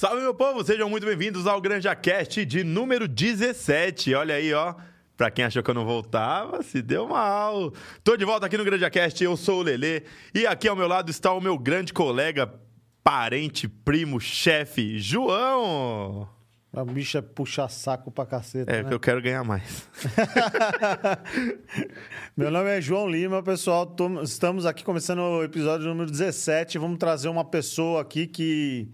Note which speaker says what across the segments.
Speaker 1: Salve, meu povo! Sejam muito bem-vindos ao Granja Cast de número 17. Olha aí, ó. Pra quem achou que eu não voltava, se deu mal. Tô de volta aqui no Granja Cast, eu sou o Lelê. E aqui ao meu lado está o meu grande colega, parente, primo, chefe, João.
Speaker 2: A bicha puxa saco pra caceta,
Speaker 1: É,
Speaker 2: né?
Speaker 1: porque eu quero ganhar mais.
Speaker 2: Meu nome é João Lima, pessoal. Tô- Estamos aqui começando o episódio número 17. Vamos trazer uma pessoa aqui que,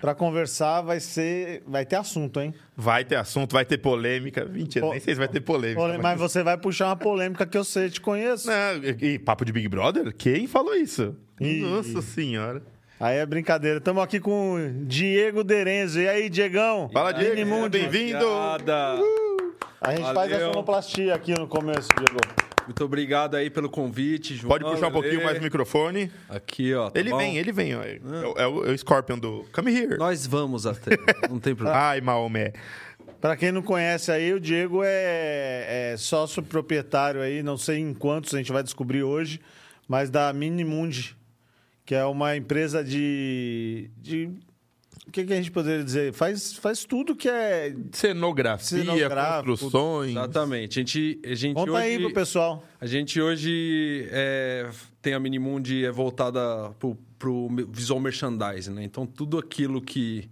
Speaker 2: pra conversar, vai ser. Vai ter assunto, hein?
Speaker 1: Vai ter assunto, vai ter polêmica. Mentira, nem sei se vai ter polêmica.
Speaker 2: Mas você vai puxar uma polêmica que eu sei, te conheço.
Speaker 1: Não, e, e papo de Big Brother? Quem falou isso?
Speaker 2: Ih.
Speaker 1: Nossa senhora.
Speaker 2: Aí é brincadeira. Estamos aqui com o Diego Derenzo. E aí, Diegão?
Speaker 1: Fala, Diego. Bem-vindo.
Speaker 2: A gente faz a
Speaker 3: Valeu.
Speaker 2: sonoplastia aqui no começo, Diego.
Speaker 3: Muito obrigado aí pelo convite, João.
Speaker 1: Pode puxar um pouquinho mais o microfone.
Speaker 3: Aqui, ó. tá
Speaker 1: Ele
Speaker 3: bom?
Speaker 1: vem, ele vem. ó. É, o- é o, é o Scorpion do Come Here.
Speaker 3: Nós vamos até. Não tem problema.
Speaker 1: Ai, Maomé.
Speaker 2: Pra quem não conhece aí, o Diego é, é sócio proprietário aí, não sei em quantos a gente vai descobrir hoje, mas da Minimundi, que é uma empresa de. de o que, que a gente poderia dizer? Faz, faz tudo que é.
Speaker 1: Cenografia, construções.
Speaker 3: Exatamente. A gente, a gente
Speaker 2: Conta
Speaker 3: hoje,
Speaker 2: aí pro pessoal.
Speaker 3: A gente hoje é, tem a Minimundi é voltada pro, pro visual merchandising, né? Então tudo aquilo que,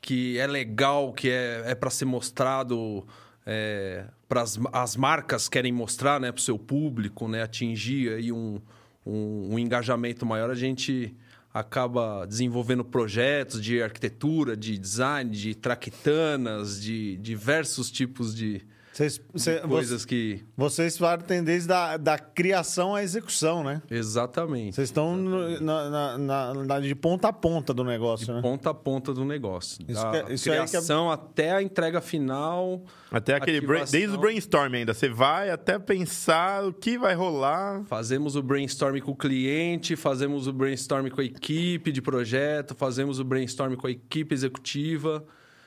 Speaker 3: que é legal, que é, é para ser mostrado, é, para as marcas querem mostrar, né, para o seu público, né, atingir aí um, um, um engajamento maior, a gente acaba desenvolvendo projetos de arquitetura, de design, de traquitanas, de diversos tipos de,
Speaker 2: Vocês,
Speaker 3: de
Speaker 2: cê-
Speaker 3: coisas que
Speaker 2: vocês partem desde a da criação à execução, né?
Speaker 3: Exatamente.
Speaker 2: Vocês estão na, na- na- de ponta a ponta do negócio, né?
Speaker 3: Ponta a ponta do negócio.
Speaker 2: Isso
Speaker 3: da
Speaker 2: que é- isso é-
Speaker 3: criação até a entrega final.
Speaker 1: Até aquele
Speaker 3: ativação.
Speaker 1: desde o brainstorm ainda. Você vai até pensar o que vai rolar.
Speaker 3: Fazemos o brainstorm com o cliente, fazemos o brainstorm com a equipe de projeto, fazemos o brainstorm com a equipe executiva.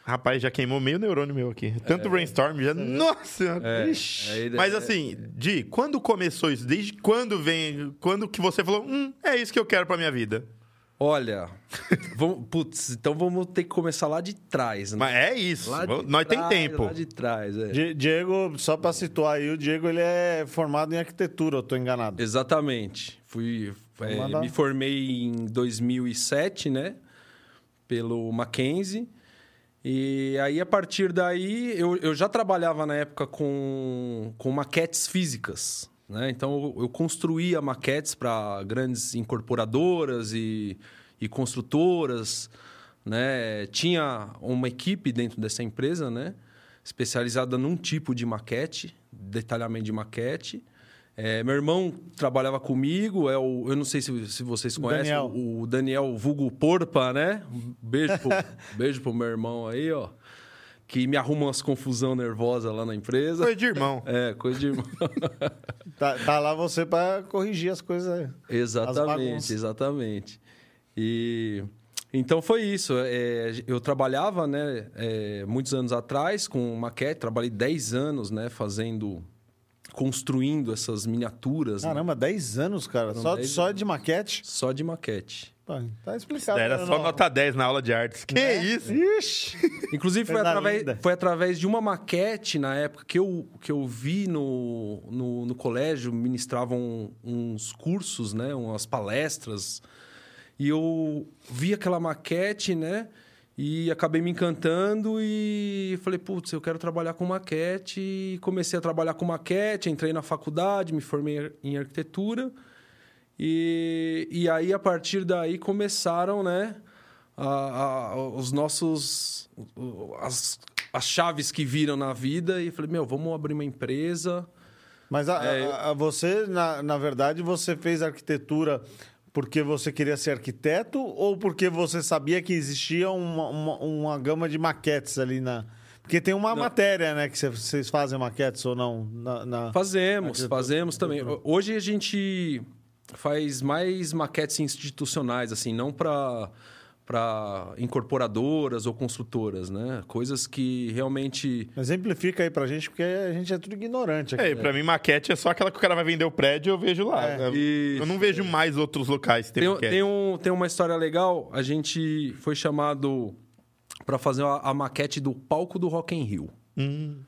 Speaker 1: Rapaz, já queimou meio neurônio meu aqui. Tanto brainstorm já. Nossa senhora.
Speaker 3: É,
Speaker 1: Ixi.
Speaker 3: aí-
Speaker 1: Mas assim, Di, quando começou isso? Desde quando vem. Quando que você falou, hum, é isso que eu quero pra minha vida?
Speaker 3: Olha, vamos, putz, então vamos ter que começar lá de trás, né?
Speaker 1: Mas é isso.
Speaker 3: Lá de
Speaker 1: Nós tem
Speaker 3: trás,
Speaker 1: tempo.
Speaker 3: Lá de trás, é.
Speaker 2: Di- Diego, só pra situar aí, o Diego ele é formado em arquitetura, eu tô enganado.
Speaker 3: Exatamente. Fui, é, me formei em 2007, né? Pelo Mackenzie. E aí, a partir daí, eu, eu já trabalhava na época com, com maquetes físicas. Né? Então, eu, eu construía maquetes para grandes incorporadoras e, e construtoras. Né? Tinha uma equipe dentro dessa empresa, né? especializada num tipo de maquete, detalhamento de maquete. É, meu irmão trabalhava comigo, é o, eu não sei se, se vocês conhecem,
Speaker 2: Daniel.
Speaker 3: o, o Daniel Vulgo Porpa, né? Um beijo pro, beijo pro meu irmão aí, ó. Que me arruma umas confusão nervosa lá na empresa.
Speaker 1: Coisa de irmão.
Speaker 3: É, coisa de irmão.
Speaker 2: Tá, tá lá você pra corrigir as coisas
Speaker 3: exatamente, exatamente. E então foi isso. É, eu trabalhava, né, é, muitos anos atrás com maquete, trabalhei 10 anos, né, fazendo, construindo essas miniaturas. né?
Speaker 2: Caramba, 10 anos, cara. Só,
Speaker 3: 10
Speaker 2: só de maquete?
Speaker 3: Só de maquete.
Speaker 2: Tá explicado.
Speaker 1: Era
Speaker 2: né,
Speaker 1: só
Speaker 2: não?
Speaker 1: nota 10 na aula de artes. Que
Speaker 2: Né?
Speaker 1: isso?
Speaker 2: Ixi!
Speaker 3: Inclusive, foi através, foi através de uma maquete na época que eu, que eu vi no, no, no colégio, ministravam uns cursos, né? Umas palestras. E eu vi aquela maquete, né? E acabei me encantando e falei, putz, eu quero trabalhar com maquete. E comecei a trabalhar com maquete, entrei na faculdade, me formei em arquitetura. E, e aí, a partir daí, começaram, né? a- a- os nossos... As, as chaves que viram na vida. E falei, meu, vamos abrir uma empresa.
Speaker 2: Mas a,
Speaker 3: É,
Speaker 2: a- a- você, na, na verdade, você fez arquitetura porque você queria ser arquiteto ou porque você sabia que existia uma, uma, uma gama de maquetes ali na. Porque tem uma
Speaker 3: Não.
Speaker 2: matéria, né? Que cê- vocês fazem maquetes ou não? Na, na-
Speaker 3: Fazemos,
Speaker 2: Arquitetura-
Speaker 3: fazemos também. Hoje a gente faz mais maquetes institucionais, assim, não para para incorporadoras ou construtoras, né? Coisas que realmente
Speaker 2: Exemplifica aí pra gente, porque a gente é tudo ignorante aqui.
Speaker 1: É, pra mim, maquete é só aquela que o cara vai vender o prédio eu vejo lá.
Speaker 2: É.
Speaker 1: Eu-
Speaker 3: Isso.
Speaker 1: eu não vejo mais outros locais que tem,
Speaker 3: Tem,
Speaker 1: maquete.
Speaker 3: tem, um, tem uma história legal. A gente foi chamado para fazer a, a maquete do palco do Rock in Rio.
Speaker 1: Hum.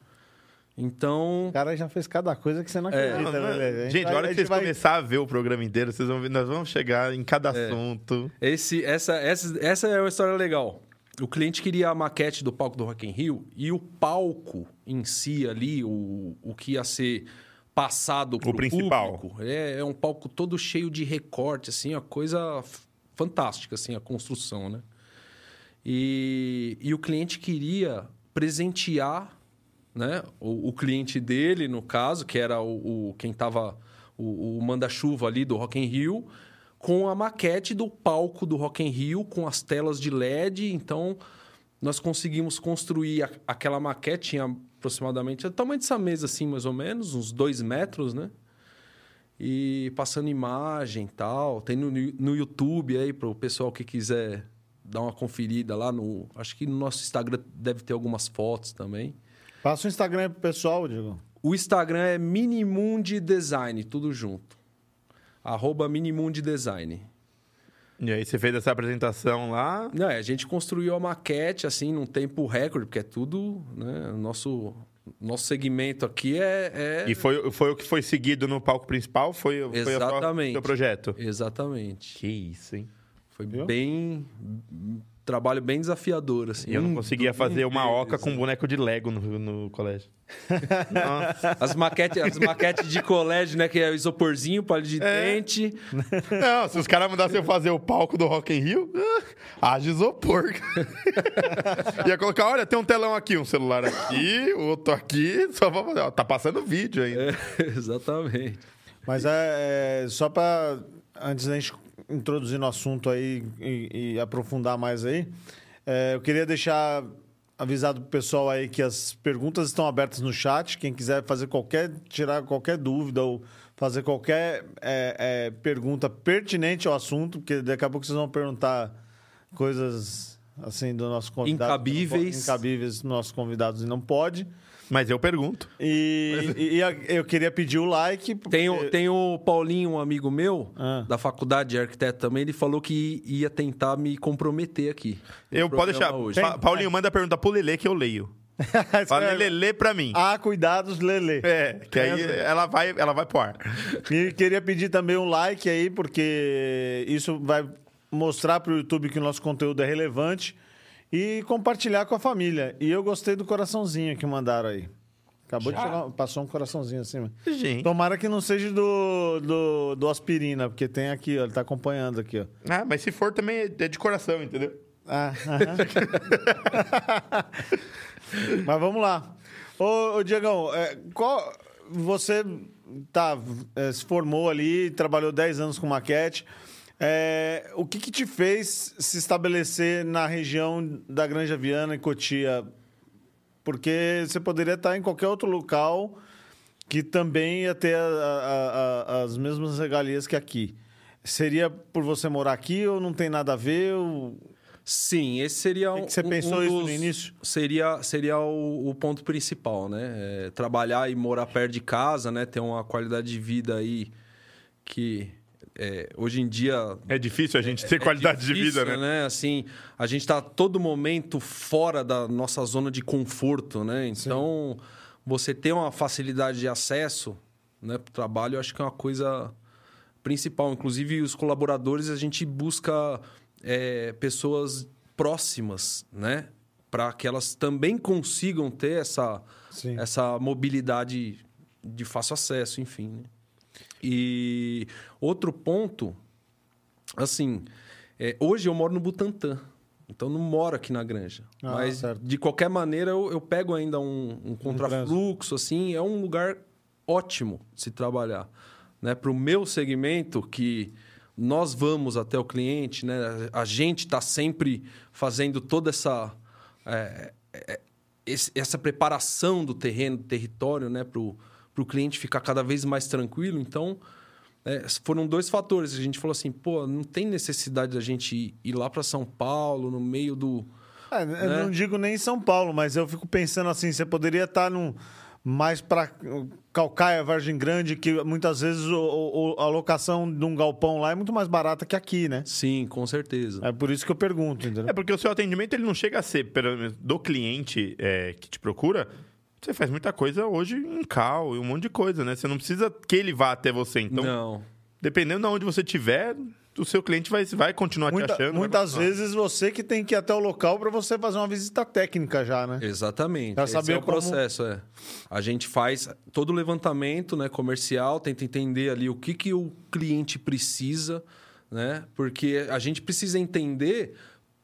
Speaker 3: Então,
Speaker 2: O cara já fez cada coisa que você não
Speaker 3: É.
Speaker 2: acredita,
Speaker 1: não,
Speaker 2: né, Lelê?
Speaker 1: Gente, a
Speaker 2: vai-
Speaker 1: hora que
Speaker 2: gente
Speaker 1: vocês
Speaker 2: vai-
Speaker 1: começarem a ver o programa inteiro, vocês vão ver, nós vamos chegar em cada
Speaker 3: É.
Speaker 1: assunto.
Speaker 3: esse, essa, essa, essa é uma história legal. O cliente queria a maquete do palco do Rock in Rio e o palco em si ali, o, o que ia ser passado pro
Speaker 1: principal.
Speaker 3: público, é, é um palco todo cheio de recorte, assim, uma coisa fantástica, assim, a construção, né? E, e o cliente queria presentear né, o, o cliente dele, no caso, que era o, o- quem estava o, o manda-chuva ali do Rock in Rio, com a maquete do palco do Rock in Rio, com as telas de LED. Então, nós conseguimos construir a- aquela maquete, tinha aproximadamente o tamanho dessa mesa, assim, mais ou menos, uns dois metros, né? E passando imagem e tal. Tem no, no YouTube aí, para o pessoal que quiser dar uma conferida lá no... Acho que no nosso Instagram deve ter algumas fotos também.
Speaker 2: Passa o Instagram aí pro pessoal, Diego.
Speaker 3: O Instagram é Minimundi Design, tudo junto. Arroba Minimundi Design.
Speaker 1: E aí você fez essa apresentação lá.
Speaker 3: Não, é, a gente construiu a maquete assim num tempo recorde, porque é tudo, né? Nosso nosso segmento aqui é, é-
Speaker 1: E foi, foi o que foi seguido no palco principal? Foi, foi o
Speaker 3: Exatamente.
Speaker 1: seu projeto?
Speaker 3: exatamente.
Speaker 1: Que isso, hein?
Speaker 3: Foi
Speaker 2: Viu?
Speaker 3: bem trabalho bem desafiador assim.
Speaker 1: E eu não
Speaker 3: Um
Speaker 1: conseguia fazer
Speaker 3: um
Speaker 1: uma oca com
Speaker 3: né?
Speaker 1: boneco de Lego no, no colégio. Nossa.
Speaker 3: As maquetes, as maquetes de colégio, né, que é o isoporzinho, palho de
Speaker 1: É.
Speaker 3: dente.
Speaker 1: Não, se os caras mandassem eu fazer o palco do Rock in Rio, ah, haja isopor. Ia colocar, olha, tem um telão aqui, um celular aqui, outro aqui, só vou fazer. Ó, tá passando vídeo ainda.
Speaker 3: É, exatamente.
Speaker 2: Mas é, é só para antes da gente introduzir no assunto aí e, e aprofundar mais aí, é, eu queria deixar avisado pro pessoal aí que as perguntas estão abertas no chat. Quem quiser fazer qualquer tirar qualquer dúvida ou fazer qualquer é, é, pergunta pertinente ao assunto, porque daqui a pouco vocês vão perguntar coisas assim do nosso convidado
Speaker 3: Incabíveis.
Speaker 2: incabíveis dos nossos convidados e não pode.
Speaker 1: Mas eu pergunto.
Speaker 2: E, e- e a- eu queria pedir o like.
Speaker 3: Tem, o-
Speaker 2: porque-
Speaker 3: tem o Paulinho, um amigo meu,
Speaker 2: Ah.
Speaker 3: da faculdade de arquiteto também, ele falou que ia tentar me comprometer aqui.
Speaker 1: Eu pode deixar.
Speaker 3: hoje.
Speaker 1: Pa- Paulinho, manda a pergunta pro Lelê que eu leio. Fala, Lelê, lê pra mim.
Speaker 2: Ah, cuidados, Lele.
Speaker 1: É, que aí ela vai, ela vai pro ar.
Speaker 2: E queria pedir também um like aí, porque isso vai mostrar para o YouTube que o nosso conteúdo é relevante e compartilhar com a família. E eu gostei do coraçãozinho que mandaram aí. Acabou de
Speaker 1: Já?
Speaker 2: chegar, passou um coraçãozinho assim. mano.
Speaker 1: Gente.
Speaker 2: Tomara que não seja do, do, do aspirina, porque tem aqui, ó, ele tá acompanhando aqui, ó.
Speaker 1: Ah, mas se for também é de coração, entendeu?
Speaker 2: Ah, aham. Mas vamos lá. Ô, ô Diegão, é, qual, você tá, é, se formou ali, trabalhou 10 anos com maquete. É, o que, que te fez se estabelecer na região da Granja Viana, em Cotia? Porque você poderia estar em qualquer outro local que também ia ter a- a- a- as mesmas regalias que aqui. Seria por você morar aqui ou não tem nada a ver? Ou...
Speaker 3: Sim, esse seria um.
Speaker 2: que você pensou
Speaker 3: um
Speaker 2: isso no
Speaker 3: dos-
Speaker 2: início?
Speaker 3: Seria, seria o, o ponto principal, né? É, trabalhar e morar perto de casa, né? Ter uma qualidade de vida aí que é, hoje em dia
Speaker 1: É difícil a gente ter
Speaker 3: é
Speaker 1: qualidade de
Speaker 3: difícil,
Speaker 1: vida, né?
Speaker 3: Assim, a gente está todo momento fora da nossa zona de conforto, né? Então, você ter uma facilidade de acesso né, para o trabalho, eu acho que é uma coisa principal. Inclusive, os colaboradores, a gente busca é, pessoas próximas, né? Para que elas também consigam ter essa,
Speaker 2: Sim.
Speaker 3: essa mobilidade de fácil acesso, enfim. né? E outro ponto, assim, é, hoje eu moro no Butantã, então não moro aqui na Granja.
Speaker 2: Ah,
Speaker 3: mas,
Speaker 2: certo.
Speaker 3: de qualquer maneira, eu, eu pego ainda um, um contrafluxo, assim, é um lugar ótimo se trabalhar. Né? Para o meu segmento, que nós vamos até o cliente, né? a gente está sempre fazendo toda essa... é, é, esse- essa preparação do terreno, do território, né, para o cliente ficar cada vez mais tranquilo. Então, é, foram dois fatores. A gente falou assim, pô, não tem necessidade da gente ir, lá para São Paulo, no meio do.
Speaker 2: É, eu
Speaker 3: né?
Speaker 2: não digo nem em São Paulo, mas eu fico pensando assim, você poderia estar num, mais para Calcaia, Vargem Grande, que muitas vezes o, o, a locação de um galpão lá é muito mais barata que aqui, né?
Speaker 3: Sim, com certeza.
Speaker 2: É por isso que eu pergunto, entendeu?
Speaker 1: É porque o seu atendimento ele não chega a ser pelo menos, do cliente é, que te procura. Você faz muita coisa hoje em cal e um monte de coisa, né? Você não precisa que ele vá até você. Então,
Speaker 3: Não.
Speaker 1: dependendo de onde você estiver, o seu cliente vai, vai continuar
Speaker 2: Muita-
Speaker 1: te achando.
Speaker 2: muitas vezes você que tem que ir até o local para você fazer uma visita técnica já, né?
Speaker 3: Exatamente.
Speaker 2: Pra
Speaker 3: Esse
Speaker 2: saber
Speaker 3: é o
Speaker 2: como-
Speaker 3: processo, é. A gente faz todo o levantamento né, comercial, tenta entender ali o que, que o cliente precisa, né? Porque a gente precisa entender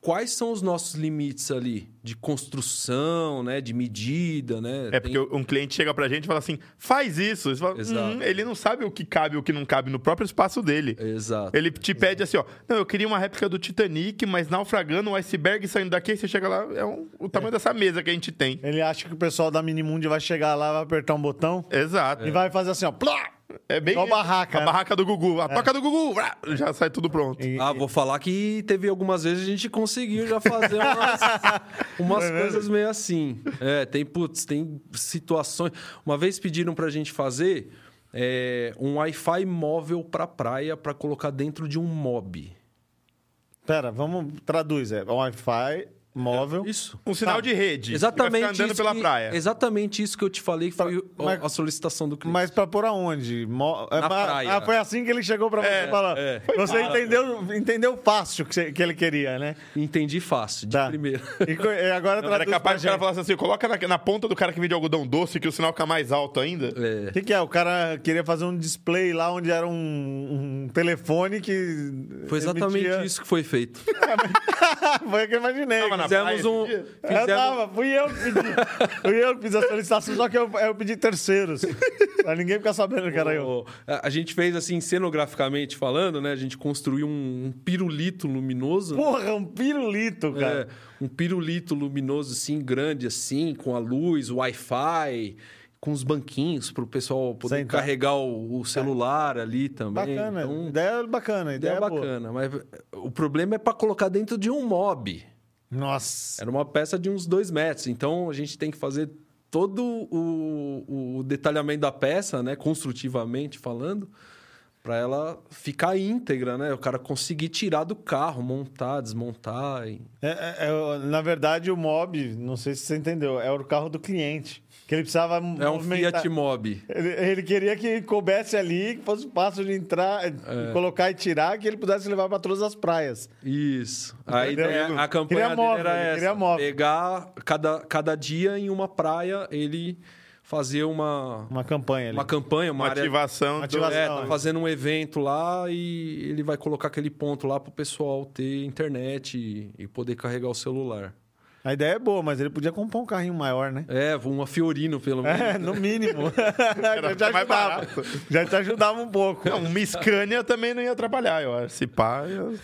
Speaker 3: quais são os nossos limites ali de construção, né? De medida, né?
Speaker 1: É
Speaker 3: Tem-
Speaker 1: porque um cliente chega pra gente e fala assim: faz isso. Você fala,
Speaker 3: Exato.
Speaker 1: "Hum, ele não sabe o que cabe e o que não cabe no próprio espaço dele.
Speaker 3: Exato.
Speaker 1: Ele te pede assim, ó. Não, eu queria uma réplica do Titanic, mas naufragando, um iceberg saindo daqui, você chega lá, é um- o tamanho dessa mesa que a gente tem.
Speaker 2: Ele acha que o pessoal da Minimundi vai chegar lá, vai apertar um botão
Speaker 1: Exato.
Speaker 2: e vai fazer assim, ó. Plá!
Speaker 1: É bem.
Speaker 2: Igual barraca,
Speaker 1: A
Speaker 2: né?
Speaker 1: barraca do Gugu. A toca do Gugu. Já sai tudo pronto.
Speaker 2: E-
Speaker 3: Ah, vou falar que teve algumas vezes a gente conseguiu já fazer umas, umas
Speaker 2: mesmo?
Speaker 3: coisas meio assim. É, tem, putz, tem situações. Uma vez pediram pra gente fazer é, um Wi-Fi móvel pra praia pra colocar dentro de um mob.
Speaker 2: Pera, vamos traduz. É Wi-Fi móvel.
Speaker 3: Isso.
Speaker 1: Um sinal
Speaker 2: Tá.
Speaker 1: de rede.
Speaker 3: Exatamente
Speaker 1: Pra ficar andando
Speaker 3: isso
Speaker 1: pela
Speaker 3: que,
Speaker 1: praia.
Speaker 3: Exatamente isso que eu te falei que foi
Speaker 2: Pra-
Speaker 3: a-
Speaker 2: mas-
Speaker 3: a solicitação do cliente.
Speaker 2: Mas pra pôr aonde? Mo- é,
Speaker 3: Na
Speaker 2: mas-
Speaker 3: praia.
Speaker 2: Ah, foi assim que ele chegou pra você
Speaker 1: É,
Speaker 2: e falou.
Speaker 3: é.
Speaker 2: Você entendeu, entendeu fácil que, você- que ele queria, né?
Speaker 3: Entendi fácil, de
Speaker 2: Tá.
Speaker 3: primeira.
Speaker 2: E, agora
Speaker 1: Era
Speaker 2: traduz
Speaker 1: capaz de o cara
Speaker 2: pra
Speaker 1: falar assim: coloca na, na ponta do cara que vende algodão doce, que o sinal fica mais alto ainda.
Speaker 3: É.
Speaker 2: O que, que é? O cara queria fazer um display lá onde era um, um telefone que.
Speaker 3: Foi exatamente
Speaker 2: emitia-
Speaker 3: isso que foi feito.
Speaker 2: foi o que eu imaginei.
Speaker 1: Tava na
Speaker 3: Fizemos um.
Speaker 1: dia?
Speaker 2: Eu
Speaker 3: Fizemos,
Speaker 2: tava, fui eu que pedi. fui eu que fiz a solicitação, só que eu, eu pedi terceiros. pra ninguém ficar sabendo que era eu.
Speaker 3: A gente fez assim, cenograficamente falando, né? A gente construiu um, um pirulito luminoso.
Speaker 2: Porra, um pirulito, cara.
Speaker 3: É, um pirulito luminoso, assim, grande, assim, com a luz, o Wi-Fi, com os banquinhos para o pessoal poder
Speaker 2: Sentar.
Speaker 3: carregar o, o celular ali também.
Speaker 2: Bacana.
Speaker 3: Então,
Speaker 2: Ideia bacana, ideia,
Speaker 3: ideia
Speaker 2: boa.
Speaker 3: bacana. Mas o problema é para colocar dentro de um mob.
Speaker 2: Nossa.
Speaker 3: Era uma peça de uns dois metros. Então a gente tem que fazer todo o, o detalhamento da peça, né? Construtivamente falando, para ela ficar íntegra, né? O cara conseguir tirar do carro, montar, desmontar. E...
Speaker 2: É, é, é, na verdade, o Mob, não sei se você entendeu, é o carro do cliente. Que ele precisava
Speaker 3: É um
Speaker 2: movimentar.
Speaker 3: Fiat Mobi.
Speaker 2: Ele, ele queria que coubesse ali, que fosse fácil de entrar,
Speaker 3: É.
Speaker 2: de colocar e tirar, que ele pudesse levar para todas as praias.
Speaker 3: Isso. A,
Speaker 2: Entendeu?
Speaker 3: ideia, a campanha
Speaker 2: Queria
Speaker 3: dele
Speaker 2: móvel,
Speaker 3: era essa.
Speaker 2: móvel.
Speaker 3: Pegar cada, cada dia em uma praia, ele fazer uma,
Speaker 2: Uma campanha ali.
Speaker 3: uma campanha, uma,
Speaker 1: Uma
Speaker 3: área...
Speaker 1: ativação. do-
Speaker 2: Ativação.
Speaker 3: É, tá fazendo um evento lá e ele vai colocar aquele ponto lá pro pessoal ter internet e, e poder carregar o celular.
Speaker 2: A ideia é boa, mas ele podia comprar um carrinho maior, né?
Speaker 3: É, uma Fiorino, pelo menos.
Speaker 2: É, no mínimo. Já te ajudava. Já te ajudava um pouco.
Speaker 1: Não, uma Scania também não ia atrapalhar, eu acho. Se pá. eu-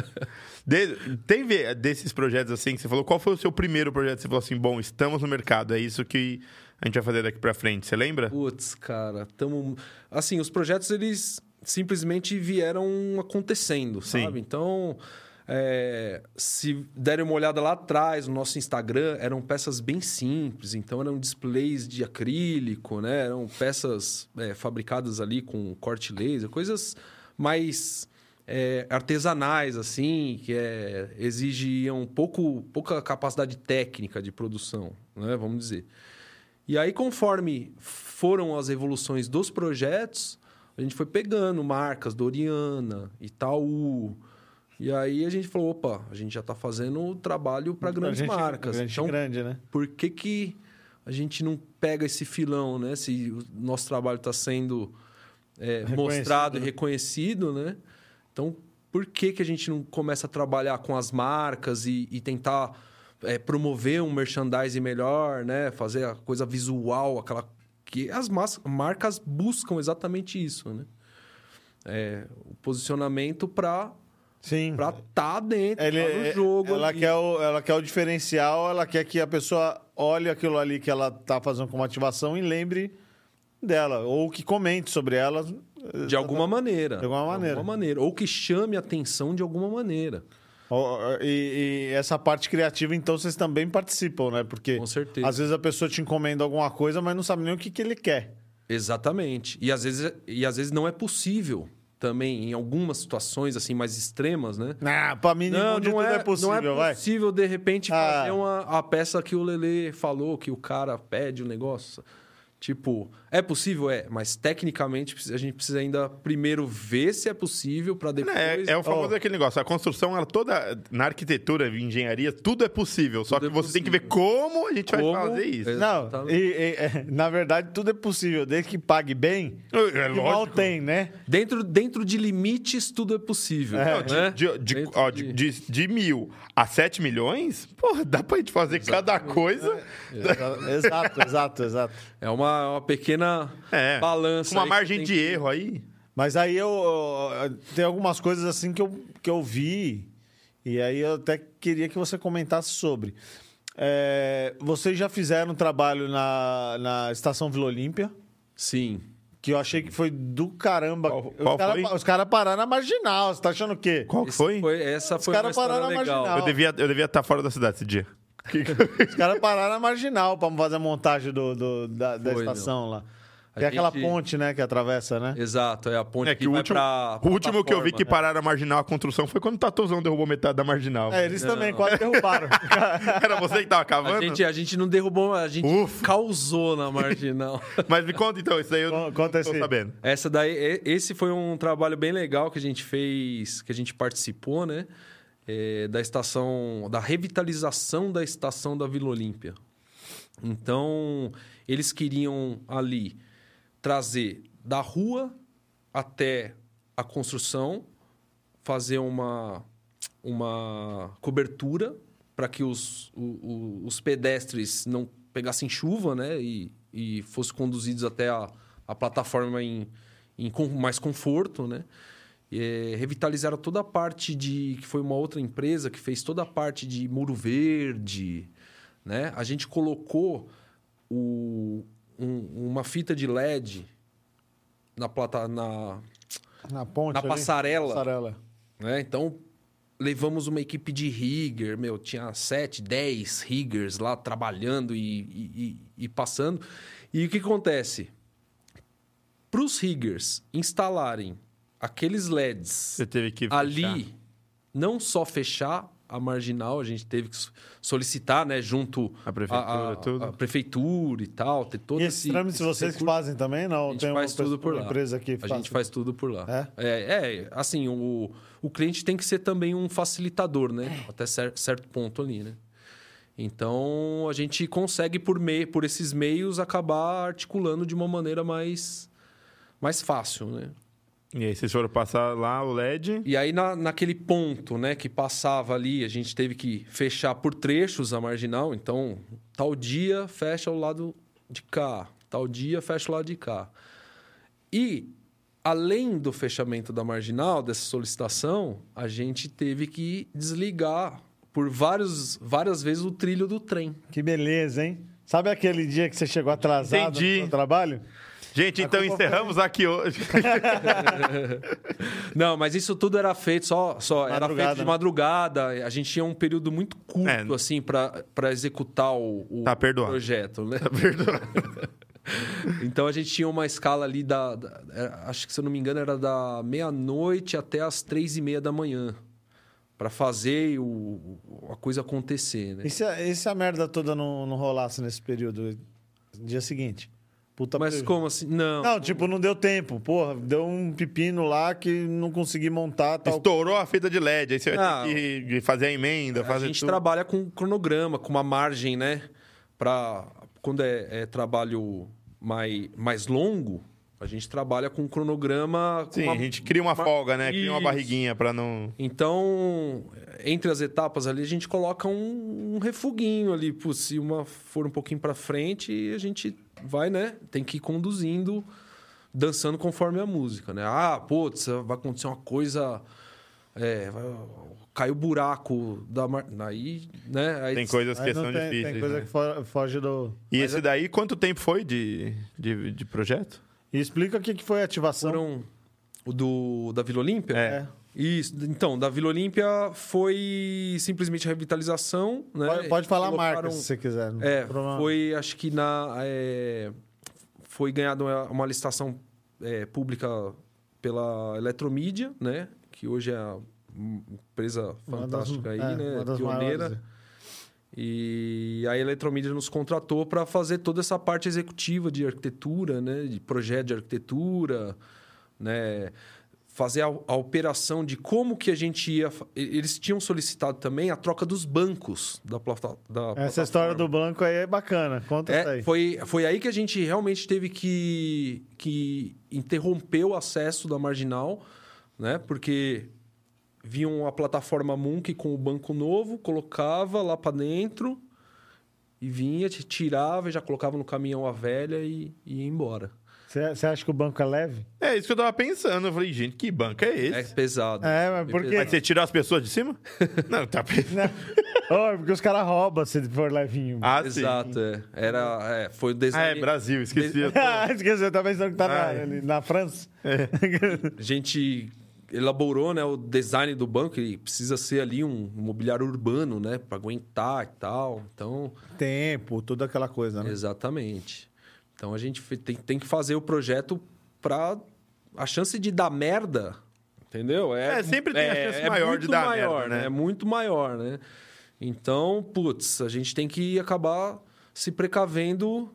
Speaker 1: De- desses projetos assim que você falou, qual foi o seu primeiro projeto? que Você falou assim, bom, estamos no mercado, é isso que a gente vai fazer daqui pra frente. Você lembra?
Speaker 3: Putz, cara, tamo... Assim, os projetos, eles simplesmente vieram acontecendo,
Speaker 1: Sim.
Speaker 3: sabe? Então, é, se derem uma olhada lá atrás, no nosso Instagram, eram peças bem simples. Então, eram displays de acrílico, né? Eram peças é, fabricadas ali com corte laser, coisas mais... é, artesanais, assim, que é, exigiam pouco, pouca capacidade técnica de produção, né? Vamos dizer. E aí, conforme foram as evoluções dos projetos, a gente foi pegando marcas, Doriana, Itaú. E aí a gente falou, opa, a gente já está fazendo o trabalho para grandes
Speaker 2: gente,
Speaker 3: marcas.
Speaker 2: Gente
Speaker 3: então,
Speaker 2: grande, né?
Speaker 3: por que, que a gente não pega esse filão, né? Se o nosso trabalho está sendo é, mostrado e
Speaker 2: né?
Speaker 3: reconhecido, né? Então, por que, que a gente não começa a trabalhar com as marcas e, e tentar é, promover um merchandising melhor, né? Fazer a coisa visual, aquela que as marcas buscam exatamente isso, né? É, o posicionamento para
Speaker 2: Sim.
Speaker 3: para tá dentro
Speaker 2: Ele,
Speaker 3: tá no jogo.
Speaker 2: ela,
Speaker 3: ali.
Speaker 2: quer o, ela quer o diferencial, ela quer que a pessoa olhe aquilo ali que ela tá fazendo como ativação e lembre dela. Ou que comente sobre ela.
Speaker 3: De alguma maneira.
Speaker 2: De alguma maneira.
Speaker 3: maneira. Ou que chame a atenção de alguma maneira.
Speaker 2: E, e essa parte criativa, então, vocês também participam, né? Porque
Speaker 3: Com certeza.
Speaker 2: às vezes a pessoa te encomenda alguma coisa, mas não sabe nem o que, que ele quer.
Speaker 3: Exatamente. E às, vezes, e às vezes não é possível também, em algumas situações assim mais extremas, né?
Speaker 2: Ah, pra mim,
Speaker 3: Não, não é,
Speaker 2: é possível,
Speaker 3: não é
Speaker 2: vai.
Speaker 3: possível, de repente,
Speaker 2: Ah.
Speaker 3: fazer uma, a peça que o Lele falou, que o cara pede o negócio. Tipo, é possível? É, mas tecnicamente a gente precisa ainda primeiro ver se é possível para depois.
Speaker 1: É, é o famoso aquele negócio. A construção, ela toda. Na arquitetura, engenharia, tudo é possível. Só
Speaker 3: Tudo
Speaker 1: que
Speaker 3: é
Speaker 1: você tem que ver como a gente
Speaker 3: Como-
Speaker 1: vai fazer isso.
Speaker 3: É.
Speaker 2: Não,
Speaker 3: Exatamente.
Speaker 2: e, e, é, na verdade, tudo é possível, desde que pague bem.
Speaker 1: É
Speaker 2: que mal tem, né?
Speaker 3: Dentro, dentro de limites, tudo é possível.
Speaker 2: É,
Speaker 3: né?
Speaker 1: De, de, ó, de, de, de mil a sete milhões, porra, dá pra gente fazer cada coisa.
Speaker 2: Exato, exato, exato.
Speaker 3: É uma, uma pequena
Speaker 1: É.
Speaker 3: balança.
Speaker 1: Uma margem de
Speaker 3: que-
Speaker 1: erro aí.
Speaker 2: Mas aí eu, eu- tem algumas coisas assim que eu, que eu vi, e aí eu até queria que você comentasse sobre. É, vocês já fizeram um trabalho na, na Estação Vila Olímpia,
Speaker 3: Sim.
Speaker 2: que eu achei que foi do caramba.
Speaker 1: Qual- qual
Speaker 2: os caras
Speaker 1: foi?
Speaker 2: cara pararam na marginal, você tá achando o quê?
Speaker 1: Qual que
Speaker 3: Esse
Speaker 1: foi?
Speaker 3: essa
Speaker 2: Os
Speaker 3: foi uma
Speaker 2: pararam na
Speaker 3: legal.
Speaker 2: marginal.
Speaker 1: Eu devia eu devia estar fora da cidade esse dia.
Speaker 2: Os caras pararam na marginal pra fazer a montagem do, do- da, da
Speaker 3: Foi,
Speaker 2: estação lá.
Speaker 3: A
Speaker 2: Tem aquela
Speaker 3: gente-
Speaker 2: ponte, né, que atravessa, né?
Speaker 3: Exato, é a ponte
Speaker 1: É
Speaker 3: que,
Speaker 1: que o
Speaker 3: vai
Speaker 1: último,
Speaker 3: pra
Speaker 1: o último que eu vi que
Speaker 3: né?
Speaker 1: pararam a marginal, a construção, foi quando o Tatuzão derrubou metade da marginal.
Speaker 2: É, eles
Speaker 3: Não.
Speaker 2: também quase derrubaram.
Speaker 1: Era você que tava cavando?
Speaker 3: A gente, a gente não derrubou, a gente
Speaker 1: Ufa.
Speaker 3: causou na marginal.
Speaker 1: Mas me conta então, isso aí eu
Speaker 2: Con- conta
Speaker 1: tô
Speaker 2: esse-
Speaker 1: sabendo.
Speaker 3: Essa daí, esse foi um trabalho bem legal que a gente fez, que a gente participou, né? É, da estação, da revitalização da estação da Vila Olímpia. Então, eles queriam ali trazer da rua até a construção, fazer uma, uma cobertura para que os, o- o- os pedestres não pegassem chuva, né? E, e fossem conduzidos até a, a plataforma em, em com mais conforto, né? Eh, revitalizaram toda a parte de... Que foi uma outra empresa que fez toda a parte de muro verde, né? A gente colocou o, um- uma fita de LED na, plata, na,
Speaker 2: Na ponte
Speaker 3: na
Speaker 2: ali.
Speaker 3: passarela,
Speaker 2: Passarela.
Speaker 3: né? Então, levamos uma equipe de rigger, meu, tinha 7, 10 riggers lá trabalhando e, e- e- e passando. E o que acontece? Para os riggers instalarem aqueles LEDs
Speaker 1: Você teve que
Speaker 3: ali,
Speaker 1: fechar.
Speaker 3: não só fechar a marginal, a gente teve que solicitar, né, junto
Speaker 1: A prefeitura,
Speaker 3: a,
Speaker 1: tudo.
Speaker 3: a prefeitura e tal, ter todo
Speaker 2: E
Speaker 3: esse
Speaker 2: esses trâmites
Speaker 3: esse
Speaker 2: vocês que
Speaker 3: recurso.
Speaker 2: fazem também? Não,
Speaker 3: A gente
Speaker 2: tem uma
Speaker 3: faz tudo por
Speaker 2: uma
Speaker 3: lá.
Speaker 2: empresa que
Speaker 3: A
Speaker 2: faz.
Speaker 3: gente faz tudo por lá.
Speaker 2: É?
Speaker 3: É, é, assim, o, o cliente tem que ser também um facilitador, né? Até cer- certo ponto ali, né? Então, a gente consegue, por, mei, por esses meios, acabar articulando de uma maneira mais, mais fácil, né?
Speaker 1: E aí vocês foram passar lá o LED.
Speaker 3: E aí, na, naquele ponto né, que passava ali, a gente teve que fechar por trechos a marginal. Então, tal dia fecha o lado de cá, tal dia fecha o lado de cá. E, além do fechamento da marginal, dessa solicitação, a gente teve que desligar por vários, várias vezes o trilho do trem.
Speaker 2: Que beleza, hein? Sabe aquele dia que você chegou atrasado
Speaker 1: Entendi.
Speaker 2: no seu trabalho?
Speaker 1: Gente, então encerramos aqui hoje.
Speaker 3: Não, mas isso tudo era feito só, só era feito de
Speaker 2: né?
Speaker 3: madrugada. A gente tinha um período muito curto
Speaker 1: É.
Speaker 3: assim para executar o, o
Speaker 1: Tá perdoado.
Speaker 3: projeto, né? então a gente tinha uma escala ali da, da- é, acho que se eu não me engano era da meia-noite até as três e meia da manhã para fazer o, a coisa acontecer, né?
Speaker 2: E se, a- e se a merda toda não, não rolasse nesse período? Dia seguinte? Puta
Speaker 3: Mas como assim? Não.
Speaker 2: Não, tipo, não deu tempo. Porra, deu um pepino lá que não consegui montar tal.
Speaker 1: Estourou a fita de LED. Aí você vai
Speaker 3: Não.
Speaker 1: ter que fazer a emenda,
Speaker 3: a
Speaker 1: fazer
Speaker 3: gente
Speaker 1: tudo.
Speaker 3: trabalha com cronograma, com uma margem, né? Para quando é, é trabalho mais, mais longo, a gente trabalha com cronograma. com
Speaker 1: Sim,
Speaker 3: uma-
Speaker 1: a gente cria uma
Speaker 3: uma-
Speaker 1: folga, né? Cria uma barriguinha pra não...
Speaker 3: Então, entre as etapas ali, a gente coloca um, um refuguinho ali. Pô, se uma for um pouquinho para frente, a gente vai, né? Tem que ir conduzindo, dançando conforme a música, né? Ah, putz, vai acontecer uma coisa. É, vai, caiu o buraco da. Mar... Aí, né? Aí
Speaker 1: Tem coisas que são
Speaker 2: tem,
Speaker 1: difíceis.
Speaker 2: tem coisa
Speaker 1: né?
Speaker 2: que fo- foge do.
Speaker 1: E esse daí, quanto tempo foi de, de, de projeto?
Speaker 2: E explica o que, que foi a ativação.
Speaker 3: foram o do, da Vila Olímpia.
Speaker 1: É.
Speaker 2: É.
Speaker 3: Isso. Então, da Vila Olímpia foi simplesmente revitalização, né?
Speaker 2: Pode, pode falar a marca
Speaker 3: Colocaram-
Speaker 2: se você quiser.
Speaker 3: É, foi, acho que na. é, foi ganhado uma, uma licitação é, pública pela Eletromídia, né? Que hoje é a empresa
Speaker 2: Uma das-
Speaker 3: fantástica aí,
Speaker 2: é,
Speaker 3: né? Pioneira.
Speaker 2: maiores.
Speaker 3: E a Eletromídia nos contratou para fazer toda essa parte executiva de arquitetura, né? De projeto de arquitetura, né? Fazer a, a operação de como que a gente ia... Eles tinham solicitado também a troca dos bancos da, plata, da
Speaker 2: Essa história
Speaker 3: plataforma.
Speaker 2: do banco aí é bacana. Conta isso
Speaker 3: É,
Speaker 2: aí.
Speaker 3: foi, foi aí que a gente realmente teve que, que interromper o acesso da marginal, né? Porque vinha uma plataforma Munk com o banco novo, colocava lá para dentro e vinha, tirava e já colocava no caminhão a velha e, e ia embora.
Speaker 2: Você acha que o banco é leve?
Speaker 1: É isso que eu tava pensando. Eu falei, gente, que banco é
Speaker 3: É
Speaker 1: esse?
Speaker 3: pesado.
Speaker 2: É, mas por quê?
Speaker 1: Mas você tirou as pessoas de cima? Não, tá pensando.
Speaker 2: Oh, porque os caras roubam se for levinho.
Speaker 1: Ah, sim.
Speaker 3: Exato, é. Era, é, foi o
Speaker 1: Ah,
Speaker 3: design.
Speaker 1: é Brasil, esqueci.
Speaker 2: Ah, esqueci, eu tava pensando que tá na, ali na França.
Speaker 3: A gente elaborou né, o design do banco, ele precisa ser ali um mobiliário urbano, né? Para aguentar e tal. Então,
Speaker 2: Tempo, toda aquela coisa, né?
Speaker 3: exatamente. Então a gente tem, tem que fazer o projeto para a chance de dar merda, entendeu?
Speaker 1: É, sempre tem a chance maior de
Speaker 3: muito
Speaker 1: dar
Speaker 3: maior,
Speaker 1: merda, né?
Speaker 3: É muito maior, né? Então, putz, a gente tem que acabar se precavendo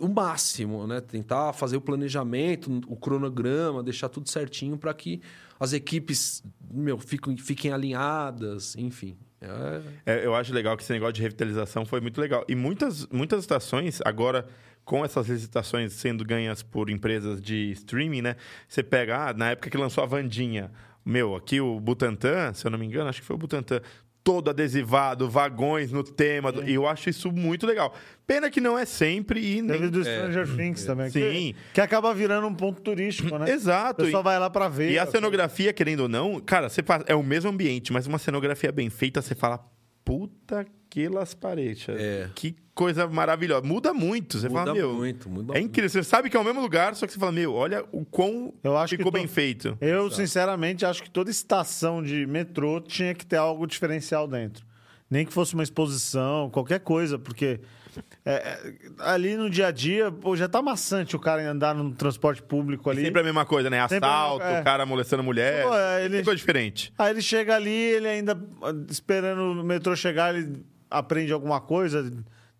Speaker 3: o máximo, né? Tentar fazer o planejamento, o cronograma, deixar tudo certinho para que as equipes, meu, fiquem, fiquem alinhadas, enfim. É,
Speaker 1: É, eu acho legal que esse negócio de revitalização foi muito legal. E muitas, muitas estações, agora, com essas licitações sendo ganhas por empresas de streaming, né? Você pega, ah, na época que lançou a Vandinha, meu, aqui o Butantan, se eu não me engano, acho que foi o Butantan, todo adesivado, vagões no tema. do- E eu acho isso muito legal. Pena que não é sempre e nem...
Speaker 2: Teve do Stranger Things também.
Speaker 1: Sim.
Speaker 2: Que, que acaba virando um ponto turístico, né? O
Speaker 1: Exato.
Speaker 2: pessoal vai lá pra ver.
Speaker 1: E a cenografia, querendo ou não, cara, você faz, é o mesmo ambiente, mas uma cenografia bem feita, você fala, puta que las paredes.
Speaker 3: É.
Speaker 1: Que coisa maravilhosa. Muda muito. Você
Speaker 3: muda
Speaker 1: fala, meu.
Speaker 3: muito, muda
Speaker 1: É incrível. Você sabe que é o mesmo lugar, só que você fala, meu, olha o quão
Speaker 2: Eu acho que
Speaker 1: ficou bem feito.
Speaker 2: Eu, sinceramente, acho que toda estação de metrô tinha que ter algo diferencial dentro. Nem que fosse uma exposição, qualquer coisa, porque é, é, ali no dia a dia, pô, já tá maçante o cara andar no transporte público ali.
Speaker 1: Sempre a mesma coisa, né?
Speaker 2: Mesma-
Speaker 1: Assalto,
Speaker 2: é.
Speaker 1: cara molestando mulher.
Speaker 2: Pô, é, ele-
Speaker 1: coisa diferente.
Speaker 2: Aí ele chega ali, ele ainda ah, esperando o metrô chegar, ele aprende alguma coisa,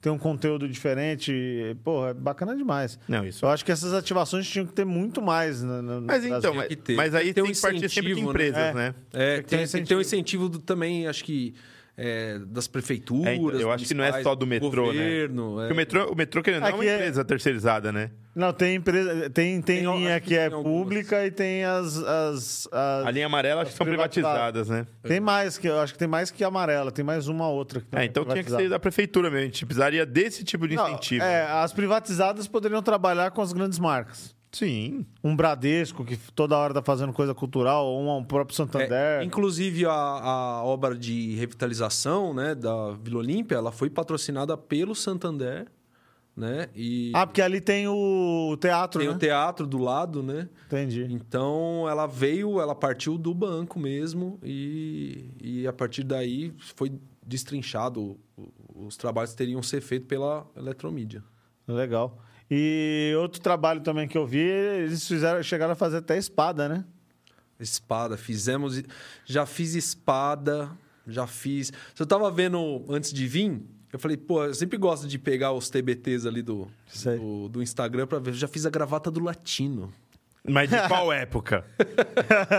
Speaker 2: tem um conteúdo diferente. Porra, é bacana demais.
Speaker 1: Não, isso.
Speaker 2: Eu acho que essas ativações tinham que ter muito mais. No, no- no
Speaker 1: Mas então, mas, mas aí
Speaker 3: Tem
Speaker 1: tem
Speaker 3: um
Speaker 1: que partir sempre de
Speaker 3: incentivo, né?
Speaker 1: empresas,
Speaker 2: É.
Speaker 1: né?
Speaker 3: É,
Speaker 2: Tem que ter
Speaker 3: tem,
Speaker 2: um
Speaker 3: tem ter um incentivo do- também, acho que, é, das prefeituras.
Speaker 1: É, então, eu acho que não é só do metrô, né?
Speaker 3: governo, né?
Speaker 1: Porque o metrô, o metrô querendo não, é uma
Speaker 2: é-
Speaker 1: empresa terceirizada, né?
Speaker 2: Não, tem empresa, tem, tem,
Speaker 3: Tem,
Speaker 2: linha
Speaker 3: que
Speaker 2: que é
Speaker 3: algumas.
Speaker 2: pública e tem as, as, as-
Speaker 1: A linha amarela acho que são
Speaker 2: privatizadas.
Speaker 1: privatizadas, né?
Speaker 2: Tem mais, que eu acho que tem mais que amarela, tem mais uma outra. Que não
Speaker 1: É, então tinha que ser da prefeitura mesmo. A gente precisaria desse tipo de
Speaker 2: Não,
Speaker 1: incentivo.
Speaker 2: é, as privatizadas poderiam trabalhar com as grandes marcas.
Speaker 1: Sim.
Speaker 2: Um Bradesco, que toda hora tá fazendo coisa cultural, ou um próprio
Speaker 3: É,
Speaker 2: Santander.
Speaker 3: inclusive, a, a obra de revitalização né, da Vila Olímpia, ela foi patrocinada pelo Santander, né? E
Speaker 2: Ah, porque ali tem o teatro,
Speaker 3: tem
Speaker 2: né?
Speaker 3: o teatro do lado, né?
Speaker 2: Entendi.
Speaker 3: Então, ela veio, ela partiu do banco mesmo e, e a partir daí foi destrinchado. Os trabalhos teriam que ser feitos pela Eletromídia.
Speaker 2: Legal. E outro trabalho também que eu vi, eles fizeram, chegaram a fazer até espada, né?
Speaker 3: Espada, fizemos. Já fiz espada, já fiz. Se eu tava vendo antes de vir, eu falei, pô, eu sempre gosto de pegar os TBTs ali do, do, do Instagram pra ver. Eu já fiz a gravata do latino.
Speaker 1: Mas de qual época?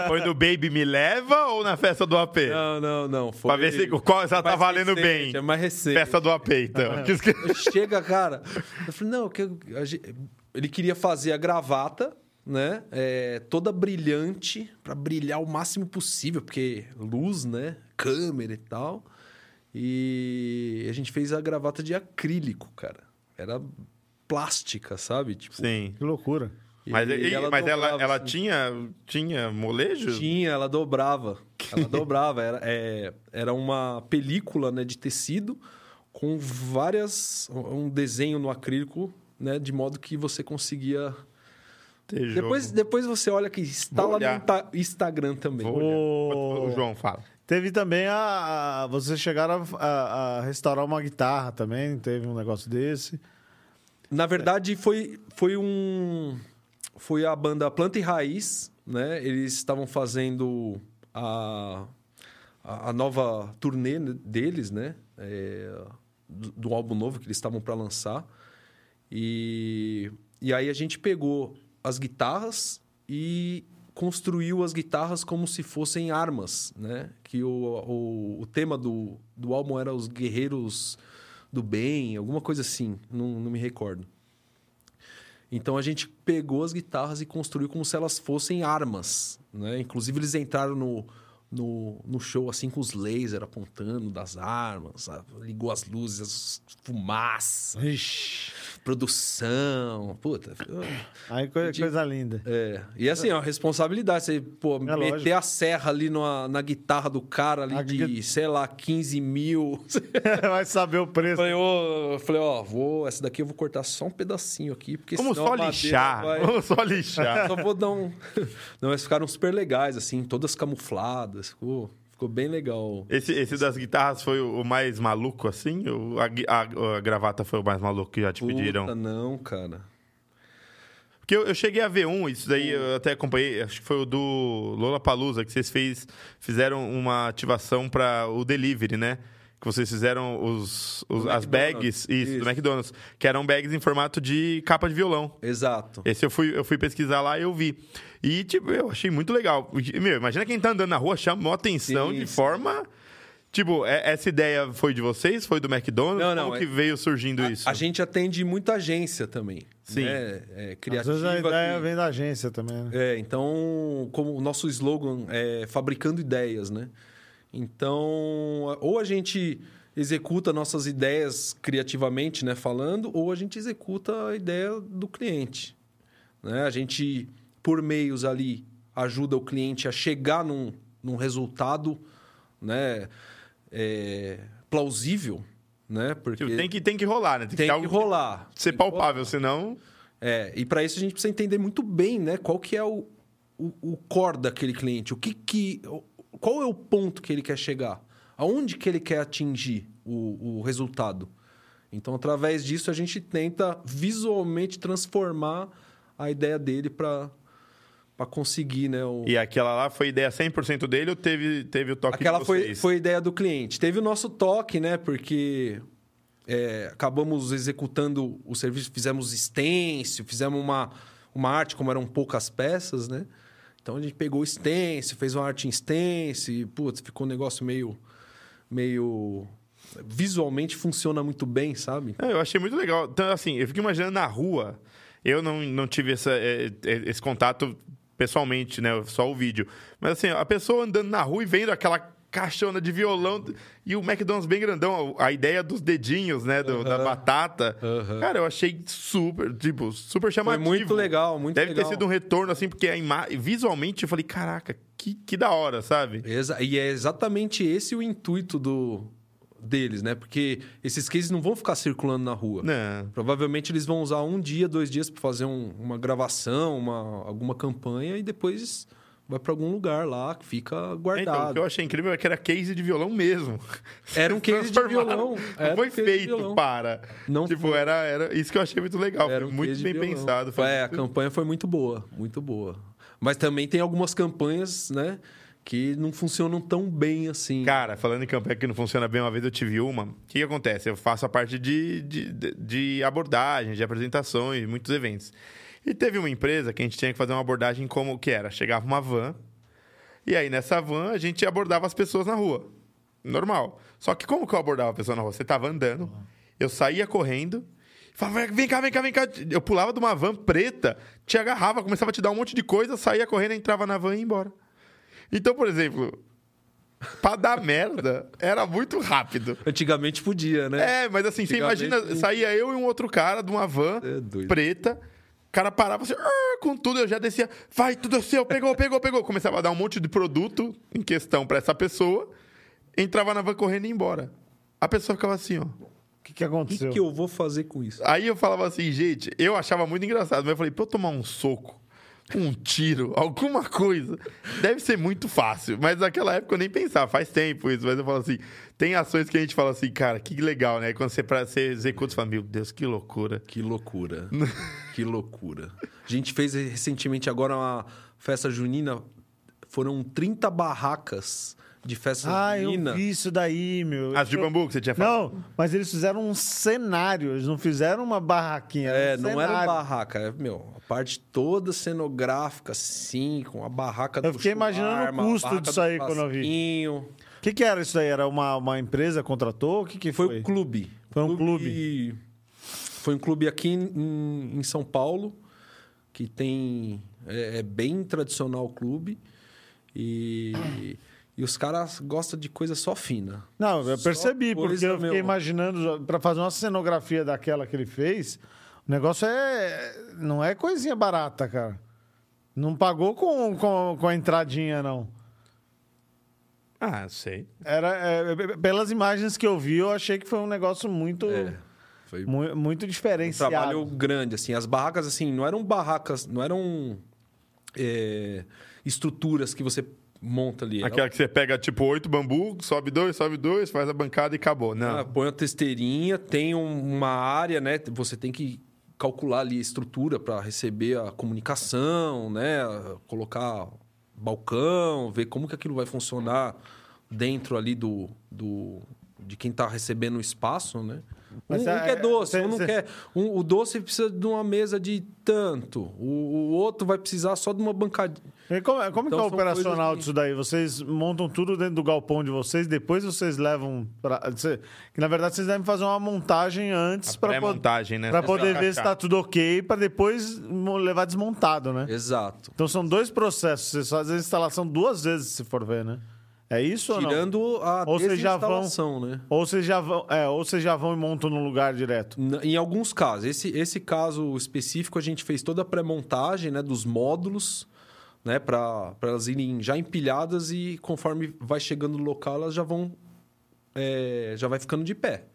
Speaker 1: Foi no Baby Me Leva ou na festa do AP?
Speaker 3: Não, não, não. Foi
Speaker 1: Pra ver se qual já tá valendo
Speaker 3: recente,
Speaker 1: bem.
Speaker 3: É mais recente.
Speaker 1: Festa do AP, então. Esque-
Speaker 3: Chega, cara. Eu falei, não, que eu- a gente- ele queria fazer a gravata, né? É, toda brilhante, pra brilhar o máximo possível, porque luz, né? Câmera e tal. E a gente fez a gravata de acrílico, cara. Era plástica, sabe? Tipo,
Speaker 1: Sim.
Speaker 2: Que loucura.
Speaker 1: Mas, e- mas ela,
Speaker 3: dobrava,
Speaker 1: ela
Speaker 3: assim.
Speaker 1: tinha, tinha molejo?
Speaker 3: Tinha, ela dobrava. Ela dobrava. Era, é, era uma película né, de tecido com várias. um desenho no acrílico, né? De modo que você conseguia
Speaker 1: ter jogo.
Speaker 3: Depois, depois você olha que está lá no Insta- Instagram também.
Speaker 1: Vou olhar.
Speaker 2: O-
Speaker 1: O João fala.
Speaker 2: Teve também a. a- vocês chegaram a, a- a restaurar uma guitarra também, teve um negócio desse.
Speaker 3: Na verdade, foi, foi um. Foi a banda Planta e Raiz, né? Eles estavam fazendo a, a, nova turnê deles, né? É, do, do álbum novo que eles estavam para lançar. E, e aí a gente pegou as guitarras e construiu as guitarras como se fossem armas, né? Que o, o, o tema do, do álbum era os guerreiros do bem, alguma coisa assim, não, não me recordo. Então a gente pegou as guitarras e construiu como se elas fossem armas, né? Inclusive eles entraram no, no, no show assim com os lasers apontando das armas, ligou as luzes, fumaça,
Speaker 2: Ixi.
Speaker 3: Produção, puta.
Speaker 2: Aí coisa,
Speaker 3: De-
Speaker 2: coisa linda.
Speaker 3: É. E assim, ó, a responsabilidade, você, pô, meter
Speaker 2: lógico.
Speaker 3: a serra ali na, na guitarra do cara ali
Speaker 2: A
Speaker 3: de, sei lá, 15 mil.
Speaker 2: Vai saber o preço.
Speaker 3: Falei, ô, eu falei, ó, vou, essa daqui eu vou cortar só um pedacinho aqui, porque
Speaker 1: Vamos
Speaker 3: senão
Speaker 1: só lixar.
Speaker 3: vai-
Speaker 1: Vamos só lixar.
Speaker 3: Só vou dar um. Não, mas ficaram super legais, assim, todas camufladas. Ficou, ficou bem legal.
Speaker 1: Esse, esse das guitarras foi o mais maluco, assim? Ou a, a- a gravata foi o mais maluco que já te pediram?
Speaker 3: Puta, não, cara.
Speaker 1: Porque eu, eu cheguei a ver um, isso daí eu até acompanhei, acho que foi o do Lola Palusa, que vocês fez, fizeram uma ativação para o delivery, né? Que vocês fizeram os, os-
Speaker 3: Do
Speaker 1: as bags, isso, do
Speaker 3: Isso.
Speaker 1: McDonald's, que eram bags em formato de capa de violão.
Speaker 3: Exato.
Speaker 1: Esse eu fui, eu fui pesquisar lá e eu vi. E, tipo, eu achei muito legal. Meu, imagina quem tá andando na rua, chamou atenção
Speaker 3: Sim,
Speaker 1: de
Speaker 3: sim.
Speaker 1: forma. Tipo, é- essa ideia foi de vocês? Foi do McDonald's?
Speaker 3: Não, não,
Speaker 1: Como
Speaker 3: é-
Speaker 1: que veio surgindo isso?
Speaker 3: A gente atende muita agência também.
Speaker 1: Sim.
Speaker 3: Né? É,
Speaker 2: Às
Speaker 3: criativa.
Speaker 2: vezes a ideia
Speaker 3: que-
Speaker 2: vem da agência também, né?
Speaker 3: É, então, como o nosso slogan é fabricando ideias, né? Então, ou a gente executa nossas ideias criativamente, né, falando, ou a gente executa a ideia do cliente. Né? A gente, por meios ali, ajuda o cliente a chegar num, num resultado né, é, plausível, né? Porque
Speaker 1: Tipo, tem, que, tem que rolar, né?
Speaker 3: tem
Speaker 1: ter
Speaker 3: que
Speaker 1: algo
Speaker 3: rolar.
Speaker 1: ser
Speaker 3: Tem que rolar.
Speaker 1: palpável, senão.
Speaker 3: É, e para isso a gente precisa entender muito bem, né? Qual que é o, o, o core daquele cliente, o que que, qual é o ponto que ele quer chegar, aonde que ele quer atingir o, o resultado. Então, através disso, a gente tenta visualmente transformar a ideia dele para para conseguir, né? O...
Speaker 1: E aquela lá foi ideia 100% dele ou teve, teve o toque
Speaker 3: Aquela
Speaker 1: de
Speaker 3: foi,
Speaker 1: vocês?
Speaker 3: foi ideia do cliente. Teve o nosso toque, né? Porque é, acabamos executando o serviço, fizemos stencil, fizemos uma, uma arte, como eram poucas peças, né? Então a gente pegou o stencil, fez uma arte em stencil, e, putz, ficou um negócio meio. meio. Visualmente funciona muito bem, sabe?
Speaker 1: É, eu achei muito legal. Então, assim, eu fico imaginando na rua. Eu não, não tive essa, é, é, esse contato pessoalmente, né? Só o vídeo. Mas, assim, a pessoa andando na rua e vendo aquela caixona de violão e o McDonald's bem grandão, a ideia dos dedinhos, né? do- Da batata. Cara, eu achei super, tipo, super
Speaker 3: Foi
Speaker 1: chamativo.
Speaker 3: muito legal, muito
Speaker 1: Deve
Speaker 3: legal.
Speaker 1: ter sido um retorno, assim, porque a ima... visualmente eu falei, caraca, que, que da hora, sabe?
Speaker 3: Exa- e é exatamente esse o intuito do, deles, né? Porque esses cases não vão ficar circulando na rua.
Speaker 1: Não.
Speaker 3: Provavelmente eles vão usar um dia, dois dias para fazer um- uma gravação, uma, alguma campanha e depois vai para algum lugar lá que fica
Speaker 1: Então, o
Speaker 3: guardado.
Speaker 1: que eu achei incrível é que era case de violão mesmo.
Speaker 3: Era um case de violão.
Speaker 1: Não foi feito
Speaker 3: violão.
Speaker 1: para.
Speaker 3: Não
Speaker 1: tipo,
Speaker 3: foi.
Speaker 1: era, era isso que eu achei muito legal.
Speaker 3: Era
Speaker 1: foi
Speaker 3: um
Speaker 1: muito bem pensado. Foi
Speaker 3: É, a campanha foi muito boa, muito boa. Mas também tem algumas campanhas, né, que não funcionam tão bem assim.
Speaker 1: Cara, falando em campanha que não funciona bem, uma vez eu tive uma. O que, que acontece? Eu faço a parte de, de, de- abordagem, de apresentações, muitos eventos. E teve uma empresa que a gente tinha que fazer uma abordagem como que era? Chegava uma van, e aí nessa van a gente abordava as pessoas na rua. Normal. Só que como que eu abordava a pessoa na rua? Você tava andando, eu saía correndo, falava, vem cá, vem cá, vem cá. Eu pulava de uma van preta, te agarrava, começava a te dar um monte de coisa, saía correndo, entrava na van e ia embora. Então, por exemplo, pra dar merda, era muito rápido.
Speaker 3: Antigamente podia, né?
Speaker 1: É, mas assim, você imagina,
Speaker 3: não-
Speaker 1: saía eu e um outro cara de uma van
Speaker 3: É
Speaker 1: preta, o cara parava assim, "Ah", com tudo, eu já descia, vai, tudo é seu, pegou, pegou, pegou. Começava a dar um monte de produto em questão pra essa pessoa, entrava na van correndo e ia embora. A pessoa ficava assim, ó.
Speaker 2: O que, que
Speaker 3: O
Speaker 2: aconteceu?
Speaker 3: que, que eu vou fazer com isso?
Speaker 1: Aí eu falava assim, gente, eu achava muito engraçado, mas eu falei, pra eu tomar um soco, um tiro, alguma coisa. Deve ser muito fácil, mas naquela época eu nem pensava, faz tempo isso, mas eu falo assim, tem ações que a gente fala assim, cara, que legal, né? Quando você, pra, você executa, você fala, meu Deus, que loucura.
Speaker 3: Que loucura. que loucura. A gente fez recentemente agora uma festa junina, foram 30 barracas de festa
Speaker 2: Ah, eu
Speaker 3: junina.
Speaker 2: vi isso daí, meu.
Speaker 1: As de bambu que você tinha falado?
Speaker 2: Não, mas eles fizeram um cenário, eles não fizeram uma barraquinha.
Speaker 3: É,
Speaker 2: um
Speaker 3: não era
Speaker 2: cenário.
Speaker 3: barraca, é, meu, a parte toda cenográfica, assim, com a barraca
Speaker 2: Eu
Speaker 3: do
Speaker 2: fiquei imaginando o custo disso
Speaker 3: do
Speaker 2: aí quando eu vi. O que, que era isso daí? Era uma, uma empresa contratou? O que, que
Speaker 3: Foi
Speaker 2: foi?
Speaker 3: o clube.
Speaker 2: Foi um
Speaker 3: Foi um clube aqui em, em São Paulo, que tem. É, é bem tradicional o clube. E, e os caras gostam de coisa só fina.
Speaker 2: Não, eu
Speaker 3: Só
Speaker 2: percebi, porque eu fiquei
Speaker 3: meu.
Speaker 2: imaginando, para fazer uma cenografia daquela que ele fez, o negócio é. Não é coisinha barata, cara. Não pagou com, com, com a entradinha, não.
Speaker 1: Ah, sei.
Speaker 2: Era, é, pelas imagens que eu vi, eu achei que foi um negócio muito,
Speaker 3: É, foi
Speaker 2: mu- muito
Speaker 3: um
Speaker 2: diferenciado.
Speaker 3: trabalho grande, assim. As barracas, assim, não eram barracas, não eram é, estruturas que você monta ali. Era-
Speaker 1: Aquela que você pega, tipo, oito bambu, sobe dois, sobe dois, faz a bancada e acabou. Não.
Speaker 3: Ah, põe a testeirinha, tem um- uma área, né? Você tem que calcular ali a estrutura para receber a comunicação, né? Colocar balcão, ver como que aquilo vai funcionar dentro ali do, do de quem está recebendo o espaço, né? Um,
Speaker 2: Mas
Speaker 3: um
Speaker 2: cê-
Speaker 3: quer doce,
Speaker 2: cê-
Speaker 3: um não
Speaker 2: cê-
Speaker 3: quer. Um, o doce precisa de uma mesa de tanto, o, o outro vai precisar só de uma bancadinha.
Speaker 2: E como como
Speaker 3: Então,
Speaker 2: que é o
Speaker 3: são
Speaker 2: operacional
Speaker 3: que-
Speaker 2: disso daí? Vocês montam tudo dentro do galpão de vocês, depois vocês levam para que na verdade vocês devem fazer uma montagem antes para poder
Speaker 1: pré-montagem, né?
Speaker 2: para poder ver se está tudo ok, para depois levar desmontado, né?
Speaker 3: Exato.
Speaker 2: Então são dois processos. Vocês fazem a instalação duas vezes, se for ver, né? É isso ou não?
Speaker 3: Tirando a
Speaker 2: Ou já vão-
Speaker 3: desinstalação, né?
Speaker 2: Ou vocês já vão, é, ou vocês já vão e montam no lugar direto.
Speaker 3: Em alguns casos. Esse, esse caso específico, a gente fez toda a pré-montagem né, dos módulos, né? Para elas irem já empilhadas e conforme vai chegando no local, elas já vão. é, já vai ficando de pé.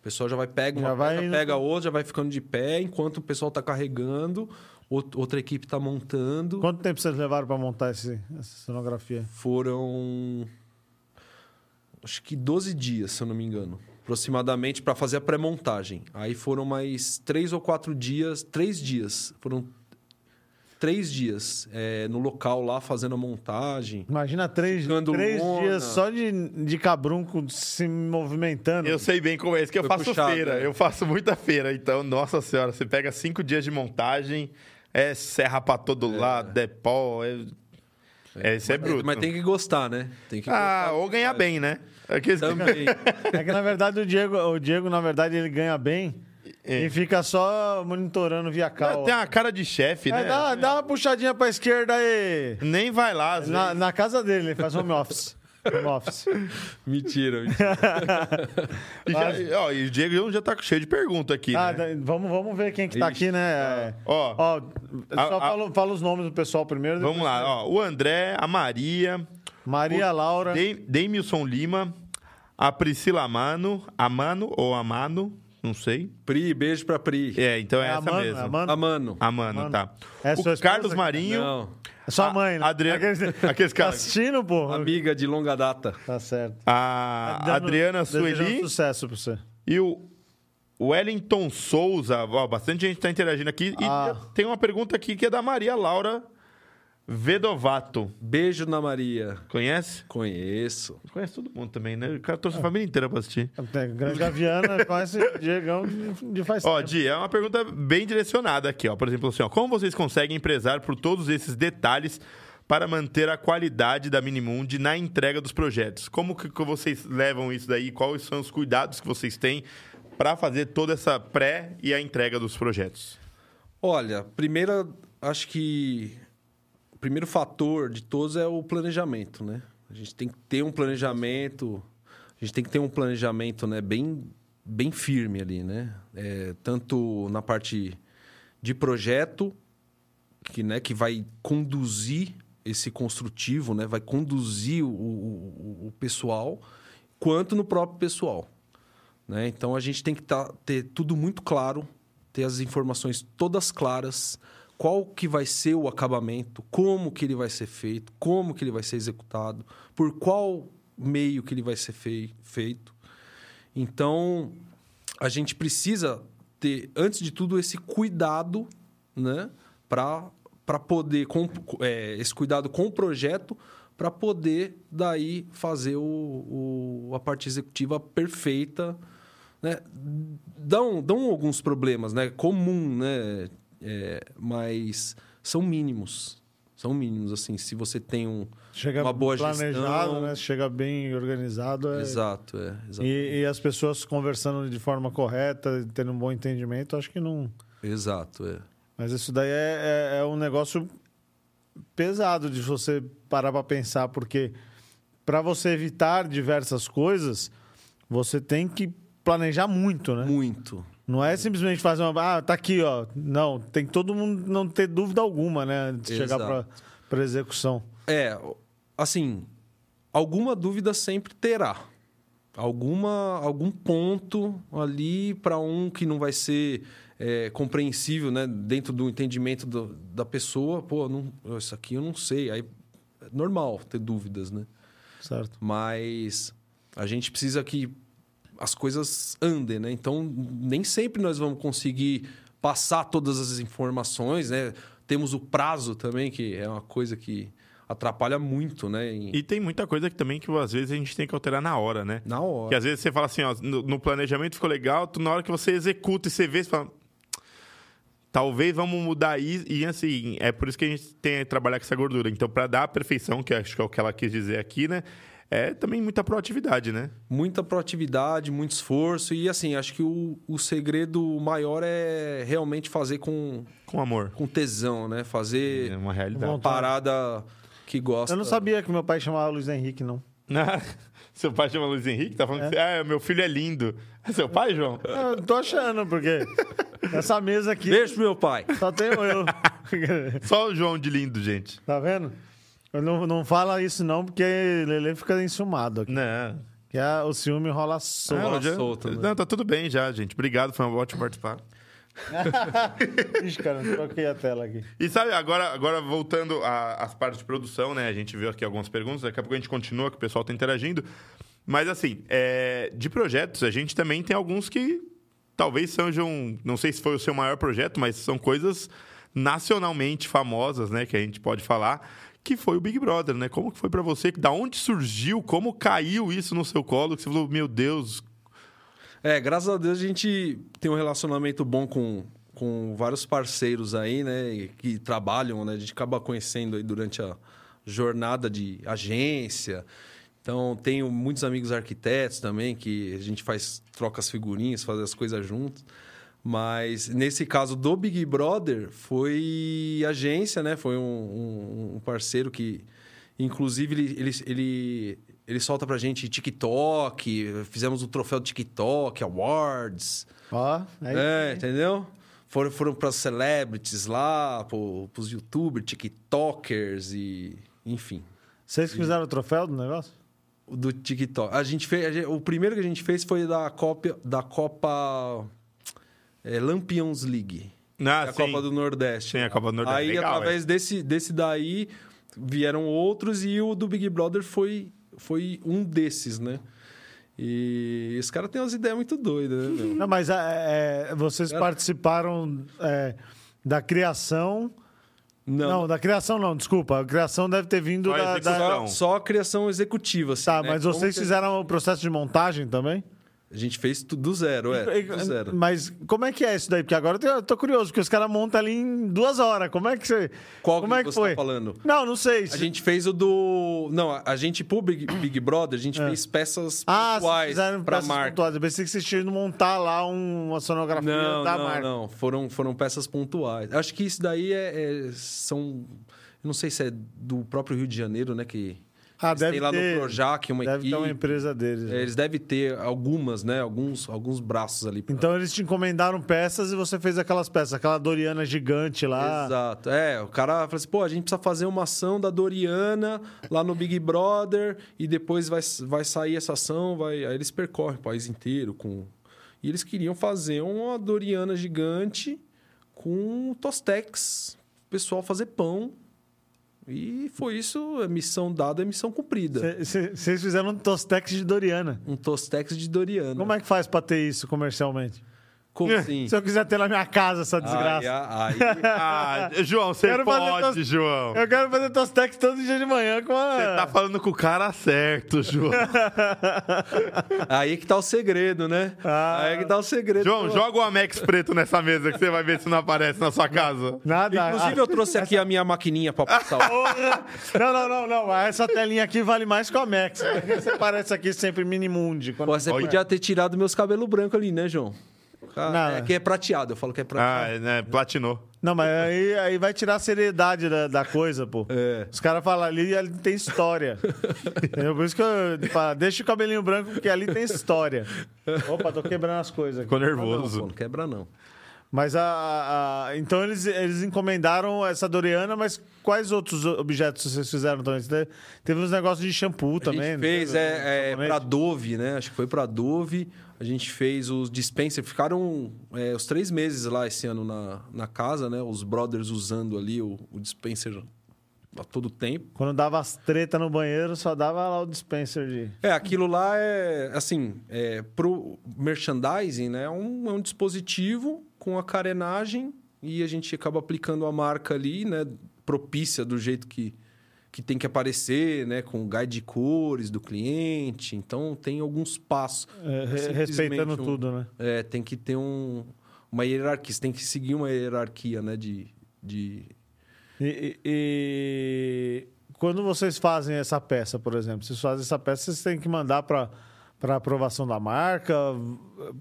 Speaker 3: O pessoal já vai pega
Speaker 2: Já
Speaker 3: uma
Speaker 2: vai
Speaker 3: peça,
Speaker 2: indo-
Speaker 3: pega outra, já vai ficando de pé, enquanto o pessoal está carregando, outra equipe está montando.
Speaker 2: Quanto tempo vocês levaram para montar esse, essa cenografia?
Speaker 3: Foram. Acho que 12 dias, se eu não me engano. Aproximadamente para fazer a pré-montagem. Aí foram mais três ou quatro dias. Três dias. Foram três dias é, no local lá fazendo a montagem.
Speaker 2: Imagina três, três
Speaker 3: lona.
Speaker 2: dias só de, de cabrunco se movimentando.
Speaker 1: Eu sei bem como é isso, que eu
Speaker 3: Foi
Speaker 1: faço
Speaker 3: puxado,
Speaker 1: feira.
Speaker 3: né?
Speaker 1: Eu faço muita feira. Então, nossa senhora, você pega cinco dias de montagem, é serra pra todo lado, é pó, é... É, isso é bruto.
Speaker 3: Mas tem que gostar, né? Tem que
Speaker 1: Ah, ou
Speaker 3: que
Speaker 1: ganhar
Speaker 3: faz.
Speaker 1: bem, né? Aqueles-
Speaker 3: Também.
Speaker 2: É que, na verdade, o Diego, o Diego, na verdade, ele ganha bem
Speaker 1: É.
Speaker 2: e fica só monitorando via cal.
Speaker 1: Tem uma cara de chefe,
Speaker 2: É,
Speaker 1: né?
Speaker 2: dá, dá uma puxadinha pra esquerda aí.
Speaker 1: Nem vai lá,
Speaker 2: Na, na casa dele, ele faz home office. Home office.
Speaker 3: mentira, mentira.
Speaker 1: E, já- ó, e o Diego já tá cheio de pergunta aqui,
Speaker 2: Ah,
Speaker 1: né?
Speaker 2: vamos, vamos ver quem que tá
Speaker 3: Ixi.
Speaker 2: aqui, né?
Speaker 1: Ó,
Speaker 2: Ó, só
Speaker 1: a-
Speaker 2: fala, fala os nomes do pessoal primeiro.
Speaker 1: vamos lá. Ó, o André, a Maria,
Speaker 2: Maria Laura.
Speaker 1: Dei- Deimilson Lima, a Priscila Amano, Amano ou Amano, não sei.
Speaker 3: Pri, beijo pra Pri.
Speaker 1: É, então é,
Speaker 2: É a
Speaker 1: essa
Speaker 2: Mano,
Speaker 1: mesmo.
Speaker 2: é a Mano?
Speaker 3: Amano.
Speaker 1: Amano,
Speaker 2: Amano.
Speaker 1: tá.
Speaker 2: É
Speaker 1: o
Speaker 2: esposa?
Speaker 1: Carlos Marinho,
Speaker 3: Não,
Speaker 2: É sua
Speaker 1: a-
Speaker 2: mãe, né?
Speaker 1: Adriano-
Speaker 2: Aqueles,
Speaker 1: aqueles
Speaker 2: Tá
Speaker 1: caras.
Speaker 2: assistindo, pô?
Speaker 3: amiga de longa data.
Speaker 2: Tá certo.
Speaker 1: a
Speaker 2: Dando-
Speaker 1: Adriana Sueli
Speaker 2: sucesso pra você.
Speaker 1: e o Wellington Souza. Ó, bastante gente tá interagindo aqui. E
Speaker 2: Ah.
Speaker 1: tem uma pergunta aqui que é da Maria Laura Vedovato.
Speaker 3: Beijo na Maria.
Speaker 1: Conhece?
Speaker 3: Conheço.
Speaker 1: Conhece todo mundo também, né? O cara trouxe a família inteira pra assistir.
Speaker 2: Tem Grande Gaviana conhece o Diegão de, faz
Speaker 1: Ó. Di, é uma pergunta bem direcionada aqui, ó. Por exemplo, assim, ó, como vocês conseguem empresar por todos esses detalhes para manter a qualidade da Minimundi na entrega dos projetos? Como que vocês levam isso daí? Quais são os cuidados que vocês têm para fazer toda essa pré e a entrega dos projetos?
Speaker 3: Olha, primeira, acho que o primeiro fator de todos é o planejamento, né? A gente tem que ter um planejamento, a gente tem que ter um planejamento, né, bem, bem firme ali, né? É, tanto na parte de projeto, que, né, que vai conduzir esse construtivo, né, vai conduzir o, o, o pessoal, quanto no próprio pessoal. Né? Então a gente tem que tá, ter tudo muito claro, ter as informações todas claras, qual que vai ser o acabamento, como que ele vai ser feito, como que ele vai ser executado, por qual meio que ele vai ser fei feito. Então, a gente precisa ter, antes de tudo, esse cuidado, né? Para poder, com, é, esse cuidado com o projeto, para poder daí fazer o, o, a parte executiva perfeita. Né? Dão, dão alguns problemas, né? Comum, né? É, mas são mínimos. São mínimos, assim. Se você tem um,
Speaker 2: Chega
Speaker 3: uma boa
Speaker 2: planejado,
Speaker 3: gestão...
Speaker 2: né? Chega bem organizado. É...
Speaker 3: Exato, é.
Speaker 2: E, e, as pessoas conversando de forma correta, tendo um bom entendimento, acho que não...
Speaker 3: Exato, é.
Speaker 2: Mas isso daí é, é, é um negócio pesado de você parar para pensar, porque para você evitar diversas coisas, você tem que planejar muito, né?
Speaker 3: Muito.
Speaker 2: Não é simplesmente fazer uma. Ah, tá aqui, ó. Não, tem que todo mundo não ter dúvida alguma, né? De
Speaker 3: Exato.
Speaker 2: chegar para execução.
Speaker 3: É, assim, alguma dúvida sempre terá. Alguma, algum ponto ali para um que não vai ser é, compreensível, né? Dentro do entendimento do, da pessoa. Pô, não, isso aqui eu não sei. Aí é normal ter dúvidas, né?
Speaker 2: Certo.
Speaker 3: Mas a gente precisa que as coisas andem, né? Então, nem sempre nós vamos conseguir passar todas as informações, né? Temos o prazo também, que é uma coisa que atrapalha muito, né?
Speaker 1: Em... E tem muita coisa que também que às vezes a gente tem que alterar na hora, né?
Speaker 3: Na hora.
Speaker 1: Que às vezes você fala assim, ó, no, no planejamento ficou legal, tu, na hora que você executa e você vê, você fala, talvez vamos mudar isso. E assim, é por isso que a gente tem que trabalhar com essa gordura. Então, para dar a perfeição, que acho que é o que ela quis dizer aqui, né? É também muita proatividade, né?
Speaker 3: Muita proatividade, muito esforço. E assim, acho que o, o segredo maior é realmente fazer com...
Speaker 1: Com amor.
Speaker 3: Com tesão, né? Fazer
Speaker 1: é uma realidade.
Speaker 3: uma parada que gosta.
Speaker 2: Eu não sabia que meu pai chamava Luiz Henrique, não.
Speaker 1: Seu pai chama Luiz Henrique? Tá falando é. que ah, meu filho é lindo. É seu pai, João?
Speaker 2: Eu tô achando, porque essa mesa aqui.
Speaker 3: Beijo pro meu pai.
Speaker 2: Só tenho eu.
Speaker 1: Só o João de lindo, gente.
Speaker 2: Tá vendo? Não, não fala isso, não, porque Lele fica enciumado aqui.
Speaker 1: Não.
Speaker 2: Que a, o ciúme rola solto.
Speaker 1: Ah, já,
Speaker 3: solto né?
Speaker 1: Não, tá tudo bem já, gente. Obrigado, foi um ótimo participar.
Speaker 2: Ixi, cara, troquei a tela aqui.
Speaker 1: E sabe, agora, agora voltando às partes de produção, né? A gente viu aqui algumas perguntas, daqui a pouco a gente continua, que o pessoal tá interagindo. Mas assim, é, de projetos, a gente também tem alguns que talvez sejam. Não sei se foi o seu maior projeto, mas são coisas nacionalmente famosas, né? Que a gente pode falar. Que foi o Big Brother, né? Como que foi para você? Da onde surgiu? Como caiu isso no seu colo? Que você falou, meu Deus,
Speaker 3: é, graças a Deus a gente tem um relacionamento bom com, com vários parceiros aí, né? Que trabalham, né? A gente acaba conhecendo aí durante a jornada de agência. Então, tenho muitos amigos arquitetos também, que a gente faz troca as figurinhas, faz as coisas juntos. Mas nesse caso do Big Brother, foi agência, né? Foi um, um, um parceiro que, inclusive, ele, ele, ele ele solta pra gente TikTok, fizemos o troféu TikTok, Awards.
Speaker 2: Ó,
Speaker 3: oh, é, entendeu? Foram, foram pras celebrities lá, pro, pros youtubers, TikTokers e. Enfim.
Speaker 2: Vocês que fizeram o troféu do negócio?
Speaker 3: Do TikTok. A gente fez. A gente, o primeiro que a gente fez foi da Copa. Da Copa é, Lampions League.
Speaker 1: Ah,
Speaker 3: a
Speaker 1: sim.
Speaker 3: Copa do Nordeste.
Speaker 1: Sim, a Copa do Nordeste.
Speaker 3: Aí,
Speaker 1: Legal,
Speaker 3: através
Speaker 1: é.
Speaker 3: desse, desse daí, vieram outros e o do Big Brother foi foi um desses, né? E esse cara tem umas ideias muito doidas, né, meu?
Speaker 2: Não, mas é, vocês cara... participaram é, da criação. Não. não, da criação não, desculpa. A criação deve ter vindo da, da,
Speaker 3: Só a criação executiva, assim,
Speaker 2: Tá,
Speaker 3: né?
Speaker 2: mas vocês que... fizeram o processo de montagem também?
Speaker 3: A gente fez tudo do zero, é. Do zero.
Speaker 2: Mas como é que é isso daí? Porque agora eu tô curioso, porque os caras montam ali em duas horas. Como é que você.
Speaker 3: Qual
Speaker 2: como
Speaker 3: que
Speaker 2: é que
Speaker 3: você
Speaker 2: foi?
Speaker 3: tá falando?
Speaker 2: Não, não sei.
Speaker 3: A gente fez o do. Não, a gente, pro Big, Big Brother, a gente é. fez peças
Speaker 2: ah,
Speaker 3: pontuais pra
Speaker 2: peças
Speaker 3: marca.
Speaker 2: Pontuais. Eu pensei que vocês tinham montar lá uma sonografia
Speaker 3: não,
Speaker 2: da
Speaker 3: não,
Speaker 2: marca.
Speaker 3: Não, foram, foram peças pontuais. Acho que isso daí é, é são. Eu não sei se é do próprio Rio de Janeiro, né? Que
Speaker 2: ah,
Speaker 3: eles
Speaker 2: deve
Speaker 3: têm lá
Speaker 2: ter,
Speaker 3: no Projac uma
Speaker 2: deve
Speaker 3: equipe.
Speaker 2: ter uma empresa deles.
Speaker 3: É, eles devem ter algumas, né? Alguns, alguns braços ali. Pra...
Speaker 2: Então eles te encomendaram peças e você fez aquelas peças, aquela Doriana gigante lá.
Speaker 3: Exato. É, o cara falou assim: pô, a gente precisa fazer uma ação da Doriana lá no Big Brother e depois vai, vai sair essa ação. Vai... Aí eles percorrem o país inteiro com. E eles queriam fazer uma Doriana gigante com Tostex pessoal fazer pão. E foi isso, é missão dada, é missão cumprida.
Speaker 2: Vocês fizeram um Tostex de Doriana.
Speaker 3: Um Tostex de Doriana.
Speaker 2: Como é que faz pra ter isso comercialmente?
Speaker 3: Como assim?
Speaker 2: Se eu quiser ter na minha casa essa desgraça.
Speaker 3: Aí, aí,
Speaker 1: Ah, João, você
Speaker 2: Quero
Speaker 1: pode,
Speaker 2: tos-
Speaker 1: João.
Speaker 2: Eu quero fazer Tostex todo dia de manhã com a...
Speaker 1: Você tá falando com o cara certo, João.
Speaker 3: aí que tá o segredo, né?
Speaker 2: Ah.
Speaker 3: Aí que tá o segredo.
Speaker 1: João, joga o Amex preto nessa mesa que você vai ver se não aparece na sua casa.
Speaker 2: Nada.
Speaker 3: Inclusive, eu trouxe aqui a minha maquininha pra passar. o-
Speaker 2: Porra! Não, não, não, não. Essa telinha aqui vale mais que o Amex. Você parece aqui sempre Minimundi. Quando...
Speaker 3: Pô, Você
Speaker 1: Olha.
Speaker 3: podia ter tirado meus cabelos brancos ali, né, João? Ah,
Speaker 2: Não.
Speaker 3: é que é prateado, eu falo que é prateado.
Speaker 1: Ah, é, né? Platinou.
Speaker 2: Não, mas aí, aí vai tirar a seriedade da, da coisa, pô.
Speaker 3: É.
Speaker 2: Os caras falam ali, ali tem história. Entendeu? Por isso que eu falo, deixa o cabelinho branco, porque ali tem história. Opa, tô quebrando as coisas aqui.
Speaker 1: Ficou
Speaker 3: Não,
Speaker 1: nervoso.
Speaker 3: pô, não quebra não.
Speaker 2: Mas a, a- a- então eles, eles encomendaram essa Doriana, mas quais outros objetos vocês fizeram também? Você Teve, teve uns negócios de shampoo
Speaker 3: A
Speaker 2: também.
Speaker 3: gente
Speaker 2: não
Speaker 3: fez é, é, pra Dove, né? Acho que foi pra Dove. A gente fez os dispenser. Ficaram é, os três meses lá esse ano na, na casa, né? Os brothers usando ali o, o dispenser a todo tempo.
Speaker 2: Quando dava as treta no banheiro, só dava lá o dispenser de.
Speaker 3: É, aquilo lá é, assim, é, pro merchandising, né? É um, é um dispositivo com a carenagem e a gente acaba aplicando a marca ali, né? Propícia do jeito que, que tem que aparecer, né? Com o guide de cores do cliente. Então, tem alguns passos.
Speaker 2: é, respeitando
Speaker 3: um-
Speaker 2: tudo, né?
Speaker 3: É, tem que ter um, uma hierarquia. Você tem que seguir uma hierarquia, né? De... de...
Speaker 2: E, e- quando vocês fazem essa peça, por exemplo, vocês fazem essa peça, vocês têm que mandar para para aprovação da marca,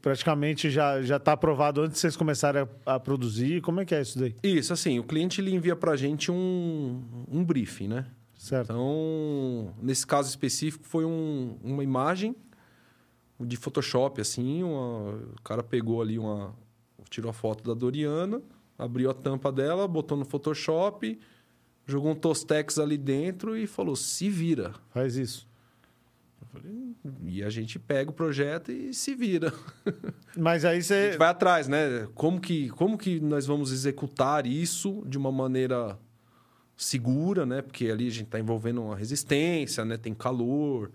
Speaker 2: praticamente já já está aprovado antes de vocês começarem a, a produzir. Como é que é isso daí?
Speaker 3: Isso, assim, o cliente ele envia pra gente um, um briefing, né?
Speaker 2: Certo.
Speaker 3: Então, nesse caso específico, foi um- uma imagem de Photoshop, assim. uma- o cara pegou ali uma. Tirou a foto da Doriana, abriu a tampa dela, botou no Photoshop, jogou um Tostex ali dentro e falou: se vira.
Speaker 2: Faz isso.
Speaker 3: E a gente pega o projeto e se vira.
Speaker 2: Mas aí
Speaker 3: A
Speaker 2: você
Speaker 3: gente vai atrás, né? Como que, como que nós vamos executar isso de uma maneira segura, né? Porque ali a gente está envolvendo uma resistência, né? Tem calor.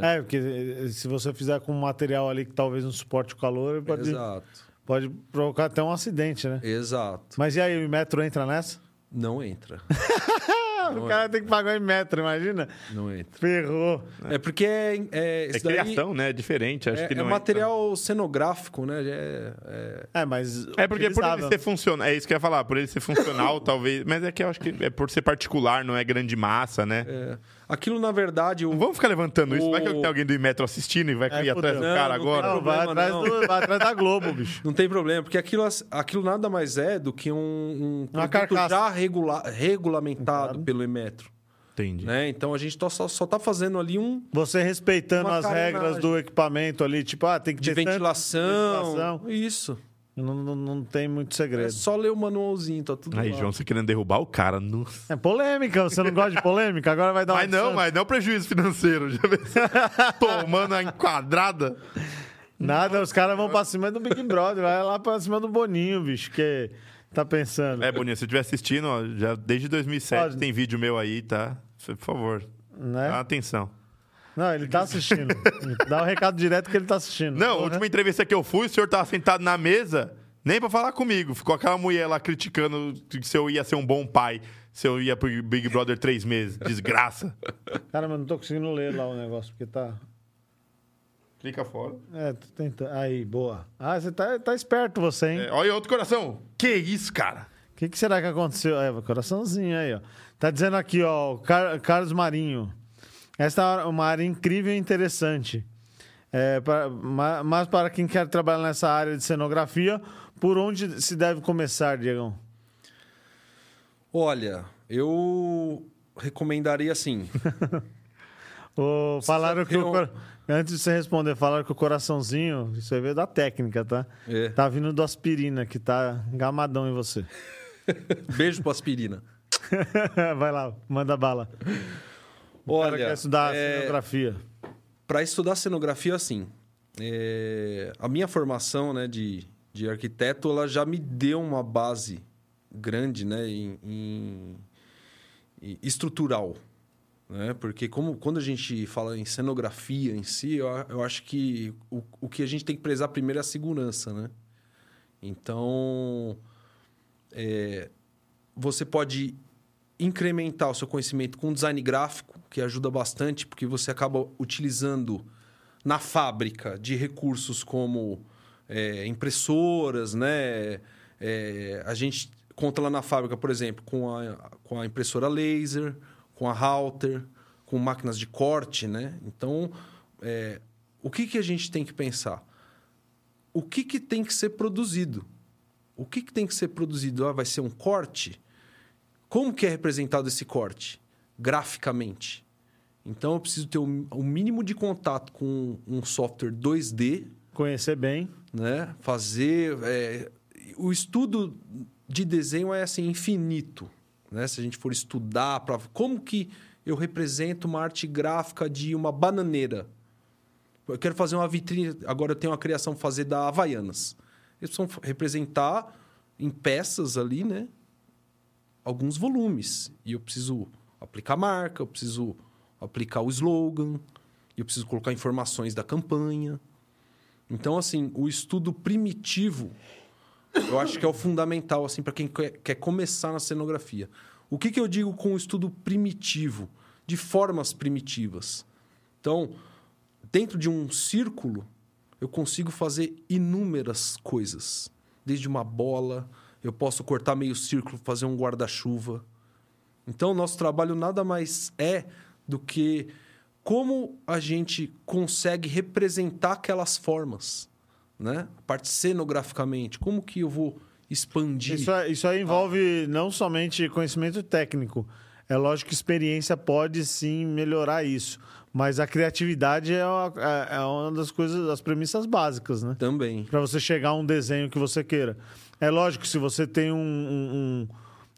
Speaker 2: É, porque eh, se você fizer com um material ali que talvez não suporte o calor, pode,
Speaker 3: Exato.
Speaker 2: pode provocar até um acidente, né?
Speaker 3: Exato.
Speaker 2: Mas e aí, o metro entra nessa?
Speaker 3: Não entra.
Speaker 2: o cara tem que pagar em metro, imagina?
Speaker 3: Não entra.
Speaker 2: Ferrou.
Speaker 3: É porque é, é,
Speaker 1: É
Speaker 3: isso daí
Speaker 1: criação, né? É diferente. Acho
Speaker 3: é,
Speaker 1: que
Speaker 3: é
Speaker 1: não
Speaker 3: material cenográfico, né? É, é-
Speaker 2: É, mas.
Speaker 1: É porque por ele ser funcional, é isso que eu ia falar, por ele ser funcional, talvez. Mas é que eu acho que é por ser particular, não é grande massa, né?
Speaker 3: é- Aquilo, na verdade, o,
Speaker 1: Não vamos ficar levantando isso. Vai que
Speaker 3: O-
Speaker 1: tem alguém do Imetro assistindo e vai
Speaker 2: É,
Speaker 1: ir atrás do cara
Speaker 3: Não,
Speaker 1: agora.
Speaker 2: Não, vai,
Speaker 3: problema,
Speaker 2: atrás
Speaker 3: não.
Speaker 2: do- vai atrás da Globo, bicho.
Speaker 3: Não tem problema, porque aquilo, aquilo nada mais é do que um, um
Speaker 2: Uma
Speaker 3: produto
Speaker 2: carcaça.
Speaker 3: já regula- regulamentado
Speaker 2: Claro.
Speaker 3: pelo Emetro.
Speaker 1: Entendi.
Speaker 3: Né? Então a gente tá- só, só tá fazendo ali um
Speaker 2: Você respeitando as
Speaker 3: carenagem.
Speaker 2: regras do equipamento ali, tipo, ah, tem que
Speaker 3: de
Speaker 2: ter tanto-
Speaker 3: ventilação.
Speaker 2: ventilação.
Speaker 3: Isso.
Speaker 2: Não, não, não tem muito
Speaker 3: É
Speaker 2: segredo.
Speaker 3: só ler o manualzinho, tá tudo
Speaker 1: Aí,
Speaker 3: lá.
Speaker 1: João, você querendo derrubar o cara. Nossa.
Speaker 2: É polêmica, você não gosta de polêmica? Agora vai dar uma
Speaker 1: Mas não, mas não prejuízo financeiro. Já? Tomando a enquadrada.
Speaker 2: Nada, os caras vão pra cima do Big Brother, vai lá pra cima do Boninho, bicho, que tá pensando.
Speaker 1: É, Boninho, se eu estiver assistindo, ó, já desde 2007
Speaker 2: Pode.
Speaker 1: tem vídeo meu aí, tá? Por favor,
Speaker 2: Né?
Speaker 1: dá atenção.
Speaker 2: Não, ele tá assistindo. Dá um recado direto que ele tá assistindo.
Speaker 1: Não, a última entrevista que eu fui, o senhor tava sentado na mesa, nem pra falar comigo. Ficou aquela mulher lá criticando se eu ia ser um bom pai, se eu ia pro Big Brother três meses. Desgraça.
Speaker 2: Cara, mas não tô conseguindo ler lá o negócio, porque tá.
Speaker 1: Clica fora.
Speaker 2: É, tô tentando. Aí, boa. Ah, você tá, tá esperto, você, hein?
Speaker 1: É, olha outro coração. Que isso, cara?
Speaker 2: O que, que será que aconteceu? É, coraçãozinho aí, ó. Tá dizendo aqui, ó, o Car- Carlos Marinho. Esta é uma área incrível e interessante. É, pra- ma- mas para quem quer trabalhar nessa área de cenografia, por onde se deve começar, Diegão?
Speaker 3: Olha, eu recomendaria assim.
Speaker 2: Ô, falaram que o
Speaker 3: eu-
Speaker 2: cor- Antes de você responder, falaram que o coraçãozinho, isso aí veio da técnica, tá?
Speaker 3: É.
Speaker 2: Tá vindo do aspirina, que tá gamadão em você.
Speaker 3: Beijo pro aspirina.
Speaker 2: Vai lá, manda bala. O cara
Speaker 3: Olha,
Speaker 2: quer estudar
Speaker 3: é,
Speaker 2: cenografia.
Speaker 3: para estudar cenografia, assim, é, a minha formação né, de, de arquiteto ela já me deu uma base grande, né? Em, em- em estrutural, né? Porque como quando a gente fala em cenografia em si, eu, eu acho que o, o que a gente tem que prezar primeiro é a segurança, né? Então, é, você pode incrementar o seu conhecimento com design gráfico, que ajuda bastante, porque você acaba utilizando na fábrica de recursos como é, impressoras, né? É, a gente conta lá na fábrica, por exemplo, com a, com a impressora laser, com a router, com máquinas de corte, né? Então, é, o que, que a gente tem que pensar? O que, que tem que ser produzido? O que, que tem que ser produzido? Ah, vai ser um corte? Como que é representado esse corte? Graficamente. Então, eu preciso ter o o mínimo de contato com um software 2D,
Speaker 2: Conhecer bem.
Speaker 3: né? Fazer... é, O estudo de desenho é, assim, infinito. Né? Se a gente for estudar para como que eu represento uma arte gráfica de uma bananeira. Eu quero fazer uma vitrine... Agora eu tenho uma criação fazer da Havaianas. Eles precisam representar em peças ali, né? Alguns volumes. E eu preciso aplicar marca, eu preciso aplicar o slogan, eu preciso colocar informações da campanha. Então, assim, o estudo primitivo, eu acho que é o fundamental, assim, para quem quer, quer começar na cenografia. O que, que eu digo com o estudo primitivo? De formas primitivas. Então, dentro de um círculo, eu consigo fazer inúmeras coisas. Desde uma bola, eu posso cortar meio círculo, fazer um guarda-chuva. Então, o nosso trabalho nada mais é do que como a gente consegue representar aquelas formas, né? A parte cenograficamente, como que eu vou expandir?
Speaker 2: Isso, isso aí envolve não somente conhecimento técnico. É lógico que experiência pode sim melhorar isso. Mas a criatividade é uma, é- é uma das coisas, das premissas básicas, né?
Speaker 3: Também.
Speaker 2: Para você chegar a um desenho que você queira. É lógico se você tem um, um,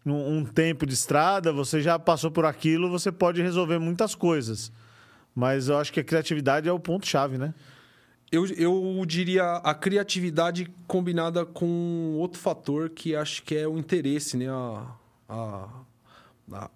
Speaker 2: um- um- um tempo de estrada, você já passou por aquilo, você pode resolver muitas coisas. Mas eu acho que a criatividade é o ponto-chave, né?
Speaker 3: Eu, eu diria a criatividade combinada com outro fator que acho que é o interesse, né? A, a, a,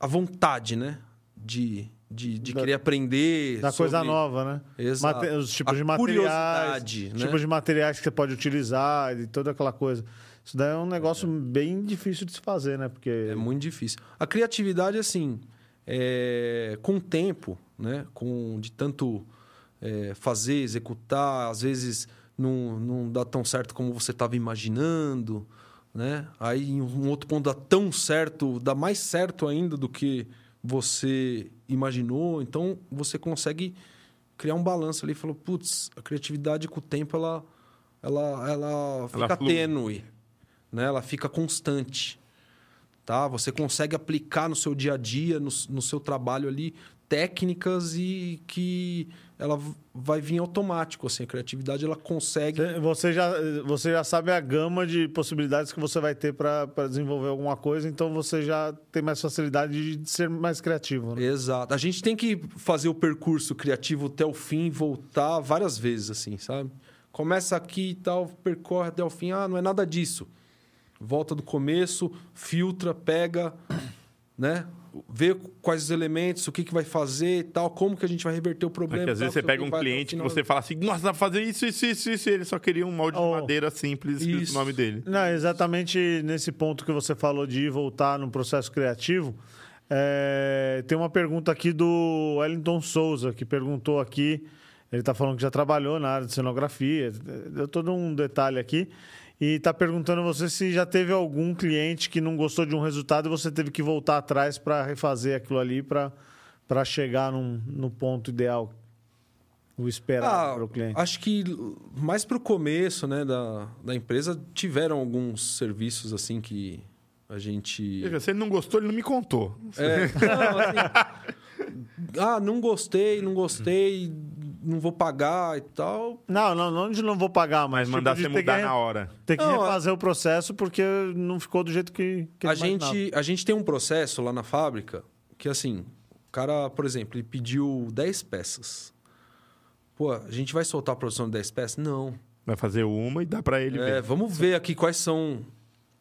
Speaker 3: a vontade, né? De, de, de
Speaker 2: Da-
Speaker 3: querer aprender.
Speaker 2: Da coisa
Speaker 3: sobre-
Speaker 2: nova, né?
Speaker 3: Exato.
Speaker 2: Mate- os tipos
Speaker 3: A
Speaker 2: de materiais,
Speaker 3: curiosidade, né?
Speaker 2: tipos de materiais que você pode utilizar e toda aquela coisa. Isso daí é um negócio bem difícil de se fazer, né? Porque
Speaker 3: É muito difícil. A criatividade, assim, é, com o tempo, né? Com, de tanto é, fazer, executar, às vezes não, não dá tão certo como você estava imaginando, né? Aí em um outro ponto dá tão certo, dá mais certo ainda do que você imaginou. Então você consegue criar um balanço ali falou, putz, a criatividade com o tempo ela, ela, ela fica
Speaker 1: flui.
Speaker 3: tênue, né? Ela fica constante tá? Você consegue aplicar no seu dia a dia, no, no seu trabalho ali, técnicas e que ela vai vir automático, assim. A criatividade, ela consegue...
Speaker 2: você já, você já sabe a gama de possibilidades que você vai ter para desenvolver alguma coisa, então você já tem mais facilidade de ser mais criativo. Né?
Speaker 3: Exato. A gente tem que fazer o percurso criativo até o fim voltar várias vezes, assim, sabe? Começa aqui e tal, percorre até o fim. Ah, não é nada disso. Volta do começo, filtra, pega, né? Vê quais os elementos, o que, que vai fazer e tal, como que a gente vai reverter o problema.
Speaker 1: Porque às
Speaker 3: e tal,
Speaker 1: vezes você pega um cliente que você fala assim, nossa, dá pra fazer isso, isso, isso, isso. E ele só queria um molde
Speaker 2: Oh.
Speaker 1: de madeira simples, escrito o nome dele.
Speaker 2: Não, exatamente nesse ponto que você falou de ir voltar no processo criativo. é, tem uma pergunta aqui do Wellington Souza, que perguntou aqui. Ele está falando que já trabalhou na área de cenografia, deu todo um detalhe aqui. E está perguntando você se já teve algum cliente que não gostou de um resultado e você teve que voltar atrás para refazer aquilo ali para chegar num, no ponto ideal, o esperado
Speaker 3: Ah,
Speaker 2: para o cliente.
Speaker 3: acho que mais para o começo né, da, da empresa tiveram alguns serviços assim que a gente.
Speaker 1: Se ele não gostou, ele não me contou.
Speaker 3: É, não, assim, ah, não gostei, não gostei, não vou pagar e tal.
Speaker 2: Não, não, não de não vou pagar, mas, tipo,
Speaker 1: mandar você mudar
Speaker 2: que,
Speaker 1: na hora.
Speaker 2: Ter que
Speaker 3: Não,
Speaker 2: refazer o processo porque não ficou do jeito que, que
Speaker 3: A
Speaker 2: ele imaginava.
Speaker 3: gente, a gente tem um processo lá na fábrica que, assim, o cara, por exemplo, ele pediu 10 peças. Pô, a gente vai soltar a produção de 10 peças? Não.
Speaker 1: Vai fazer uma e dá pra ele
Speaker 3: É,
Speaker 1: ver.
Speaker 3: vamos ver aqui quais são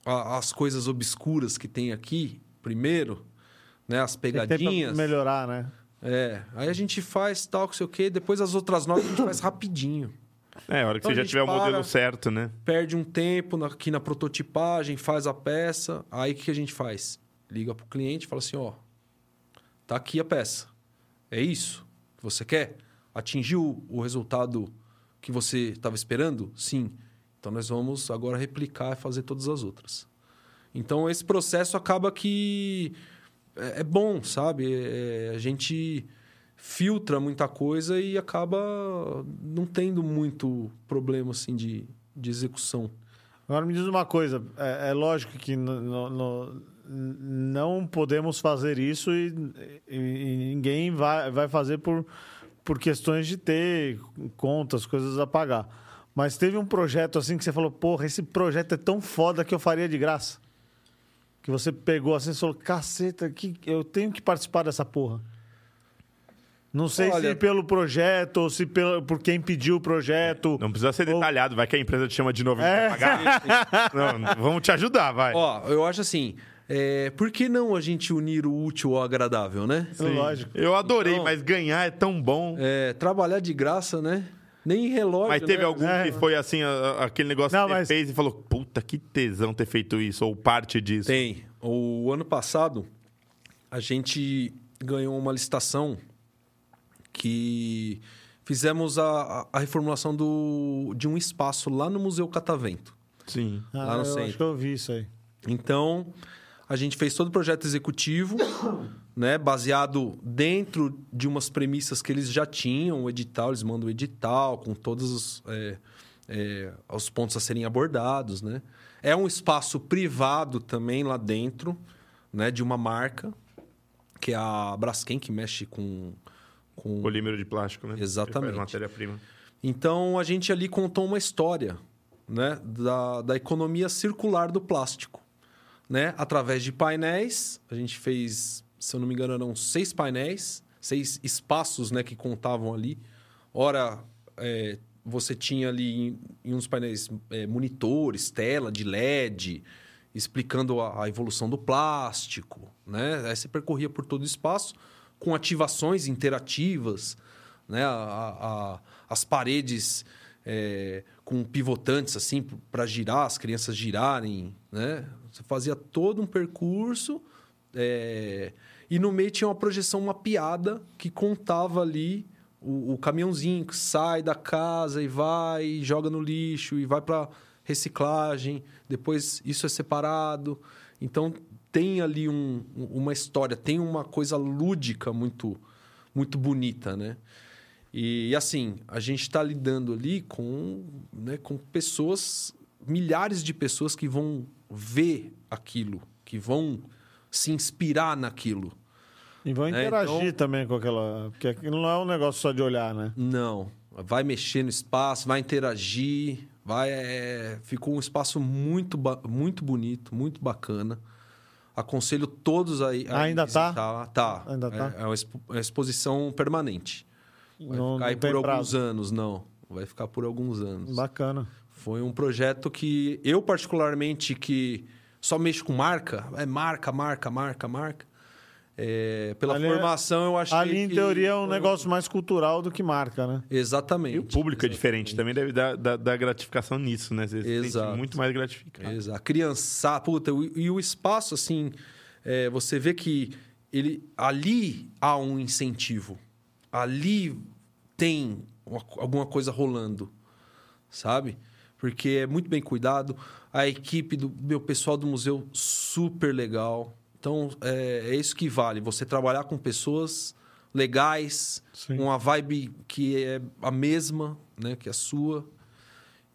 Speaker 3: a- as coisas obscuras que tem aqui primeiro, né? As
Speaker 2: Tem
Speaker 3: pegadinhas.
Speaker 2: melhorar, né?
Speaker 3: É. Aí a gente faz tal, que sei o quê. Depois as outras notas a gente faz rapidinho.
Speaker 1: É, a hora que
Speaker 3: Então
Speaker 1: você já tiver o modelo
Speaker 3: para.
Speaker 1: certo, né?
Speaker 3: Perde um tempo aqui na prototipagem, faz a peça. Aí o que que a gente faz? Liga pro cliente e fala assim: ó, tá aqui a peça. É isso que você quer? Atingiu o resultado que você estava esperando? Sim. Então nós vamos agora replicar e fazer todas as outras. Então esse processo acaba que é, é bom, sabe? É, a gente filtra muita coisa e acaba não tendo muito problema assim de, de execução.
Speaker 2: Agora me diz uma coisa, é, é lógico que no- no- não podemos fazer isso e, e- e ninguém vai, vai fazer por, por questões de ter contas, coisas a pagar. Mas teve um projeto assim que você falou, porra, esse projeto é tão foda que eu faria de graça. Que você pegou assim e falou, caceta, que, eu tenho que participar dessa porra. Não sei se
Speaker 3: Olha-
Speaker 2: pelo projeto ou se pelo, por quem pediu o projeto.
Speaker 1: Não precisa ser
Speaker 2: Ou-
Speaker 1: detalhado, vai que a empresa te chama de novo e
Speaker 2: É.
Speaker 1: não quer pagar. Não, vamos te ajudar, vai.
Speaker 3: Ó, eu acho assim, é, por que não a gente unir o útil ao agradável, né?
Speaker 2: Sim. Lógico.
Speaker 1: Eu adorei,
Speaker 3: Então-
Speaker 1: mas ganhar é tão bom.
Speaker 3: É, trabalhar de graça, né? Nem relógio,
Speaker 1: Mas teve
Speaker 3: né?
Speaker 1: algum
Speaker 2: É.
Speaker 1: que foi assim, a- a- aquele negócio
Speaker 2: Não,
Speaker 1: que
Speaker 2: mas-
Speaker 1: fez e falou, puta, que tesão ter feito isso, ou parte disso.
Speaker 3: Tem. O ano passado, a gente ganhou uma licitação que fizemos a, a- a reformulação do, de um espaço lá no Museu Catavento.
Speaker 1: Sim.
Speaker 2: Ah,
Speaker 3: Lá no
Speaker 2: eu
Speaker 3: centro.
Speaker 2: acho que eu vi isso aí.
Speaker 3: Então, a gente fez todo o projeto executivo, né, baseado dentro de umas premissas que eles já tinham, o edital, eles mandam o edital com todos os, é, é, os pontos a serem abordados, né? É um espaço privado também lá dentro, né, de uma marca, que é a Braskem, que mexe com... com...
Speaker 1: Polímero de plástico, né?
Speaker 3: Exatamente.
Speaker 1: Matéria-prima.
Speaker 3: Então, a gente ali contou uma história né, da, da economia circular do plástico. Né? Através de painéis, a gente fez, se eu não me engano, eram seis painéis, seis espaços né, que contavam ali. Ora, é, você tinha ali em, em uns painéis é, monitores, tela de LED, explicando a, a evolução do plástico. Né? Aí você percorria por todo o espaço com ativações interativas, né? A- a- as paredes é, com pivotantes assim para girar, as crianças girarem, né? Você fazia todo um percurso é, e no meio tinha uma projeção mapeada que contava ali o, o caminhãozinho que sai da casa e vai, e joga no lixo e vai para reciclagem. Depois isso é separado. Então tem ali um- uma história, tem uma coisa lúdica muito muito bonita, né? E, assim, a gente está lidando ali com, né, com pessoas, milhares de pessoas que vão ver aquilo, que vão se inspirar naquilo.
Speaker 2: E vão
Speaker 3: É,
Speaker 2: interagir
Speaker 3: então-
Speaker 2: também com aquela. Porque aquilo não é um negócio só de olhar, né?
Speaker 3: Não, vai mexer no espaço, vai interagir, vai. é, ficou um espaço muito, muito bonito, muito bacana. Aconselho todos aí. a
Speaker 2: Ainda tá?
Speaker 3: visitar. Tá.
Speaker 2: Ainda tá?
Speaker 3: É, é uma é uma exposição permanente. Vai
Speaker 2: Não-
Speaker 3: ficar
Speaker 2: não
Speaker 3: aí por alguns
Speaker 2: prazo.
Speaker 3: anos, não. Vai ficar por alguns anos.
Speaker 2: Bacana.
Speaker 3: Foi um projeto que eu, particularmente, que só mexo com marca, é marca, marca, marca, marca. É, pela
Speaker 2: Ali é-
Speaker 3: formação, eu achei
Speaker 2: Ali, em
Speaker 3: que
Speaker 2: teoria, é um negócio mais cultural do que marca, né?
Speaker 3: Exatamente.
Speaker 1: E o público é diferente, também deve dar, dar- dar gratificação nisso, né? Você
Speaker 3: Exato.
Speaker 1: muito mais gratificado.
Speaker 3: Exato. A criança, puta, e o espaço, assim, é, você vê que ele ali há um incentivo. Ali tem uma- alguma coisa rolando, sabe? Porque é muito bem cuidado. A equipe do meu pessoal do museu, super legal. Então, é, é isso que vale. Você trabalhar com pessoas legais,
Speaker 2: Sim.
Speaker 3: uma vibe que é a mesma, né? Que a sua.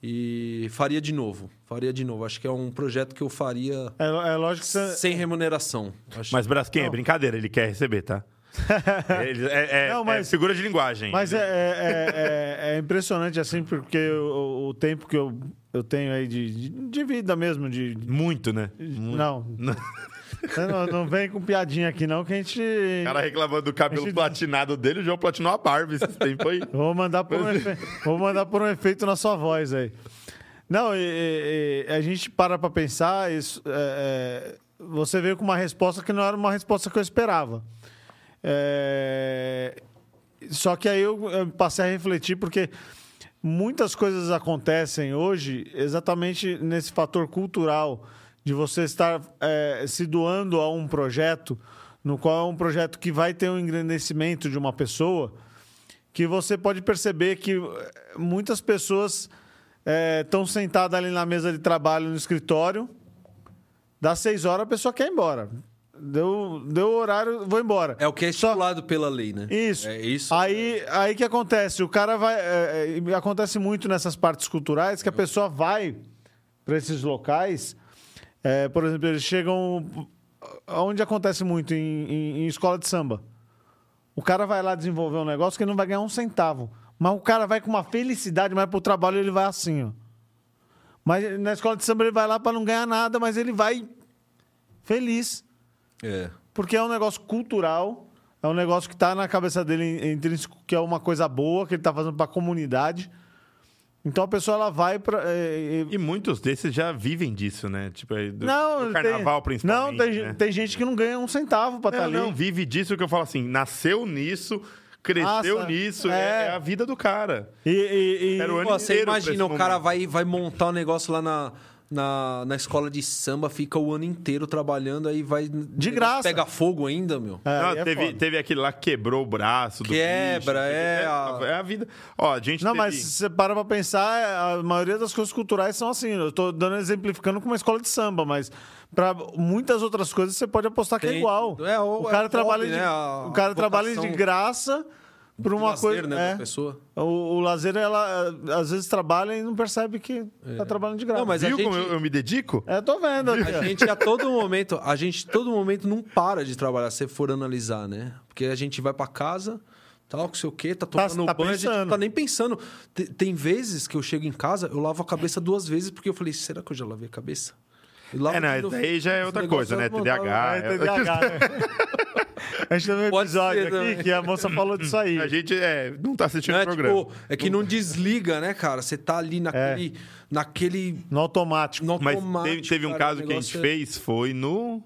Speaker 3: E faria de novo. Faria de novo. Acho que é um projeto que eu faria
Speaker 2: É, é lógico que você.
Speaker 3: sem remuneração. Acho
Speaker 1: Mas Braskem, é brincadeira, ele quer receber, tá? É, é-
Speaker 2: Não, mas-
Speaker 1: é figura de linguagem.
Speaker 2: Mas é, é, é- é impressionante, assim, porque o, o tempo que eu, eu tenho aí de, de, vida mesmo, de.
Speaker 1: Muito, né? Muito.
Speaker 2: Não. Não, não vem com piadinha aqui, não, que a gente.
Speaker 1: O cara reclamando do cabelo
Speaker 2: gente-
Speaker 1: platinado dele, o João platinou a barba esse tempo aí.
Speaker 2: Vou mandar por um, efe... Vou mandar por um efeito na sua voz aí. Não, e- e- a gente para pra pensar, isso, é, é, você veio com uma resposta que não era uma resposta que eu esperava. É, só que aí eu, passei a refletir, porque muitas coisas acontecem hoje exatamente nesse fator cultural de você estar é, se doando a um projeto, no qual é um projeto que vai ter um engrandecimento de uma pessoa, que você pode perceber que eh, muitas pessoas estão sentadas ali na mesa de trabalho no escritório, dá seis horas, a pessoa quer ir embora. Deu, deu horário, vou embora.
Speaker 3: É o que é
Speaker 2: Só-
Speaker 3: estipulado pela lei, né?
Speaker 2: Isso.
Speaker 3: É isso.
Speaker 2: Aí, aí que acontece? O cara vai. é, é, acontece muito nessas partes culturais que a pessoa vai para esses locais. é, por exemplo, eles chegam. Onde acontece muito? Em, em- em escola de samba. O cara vai lá desenvolver um negócio que ele não vai ganhar um centavo. Mas o cara vai com uma felicidade, mas pro trabalho ele vai assim, ó. Mas na escola de samba ele vai lá para não ganhar nada, mas ele vai feliz.
Speaker 3: É.
Speaker 2: Porque é um negócio cultural, é um negócio que está na cabeça dele intrínseco, que é uma coisa boa, que ele está fazendo para a comunidade. Então a pessoa ela vai para.
Speaker 1: E muitos desses já vivem disso, né? Tipo, aí do,
Speaker 2: não,
Speaker 1: do carnaval,
Speaker 2: tem,
Speaker 1: principalmente.
Speaker 2: Não, tem,
Speaker 1: né?
Speaker 2: tem gente que não ganha um centavo para estar
Speaker 1: Não,
Speaker 2: ali.
Speaker 1: não, vive disso que eu falo assim, nasceu nisso, cresceu
Speaker 2: Nossa,
Speaker 1: nisso,
Speaker 2: é.
Speaker 1: é, é a vida do cara.
Speaker 2: E, e- e-
Speaker 1: Era o ano
Speaker 3: Pô, você imagina, o cara vai, vai montar um negócio lá na, na, na escola de samba, fica o ano inteiro trabalhando, aí vai. De
Speaker 2: graça.
Speaker 3: Pega fogo ainda, meu.
Speaker 2: É,
Speaker 1: Não,
Speaker 2: é
Speaker 1: teve,
Speaker 2: foda.
Speaker 1: teve aquele lá que quebrou o braço. Do
Speaker 3: Quebra,
Speaker 1: bicho,
Speaker 3: é,
Speaker 1: é,
Speaker 3: a-
Speaker 1: é a vida. Ó, a gente
Speaker 2: Não,
Speaker 1: teve...
Speaker 2: mas se você para pra pensar, a maioria das coisas culturais são assim. Eu tô dando exemplificando com uma escola de samba, mas para muitas outras coisas você pode apostar que é igual.
Speaker 3: é, o-
Speaker 2: o
Speaker 3: é
Speaker 2: cara
Speaker 3: o
Speaker 2: trabalha
Speaker 3: hobby,
Speaker 2: de,
Speaker 3: né?
Speaker 2: O cara trabalha de graça por uma
Speaker 3: Lazer,
Speaker 2: coisa,
Speaker 3: né,
Speaker 2: é.
Speaker 3: da pessoa.
Speaker 2: O, o lazer, ela às vezes trabalha e não percebe que tá trabalhando de graça.
Speaker 3: Não, mas
Speaker 1: Viu como
Speaker 3: gente-
Speaker 1: eu, eu me dedico?
Speaker 2: É, tô vendo.
Speaker 3: A gente a todo momento, a gente todo momento não para de trabalhar, se for analisar, né? Porque a gente vai pra casa, tal, não sei o quê, tá tomando
Speaker 2: tá
Speaker 3: banho, a gente
Speaker 2: pensando.
Speaker 3: não tá nem pensando. Tem, tem vezes que eu chego em casa, eu lavo a cabeça duas vezes, porque eu falei, será que eu já lavei a cabeça? E
Speaker 1: É, não,
Speaker 3: novo.
Speaker 1: daí já é outra coisa, né?
Speaker 3: é
Speaker 1: TDAH.
Speaker 2: É, TDAH, né? A gente teve um
Speaker 3: Pode
Speaker 2: episódio
Speaker 3: ser
Speaker 2: aqui
Speaker 3: também.
Speaker 2: que a moça falou disso aí.
Speaker 1: A gente é, não tá assistindo
Speaker 3: Não
Speaker 1: o
Speaker 3: é,
Speaker 1: programa.
Speaker 3: tipo, é que não desliga, né, cara? Você tá ali naquele. naquele
Speaker 2: No automático.
Speaker 3: no
Speaker 1: Mas
Speaker 3: automático,
Speaker 1: teve, teve um
Speaker 3: cara,
Speaker 1: caso
Speaker 3: o
Speaker 1: que a gente
Speaker 3: é-
Speaker 1: fez, foi no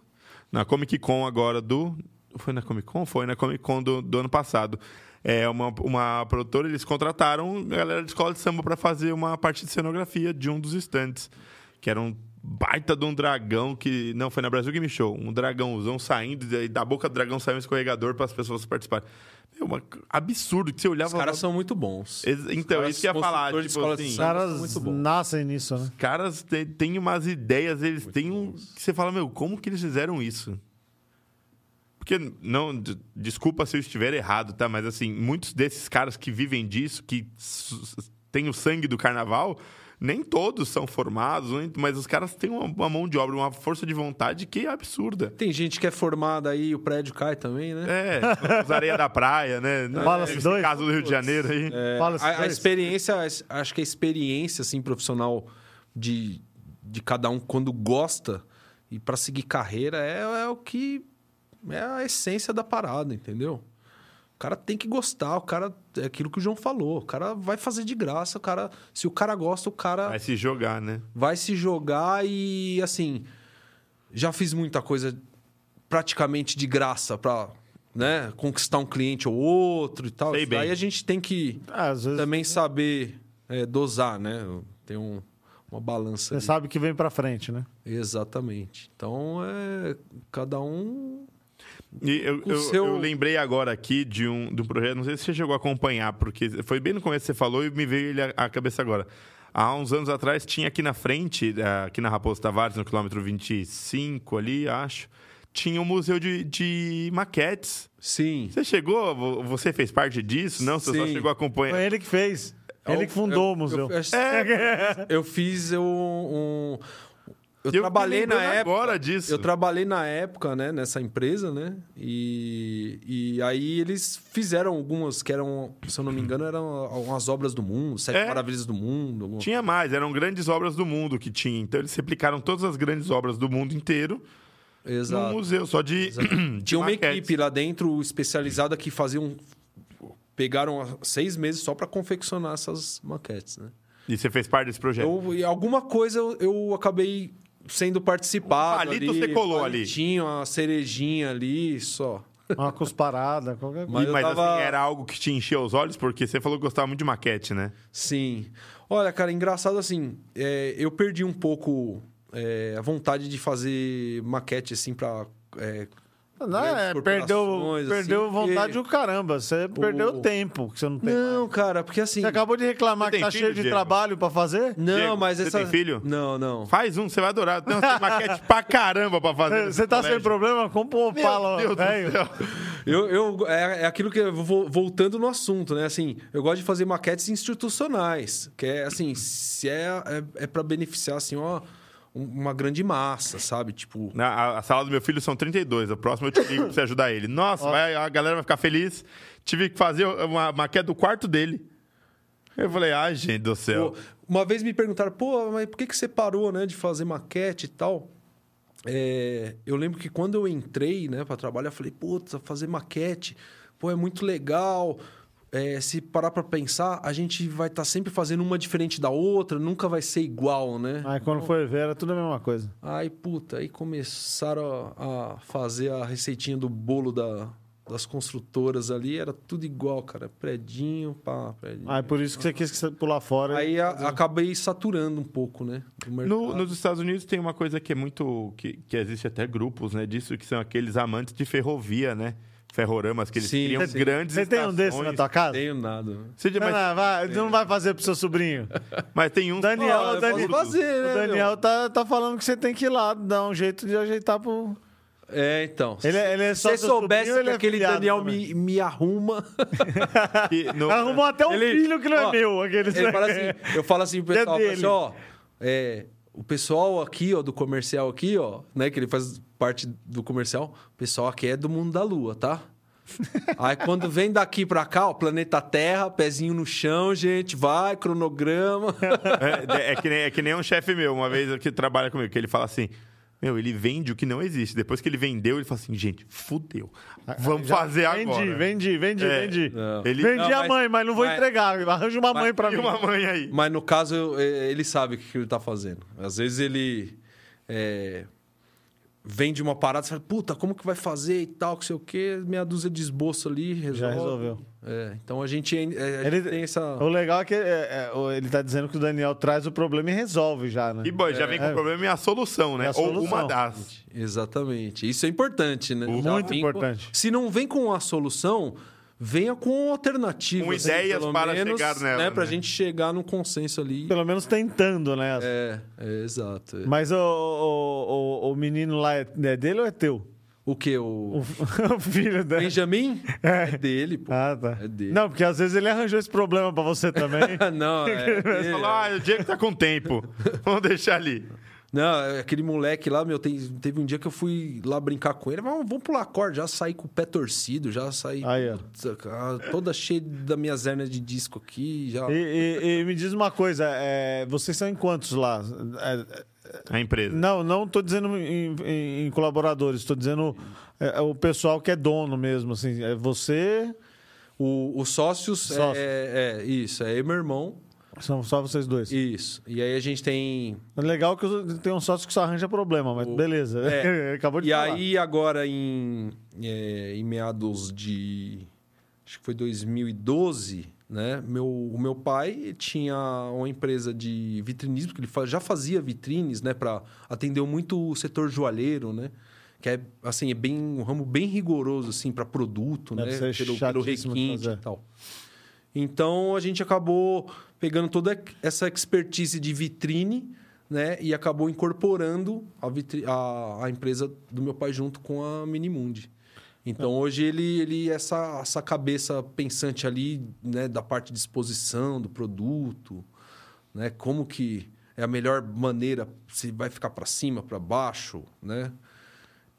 Speaker 1: na Comic Con agora do... Foi na Comic Con? Foi na Comic Con do, do ano passado. É uma, uma produtora, eles contrataram a galera de escola de samba para fazer uma parte de cenografia de um dos estantes. Que era um baita de um dragão que... Não, foi na Brasil Game Show. Um dragãozão saindo, e da boca do dragão saiu um escorregador para as pessoas participarem. É uma, absurdo, que você olhava...
Speaker 3: Os caras são muito bons.
Speaker 1: Ex- Então,
Speaker 3: caras
Speaker 1: isso que eu ia falar. Tipo
Speaker 3: escola de
Speaker 1: assim,
Speaker 2: Os caras
Speaker 3: muito
Speaker 2: nascem nisso, né?
Speaker 1: caras te- têm umas ideias, eles têm um. que Você fala, meu, como que eles fizeram isso? Porque, não, desculpa se eu estiver errado, tá? Mas, assim, muitos desses caras que vivem disso, que têm o sangue do carnaval, nem todos são formados, mas os caras têm uma, uma mão de obra, uma força de vontade que é absurda.
Speaker 3: Tem gente que é formada aí, o prédio cai também, né?
Speaker 1: É, os areia da praia, né?
Speaker 2: Fala
Speaker 1: Esse
Speaker 2: esses dois.
Speaker 1: caso do Rio de Janeiro aí.
Speaker 2: Fala esses
Speaker 3: a, a experiência, acho que a experiência assim profissional de, de cada um quando gosta e para seguir carreira é, é o que é a essência da parada, entendeu? O cara tem que gostar, o cara é aquilo que o João falou, o cara vai fazer de graça, o cara, se o cara gosta, o cara
Speaker 1: Vai se jogar, né?
Speaker 3: vai se jogar e assim já fiz muita coisa praticamente de graça para né, conquistar um cliente ou outro e tal.
Speaker 1: Sei bem.
Speaker 3: Daí a gente tem que
Speaker 2: Ah, às vezes
Speaker 3: também saber é, dosar, né? Tem um, uma balança.
Speaker 2: você
Speaker 3: ali.
Speaker 2: sabe que vem pra frente, né?
Speaker 3: Exatamente. Então é cada um.
Speaker 1: E eu, eu,
Speaker 3: seu-
Speaker 1: eu lembrei agora aqui de um, de um projeto, não sei se você chegou a acompanhar, porque foi bem no começo que você falou e me veio ele à cabeça agora. Há uns anos atrás tinha aqui na frente, eh, aqui na Raposo Tavares, no quilômetro 25 ali, acho, tinha um museu de, de maquetes.
Speaker 3: Sim.
Speaker 1: Você chegou? Vo- Você fez parte disso? Não, você só
Speaker 3: Sim.
Speaker 1: chegou a acompanhar.
Speaker 2: Foi ele que fez. Ele que fundou o museu.
Speaker 3: Eu, eu- eu fiz eu, um. Eu,
Speaker 1: Eu
Speaker 3: trabalhei na época.
Speaker 1: agora disso.
Speaker 3: Eu trabalhei na época, né, nessa empresa, né? E, e aí eles fizeram algumas que eram, se eu não me engano, eram algumas obras do mundo, Sete
Speaker 1: É.
Speaker 3: Maravilhas do Mundo. alguma-
Speaker 1: Tinha mais, eram grandes obras do mundo que tinha. Então eles replicaram todas as grandes obras do mundo inteiro num
Speaker 3: Exato.
Speaker 1: museu, só de. de
Speaker 3: Tinha uma
Speaker 1: maquetes.
Speaker 3: equipe lá dentro especializada que faziam. Pegaram seis meses só para confeccionar essas maquetes, né?
Speaker 1: E você fez parte desse projeto?
Speaker 3: Eu, e alguma coisa eu, eu acabei sendo participado.
Speaker 1: Um palito
Speaker 3: ali,
Speaker 1: você colou ali.
Speaker 3: Tinha uma cerejinha ali, só.
Speaker 2: Uma cusparada, qualquer coisa.
Speaker 3: Mas
Speaker 1: mas
Speaker 3: tava-
Speaker 1: assim, era algo que te encheu os olhos, porque você falou que gostava muito de maquete, né?
Speaker 3: Sim. Olha, cara, engraçado assim, é, eu perdi um pouco é, a vontade de fazer maquete, assim, pra... é,
Speaker 2: Não, é, perdeu,
Speaker 3: corporações,
Speaker 2: perdeu
Speaker 3: assim,
Speaker 2: vontade
Speaker 3: porque-
Speaker 2: do caramba. Você perdeu tempo que você não tem.
Speaker 3: Não, cara, porque assim...
Speaker 2: Você acabou de reclamar
Speaker 1: Você
Speaker 2: que tá
Speaker 1: filho,
Speaker 2: cheio de
Speaker 1: Diego?
Speaker 2: trabalho pra fazer?
Speaker 3: Não,
Speaker 1: Diego,
Speaker 3: mas
Speaker 1: você
Speaker 3: essa...
Speaker 1: tem filho?
Speaker 3: Não, não.
Speaker 1: Faz um, você vai adorar. Tem uma maquete pra caramba pra fazer.
Speaker 2: Você tá sem problema? Compra um
Speaker 1: Meu
Speaker 2: Opala,
Speaker 1: Deus do
Speaker 2: velho.
Speaker 1: céu.
Speaker 3: Eu, eu, é, é aquilo que eu vou voltando no assunto, né? Assim, eu gosto de fazer maquetes institucionais, que é assim, se é, é, é para beneficiar assim, ó, uma grande massa, sabe? Tipo,
Speaker 1: Na, a, a sala do meu filho são 32. A próxima eu te ligo pra você ajudar ele. Nossa, vai- a galera vai ficar feliz. Tive que fazer uma maquete do quarto dele. Eu falei, ai, gente do céu.
Speaker 3: uma vez me perguntaram, pô, mas por que, que você parou, né, de fazer maquete e tal? É, eu lembro que quando eu entrei, né, para trabalhar, eu falei, putz, fazer maquete, pô, é muito legal. É, se parar para pensar, a gente vai estar sempre fazendo uma diferente da outra, nunca vai ser igual, né?
Speaker 2: Aí quando foi ver, era tudo a mesma coisa.
Speaker 3: Aí, puta, aí começaram a, a fazer a receitinha do bolo da, das construtoras ali, era tudo igual, cara. Predinho, pá, predinho.
Speaker 2: Aí por isso que você quis pular fora.
Speaker 3: Aí a- acabei saturando um pouco, né? Do mercado.
Speaker 1: No- nos Estados Unidos tem uma coisa que é muito. que, que existe até grupos, né? Disso, que são aqueles amantes de ferrovia, né? Ferroramas, que eles
Speaker 3: Sim,
Speaker 1: criam
Speaker 3: sim.
Speaker 1: grandes
Speaker 2: Você tem um desse na tua casa?
Speaker 3: Tenho nada. né?
Speaker 1: Você-
Speaker 2: Não,
Speaker 1: mas,
Speaker 2: não, vai, não vai fazer pro seu sobrinho.
Speaker 1: mas tem uns.
Speaker 2: Daniel,
Speaker 3: Ah, eu
Speaker 2: o Dani-
Speaker 3: posso fazer, né,
Speaker 2: o Daniel tá, tá falando que você tem que ir lá, dar um jeito de ajeitar pro.
Speaker 3: É, então.
Speaker 2: Ele é- ele é
Speaker 3: Se
Speaker 2: só
Speaker 3: você
Speaker 2: seu
Speaker 3: soubesse
Speaker 2: sobrinho
Speaker 3: que
Speaker 2: é
Speaker 3: aquele Daniel
Speaker 2: também?
Speaker 3: me, me arruma.
Speaker 1: que no-
Speaker 2: Arrumou até um
Speaker 3: Ele-
Speaker 2: filho que não é
Speaker 3: ó,
Speaker 2: meu. Aqueles...
Speaker 3: Ele fala assim, eu falo assim pro
Speaker 2: É
Speaker 3: pessoal, assim, ó, é, o pessoal aqui, ó, do comercial aqui, ó, né, que ele faz parte do comercial, o pessoal aqui é do mundo da lua, tá? Aí quando vem daqui pra cá, ó, planeta Terra, pezinho no chão, gente, vai, cronograma.
Speaker 1: é, é que nem, é que nem um chefe meu, uma vez que trabalha comigo, que ele fala assim. Meu, ele vende o que não existe. Depois que ele vendeu, ele fala assim, gente, fudeu. Vamos
Speaker 2: Já
Speaker 1: fazer
Speaker 2: vendi,
Speaker 1: agora.
Speaker 2: Vendi, vendi,
Speaker 1: É,
Speaker 2: vendi.
Speaker 3: Não.
Speaker 1: Ele-
Speaker 2: Vendi
Speaker 3: Não,
Speaker 2: a
Speaker 3: mas-
Speaker 2: mãe, mas não vou
Speaker 3: mas-
Speaker 2: entregar. Arranja uma mãe pra
Speaker 1: E
Speaker 2: mim.
Speaker 1: uma mãe aí.
Speaker 3: Mas no caso, ele sabe o que ele tá fazendo. Às vezes ele é, vende uma parada, você fala, puta, como que vai fazer e tal, que sei o quê, meia dúzia de esboço ali, resolve.
Speaker 2: Já resolveu.
Speaker 3: É, então a gente, é, a
Speaker 2: Ele-
Speaker 3: gente tem essa...
Speaker 2: O legal é que é, é, ele tá dizendo que o Daniel traz o problema e resolve já, né?
Speaker 1: E, bom, já vem com
Speaker 2: É.
Speaker 1: o problema e a solução, né?
Speaker 2: A
Speaker 1: Ou
Speaker 2: solução.
Speaker 1: uma das.
Speaker 3: Exatamente. Isso é importante, né?
Speaker 1: Muito
Speaker 3: vem com-
Speaker 2: importante.
Speaker 3: Se não vem com a solução, venha com alternativas.
Speaker 1: Com ideias para
Speaker 3: menos,
Speaker 1: chegar nela,
Speaker 3: Né, pra
Speaker 1: né?
Speaker 3: gente chegar num consenso ali.
Speaker 2: Pelo menos tentando, né?
Speaker 3: É, é, exato. é.
Speaker 2: Mas o, o, o, o menino lá é, é dele ou é teu?
Speaker 3: O que? O,
Speaker 2: O, filho dele.
Speaker 3: Benjamin? É dele, pô.
Speaker 2: Ah, tá.
Speaker 3: É dele.
Speaker 2: Não, porque às vezes ele arranjou esse problema pra você também.
Speaker 3: não, é, é,
Speaker 1: falou, ah, o Diego tá com tempo. Vamos deixar ali.
Speaker 3: Não, é aquele moleque lá, meu, tem- teve um dia que eu fui lá brincar com ele, vamos, vamos pular corda, já saí com o pé torcido, já saí cara, toda cheia da minhas hernias de disco aqui, já...
Speaker 2: E, e- e me diz uma coisa, é, vocês são em quantos lá? É,
Speaker 1: A empresa.
Speaker 2: não, não tô dizendo em, em- em colaboradores, tô dizendo é, é o pessoal que é dono mesmo, assim. É você,
Speaker 3: O, os sócios,
Speaker 2: Sócios.
Speaker 3: É, é isso, é eu e meu irmão,
Speaker 2: são só vocês dois.
Speaker 3: isso. E aí a gente tem...
Speaker 2: É legal que tem um sócio que só arranja problema, mas
Speaker 3: O-
Speaker 2: beleza.
Speaker 3: É.
Speaker 2: Acabou de
Speaker 3: E
Speaker 2: falar.
Speaker 3: aí agora em, é, em meados de... Acho que foi 2012, né? Meu, o meu pai tinha uma empresa de vitrinismo, que ele já fazia vitrines, né? Para atender muito o setor joalheiro, né? Que é, assim, é bem, um ramo bem rigoroso, assim, para produto,
Speaker 2: Deve
Speaker 3: né? Pelo, pelo requinte e tal. Então, a gente acabou pegando toda essa expertise de vitrine, né? E acabou incorporando a, vitri- a, a empresa do meu pai junto com a Minimundi. Então, hoje, ele, ele essa, essa cabeça pensante ali, né? Da parte de exposição do produto, né? Como que é a melhor maneira, se vai ficar para cima, para baixo, né?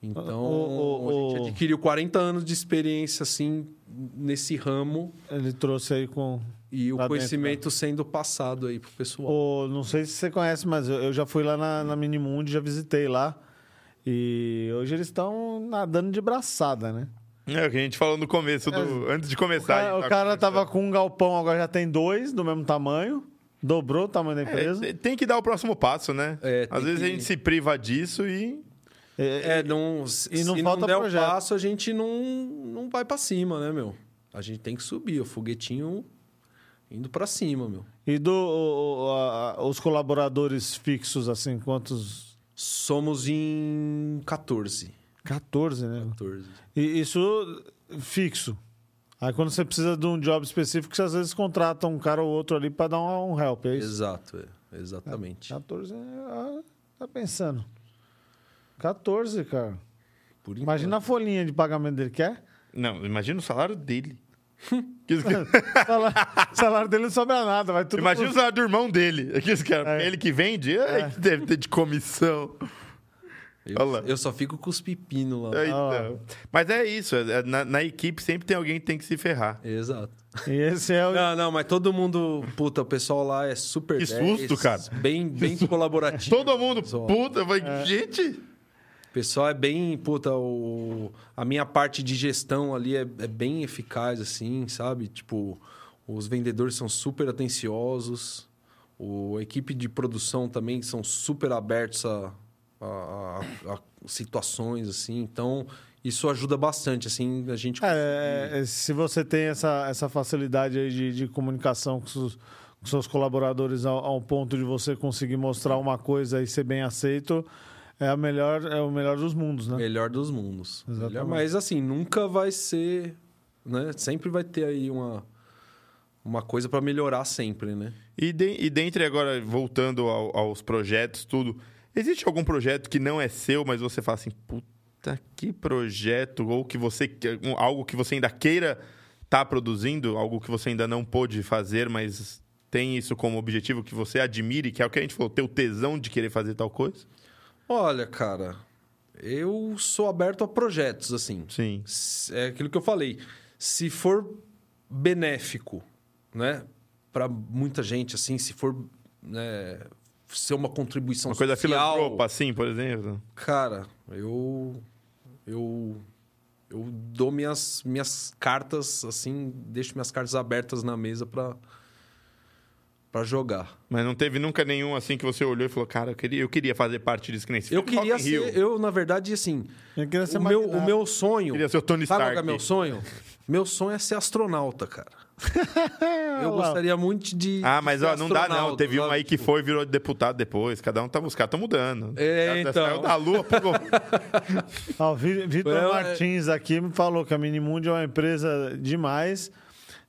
Speaker 3: Então,
Speaker 2: O- o-
Speaker 3: a gente adquiriu 40 anos de experiência, assim, nesse ramo
Speaker 2: Ele trouxe aí com...
Speaker 3: e o
Speaker 2: Lá dentro,
Speaker 3: conhecimento sendo passado aí pro pessoal.
Speaker 2: O, não sei se você conhece, mas eu, eu já fui lá na, na Minimundi, já visitei lá. E hoje eles estão nadando de braçada, né?
Speaker 1: É o que a gente falou no começo, do, antes de
Speaker 2: O
Speaker 1: começar.
Speaker 2: cara,
Speaker 1: a
Speaker 2: o cara
Speaker 1: tá
Speaker 2: tava com um galpão, agora já tem dois do mesmo tamanho. Dobrou o tamanho da empresa.
Speaker 1: É, tem que dar o próximo passo, né?
Speaker 3: É,
Speaker 1: Às vezes a
Speaker 3: que-
Speaker 1: gente se priva disso e.
Speaker 2: É,
Speaker 3: É, não,
Speaker 2: E não
Speaker 3: se
Speaker 2: falta
Speaker 3: não der
Speaker 2: projeto.
Speaker 3: o passo, a gente não, não vai pra cima, né, meu? A gente tem que subir, o foguetinho indo pra cima, meu.
Speaker 2: E do, o- a- os colaboradores fixos, assim, quantos?
Speaker 3: Somos em 14.
Speaker 2: 14, né?
Speaker 3: 14.
Speaker 2: E isso fixo. Aí quando você precisa de um job específico, você às vezes contrata um cara ou outro ali pra dar um, help, é isso?
Speaker 3: Exato, é, exatamente.
Speaker 2: 14, é, ah, tá pensando. 14, cara.
Speaker 3: Por
Speaker 2: Imagina a folhinha de pagamento dele, quer?
Speaker 1: Não, imagina o salário dele.
Speaker 2: salário, salário dele não sobra nada, vai tudo
Speaker 1: imagina o salário do irmão dele. Aqueles cara,
Speaker 2: É.
Speaker 1: Ele que vende, ai, que deve ter de comissão.
Speaker 3: Eu, eu só fico com os pepinos lá.
Speaker 1: É, então. Mas é isso, é- na, na equipe sempre tem alguém que tem que se ferrar.
Speaker 3: Exato.
Speaker 2: E esse é o...
Speaker 3: Não, não, mas todo mundo, puta, o pessoal lá é super
Speaker 1: Que
Speaker 3: 10,
Speaker 1: susto, cara.
Speaker 3: Bem, bem colaborativo.
Speaker 1: Todo mundo,
Speaker 3: Pessoal.
Speaker 1: puta, vai, gente.
Speaker 3: O pessoal é bem, puta, o... a minha parte de gestão ali é, é bem eficaz, assim, sabe? Tipo, os vendedores são super atenciosos, o... a equipe de produção também são super abertos a, a- a- a situações, assim. Então, isso ajuda bastante, assim, a gente...
Speaker 2: É, é, se você tem essa, essa facilidade aí de, de comunicação com com seus colaboradores ao, ao ponto de você conseguir mostrar uma coisa e ser bem aceito, é, a melhor, é o melhor dos mundos, né?
Speaker 3: Melhor dos mundos.
Speaker 2: Exatamente.
Speaker 3: Melhor- mas assim, nunca vai ser, né? Sempre vai ter aí uma uma coisa para melhorar sempre, né?
Speaker 1: E, de, e dentre agora, voltando ao- aos projetos, tudo, existe algum projeto que não é seu, mas você fala assim, puta, que projeto, ou que você, algo que você ainda queira estar produzindo, algo que você ainda não pôde fazer, mas tem isso como objetivo que você admire, que é o que a gente falou, ter o tesão de querer fazer tal coisa?
Speaker 3: Olha, cara, eu sou aberto a projetos, assim.
Speaker 1: Sim.
Speaker 3: É aquilo que eu falei. Se for benéfico, né, para muita gente, assim, se for né, ser uma contribuição
Speaker 1: Uma coisa
Speaker 3: social,
Speaker 1: filantropa, assim, por exemplo.
Speaker 3: Cara, eu. Eu. Eu dou minhas, minhas cartas, assim, deixo minhas cartas abertas na mesa pra, pra jogar.
Speaker 1: Mas não teve nunca nenhum assim que você olhou e falou, cara, eu queria, eu queria fazer parte disso que nem
Speaker 3: Eu queria
Speaker 1: in Rio.
Speaker 3: ser. Eu, na verdade, assim.
Speaker 2: Eu queria ser
Speaker 3: O meu, o meu sonho.
Speaker 1: Queria ser o Tony
Speaker 3: Sabe qual
Speaker 1: Stark.
Speaker 3: que é meu sonho? Meu sonho é ser astronauta, cara. Eu gostaria muito de.
Speaker 1: Ah, mas
Speaker 3: de ser
Speaker 1: ó, não dá não. Teve um
Speaker 3: sabe?
Speaker 1: aí que foi e virou deputado depois. Cada um tá, os caras estão mudando.
Speaker 3: É, então.
Speaker 1: Saiu da lua, pegou.
Speaker 2: Vitor
Speaker 3: Eu-
Speaker 2: Martins aqui me falou que a Minimundo é uma empresa demais,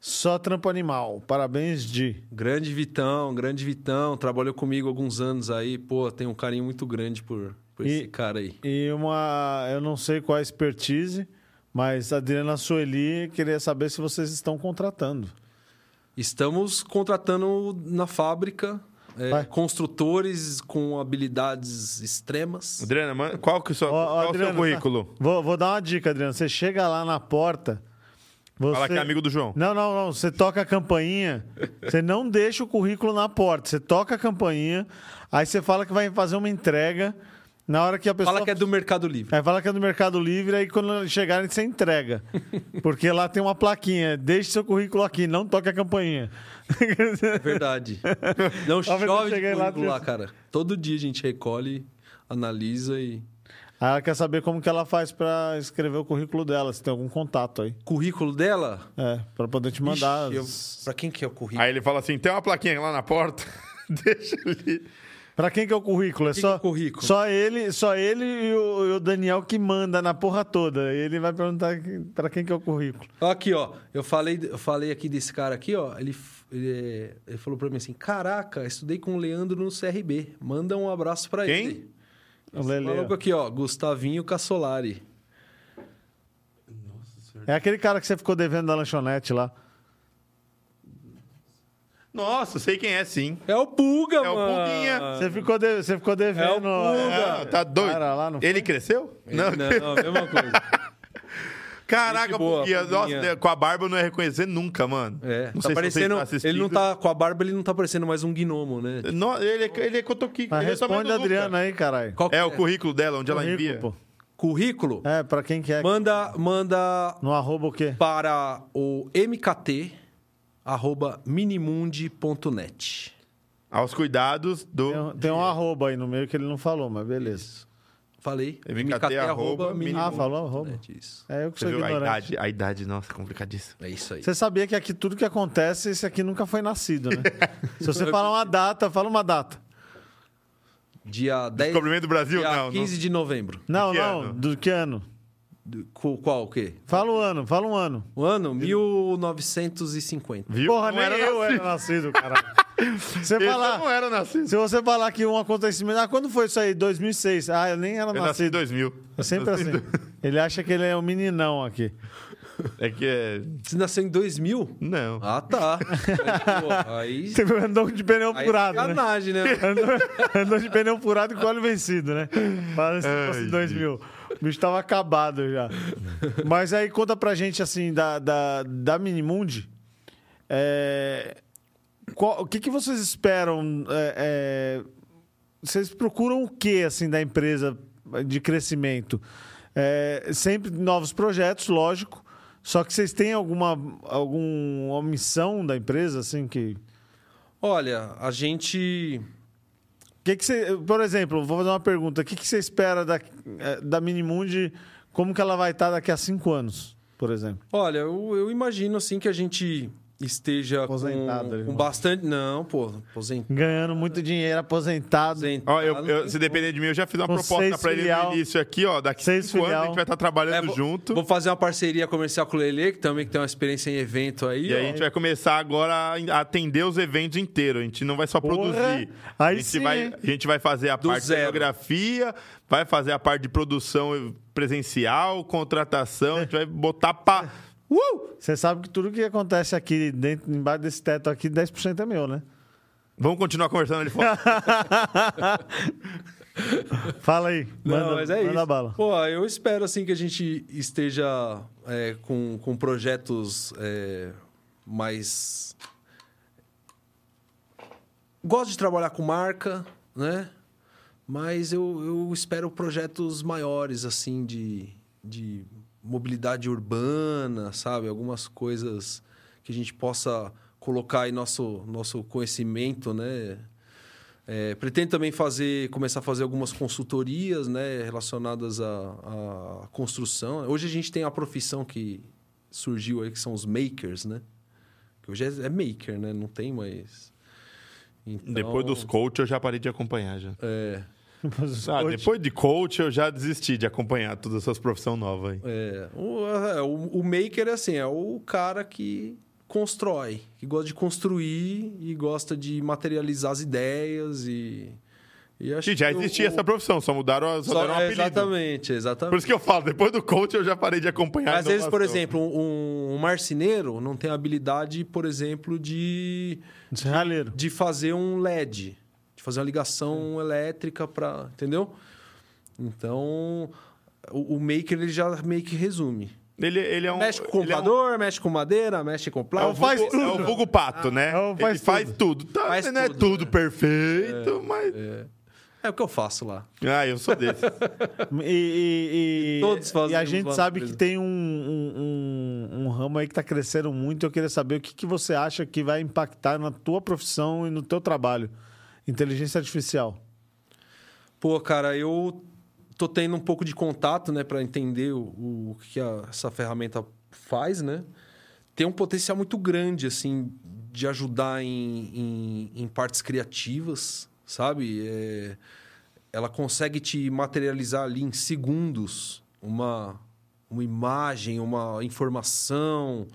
Speaker 2: só trampo animal. Parabéns, Di.
Speaker 3: Grande Vitão, grande Vitão. Trabalhou comigo alguns anos aí. Pô, tenho um carinho muito grande por, por
Speaker 2: E-
Speaker 3: esse cara aí.
Speaker 2: E uma, eu não sei qual a expertise, mas a Adriana Sueli queria saber se vocês estão contratando.
Speaker 3: Estamos contratando na fábrica é, construtores com habilidades extremas.
Speaker 1: Adriana, qual que é o seu, qual o seu
Speaker 2: Adriana,
Speaker 1: currículo?
Speaker 2: tá- Vou, vou dar uma dica, Adriana. Você chega lá na porta. Você...
Speaker 1: Fala que é amigo do João.
Speaker 2: Não, não, não. Você toca a campainha. Você não deixa o currículo na porta. Você toca a campainha. Aí você fala que vai fazer uma entrega. Na hora que a pessoa.
Speaker 3: Fala que é do Mercado Livre.
Speaker 2: Aí fala que é do Mercado Livre, aí quando chegarem você entrega. Porque lá tem uma plaquinha. Deixe seu currículo aqui, não toque a campainha.
Speaker 3: É verdade. Não chove de
Speaker 2: lá,
Speaker 3: currículo lá,
Speaker 2: tinha-
Speaker 3: cara. Todo dia a gente recolhe, analisa e...
Speaker 2: Aí ela quer saber como que ela faz pra escrever o currículo dela, se tem algum contato aí.
Speaker 3: Currículo dela?
Speaker 2: É, pra poder te mandar.
Speaker 3: Ixi, eu...
Speaker 2: as-
Speaker 3: Pra quem que é o currículo?
Speaker 1: Aí ele fala assim: tem uma plaquinha lá na porta. Deixa ali.
Speaker 2: Pra quem que é o currículo? É
Speaker 3: Que
Speaker 2: só,
Speaker 3: que é o currículo?
Speaker 2: só ele, só ele e o, e o Daniel que manda na porra toda. E ele vai perguntar que- pra quem que é o currículo.
Speaker 3: Aqui, ó. Eu falei, eu falei aqui desse cara aqui, ó. Ele, ele, ele falou pra mim assim: Caraca, estudei com o Leandro no CRB. Manda um abraço pra
Speaker 1: Quem?
Speaker 3: ele.
Speaker 2: O Lele,
Speaker 3: maluco aqui, ó. Gustavinho Cassolari.
Speaker 2: É aquele cara que você ficou devendo da lanchonete lá.
Speaker 1: Nossa, sei quem é sim.
Speaker 3: É o Pulga,
Speaker 1: É o
Speaker 3: mano.
Speaker 1: Pulguinha.
Speaker 2: Você ficou, de- você ficou devendo.
Speaker 3: É o Puga.
Speaker 1: Ah, tá doido.
Speaker 2: Cara, lá no-
Speaker 1: Ele cresceu?
Speaker 3: Não, mesma coisa.
Speaker 1: Caraca. Pulguinha. Nossa, com a barba eu não ia reconhecer nunca, mano.
Speaker 3: É,
Speaker 1: Não
Speaker 3: tá
Speaker 1: sei se
Speaker 3: parecendo.
Speaker 1: você tá
Speaker 3: ele não tá. Com a barba, ele não tá parecendo mais um gnomo, né?
Speaker 1: No- ele, é, ele é cotoqui.
Speaker 2: Mas
Speaker 1: ele é
Speaker 2: responde
Speaker 1: do
Speaker 2: a. Adriana aí, caralho.
Speaker 3: Que
Speaker 1: É o currículo dela, onde ela
Speaker 2: Currículo,
Speaker 1: envia.
Speaker 2: pô.
Speaker 3: Currículo?
Speaker 2: É, pra quem que é.
Speaker 3: Manda, manda
Speaker 2: No arroba o quê?
Speaker 3: para o mkt arroba minimundi.net.
Speaker 1: aos cuidados do.
Speaker 2: Tem, tem um arroba aí no meio que ele não falou, mas beleza.
Speaker 3: Falei.
Speaker 1: MKT, arroba,
Speaker 3: mínimo-
Speaker 2: Ah, falou arroba.
Speaker 3: Net, Isso.
Speaker 2: É eu que
Speaker 1: Você
Speaker 2: sou
Speaker 1: viu a
Speaker 2: ignorante.
Speaker 1: idade, a idade, nossa, complicadíssimo.
Speaker 3: É isso aí.
Speaker 2: Você sabia que aqui tudo que acontece, esse aqui nunca foi nascido, né? Se você falar uma data, fala uma data.
Speaker 3: Dia 10.
Speaker 1: Descobrimento do Brasil?
Speaker 3: Dia
Speaker 1: não,
Speaker 3: 15 de novembro.
Speaker 2: Não, não,
Speaker 1: ano?
Speaker 2: do que ano?
Speaker 3: Qual o quê?
Speaker 2: Fala o ano, fala um ano.
Speaker 3: O ano? 1950.
Speaker 1: não. Viu?
Speaker 2: Porra,
Speaker 1: não
Speaker 2: nem
Speaker 1: era
Speaker 2: eu
Speaker 1: nascido.
Speaker 2: era nascido, caralho. Você falar,
Speaker 1: não era nascido.
Speaker 2: se você falar que um acontecimento... Ah, quando foi isso aí? 2006. Ah, eu nem era
Speaker 1: Eu nasci em
Speaker 2: nascido.
Speaker 1: 2000.
Speaker 2: É sempre
Speaker 1: Nasci
Speaker 2: assim. Ele acha que ele é um meninão aqui.
Speaker 1: É que é...
Speaker 3: Você nasceu em 2000?
Speaker 1: Não.
Speaker 3: Ah, tá. Aí, pô, aí.
Speaker 2: Você andou de pneu
Speaker 3: Aí é
Speaker 2: furado, né?
Speaker 3: sacanagem, né?
Speaker 2: Andou, andou de pneu furado e com óleo vencido, né? Parece que fosse
Speaker 1: Ai,
Speaker 2: 2000. O bicho tava acabado já. Mas aí conta pra gente, assim, da, da, da Minimundi. É, qual- o que, que vocês esperam? é, é, vocês procuram o que, assim, da empresa de crescimento? É, sempre novos projetos, lógico. Só que vocês têm alguma, alguma missão da empresa, assim, que...
Speaker 3: Olha, a gente.
Speaker 2: Que que você, por exemplo, vou fazer uma pergunta. O que, que você espera da, da Minimundi? Como que ela vai estar daqui a cinco anos, por exemplo?
Speaker 3: Olha, eu, eu imagino assim que a gente esteja
Speaker 2: Aposentado,
Speaker 3: com, com bastante. Não, pô, aposentado.
Speaker 2: Ganhando muito dinheiro, aposentado.
Speaker 1: Ó, eu, eu- se depender de mim, eu já fiz uma
Speaker 2: Com
Speaker 1: proposta pra ele no início aqui, ó. Daqui
Speaker 2: Seis
Speaker 1: cinco anos a gente vai estar trabalhando
Speaker 3: É, vou,
Speaker 1: junto.
Speaker 3: Vou fazer uma parceria comercial com o Lele, que também que tem uma experiência em evento aí.
Speaker 1: E aí
Speaker 3: ó.
Speaker 1: a gente vai começar agora a atender os eventos inteiros. A gente não vai só
Speaker 2: Porra!
Speaker 1: produzir.
Speaker 2: Aí
Speaker 1: a, gente
Speaker 2: sim,
Speaker 1: vai, a gente vai fazer a
Speaker 3: Do
Speaker 1: parte de
Speaker 3: zero.
Speaker 1: cenografia, vai fazer a parte de produção presencial, contratação. A gente vai botar pra. Uh!
Speaker 2: Você sabe que tudo que acontece aqui, dentro, embaixo desse teto aqui, 10% é meu, né?
Speaker 1: Vamos continuar conversando ali fora.
Speaker 2: Fala aí. Manda,
Speaker 3: Não, mas é
Speaker 2: manda
Speaker 3: isso.
Speaker 2: bala.
Speaker 3: Pô, eu espero assim que a gente esteja é, com, com projetos é, mais. Gosto de trabalhar com marca, né? Mas eu, eu espero projetos maiores, assim, de, de mobilidade urbana, sabe? Algumas coisas que a gente possa colocar aí nosso, nosso conhecimento, né? É, pretendo também fazer, começar a fazer algumas consultorias né, relacionadas à, à construção. Hoje a gente tem a profissão que surgiu aí, que são os makers, né? Que hoje é, é maker, né? Não tem mais... Então,
Speaker 1: Depois dos coach, eu já parei de acompanhar já.
Speaker 3: É,
Speaker 1: Ah, depois de coach, eu já desisti de acompanhar todas essas profissões novas aí.
Speaker 3: é, o, é, o, o maker é assim, é o cara que constrói, que gosta de construir e gosta de materializar as ideias e... e acho
Speaker 1: E já existia
Speaker 3: o-
Speaker 1: essa profissão, só mudaram, a- só
Speaker 3: Só-
Speaker 1: deram um apelido.
Speaker 3: exatamente, exatamente.
Speaker 1: Por isso que eu falo, depois do coach eu já parei de acompanhar. a
Speaker 3: Às vezes, por exemplo, um, um marceneiro não tem habilidade, por exemplo, de,
Speaker 2: Serralheiro.
Speaker 3: de fazer um LED, de fazer uma ligação elétrica para, entendeu? Então, o, o maker ele já meio que resume.
Speaker 1: Ele, ele é um.
Speaker 3: mexe com
Speaker 1: ele é um-
Speaker 3: computador, mexe com madeira, mexe com
Speaker 1: É o,
Speaker 3: plástico.
Speaker 2: faz
Speaker 1: vulgo, é o
Speaker 2: tudo.
Speaker 1: vulgo pato, né?
Speaker 2: É o faz
Speaker 1: ele faz tudo. Tá,
Speaker 3: Faz
Speaker 1: não é
Speaker 3: tudo,
Speaker 1: tudo
Speaker 3: né?
Speaker 1: perfeito, mas.
Speaker 3: É o que eu faço lá.
Speaker 1: Ah, eu sou desse.
Speaker 2: E, e- e-
Speaker 3: Todos
Speaker 2: e a gente sabe que tem um, um, um- um ramo aí que está crescendo muito. Eu queria saber o que, que você acha que vai impactar na tua profissão e no teu trabalho. Inteligência artificial.
Speaker 3: Pô, cara, eu tô tendo um pouco de contato, né, para entender o, o que a- essa ferramenta faz, né? Tem um potencial muito grande, assim, de ajudar em, em, em partes criativas, sabe? É, ela consegue te materializar ali em segundos uma, uma imagem, uma informação,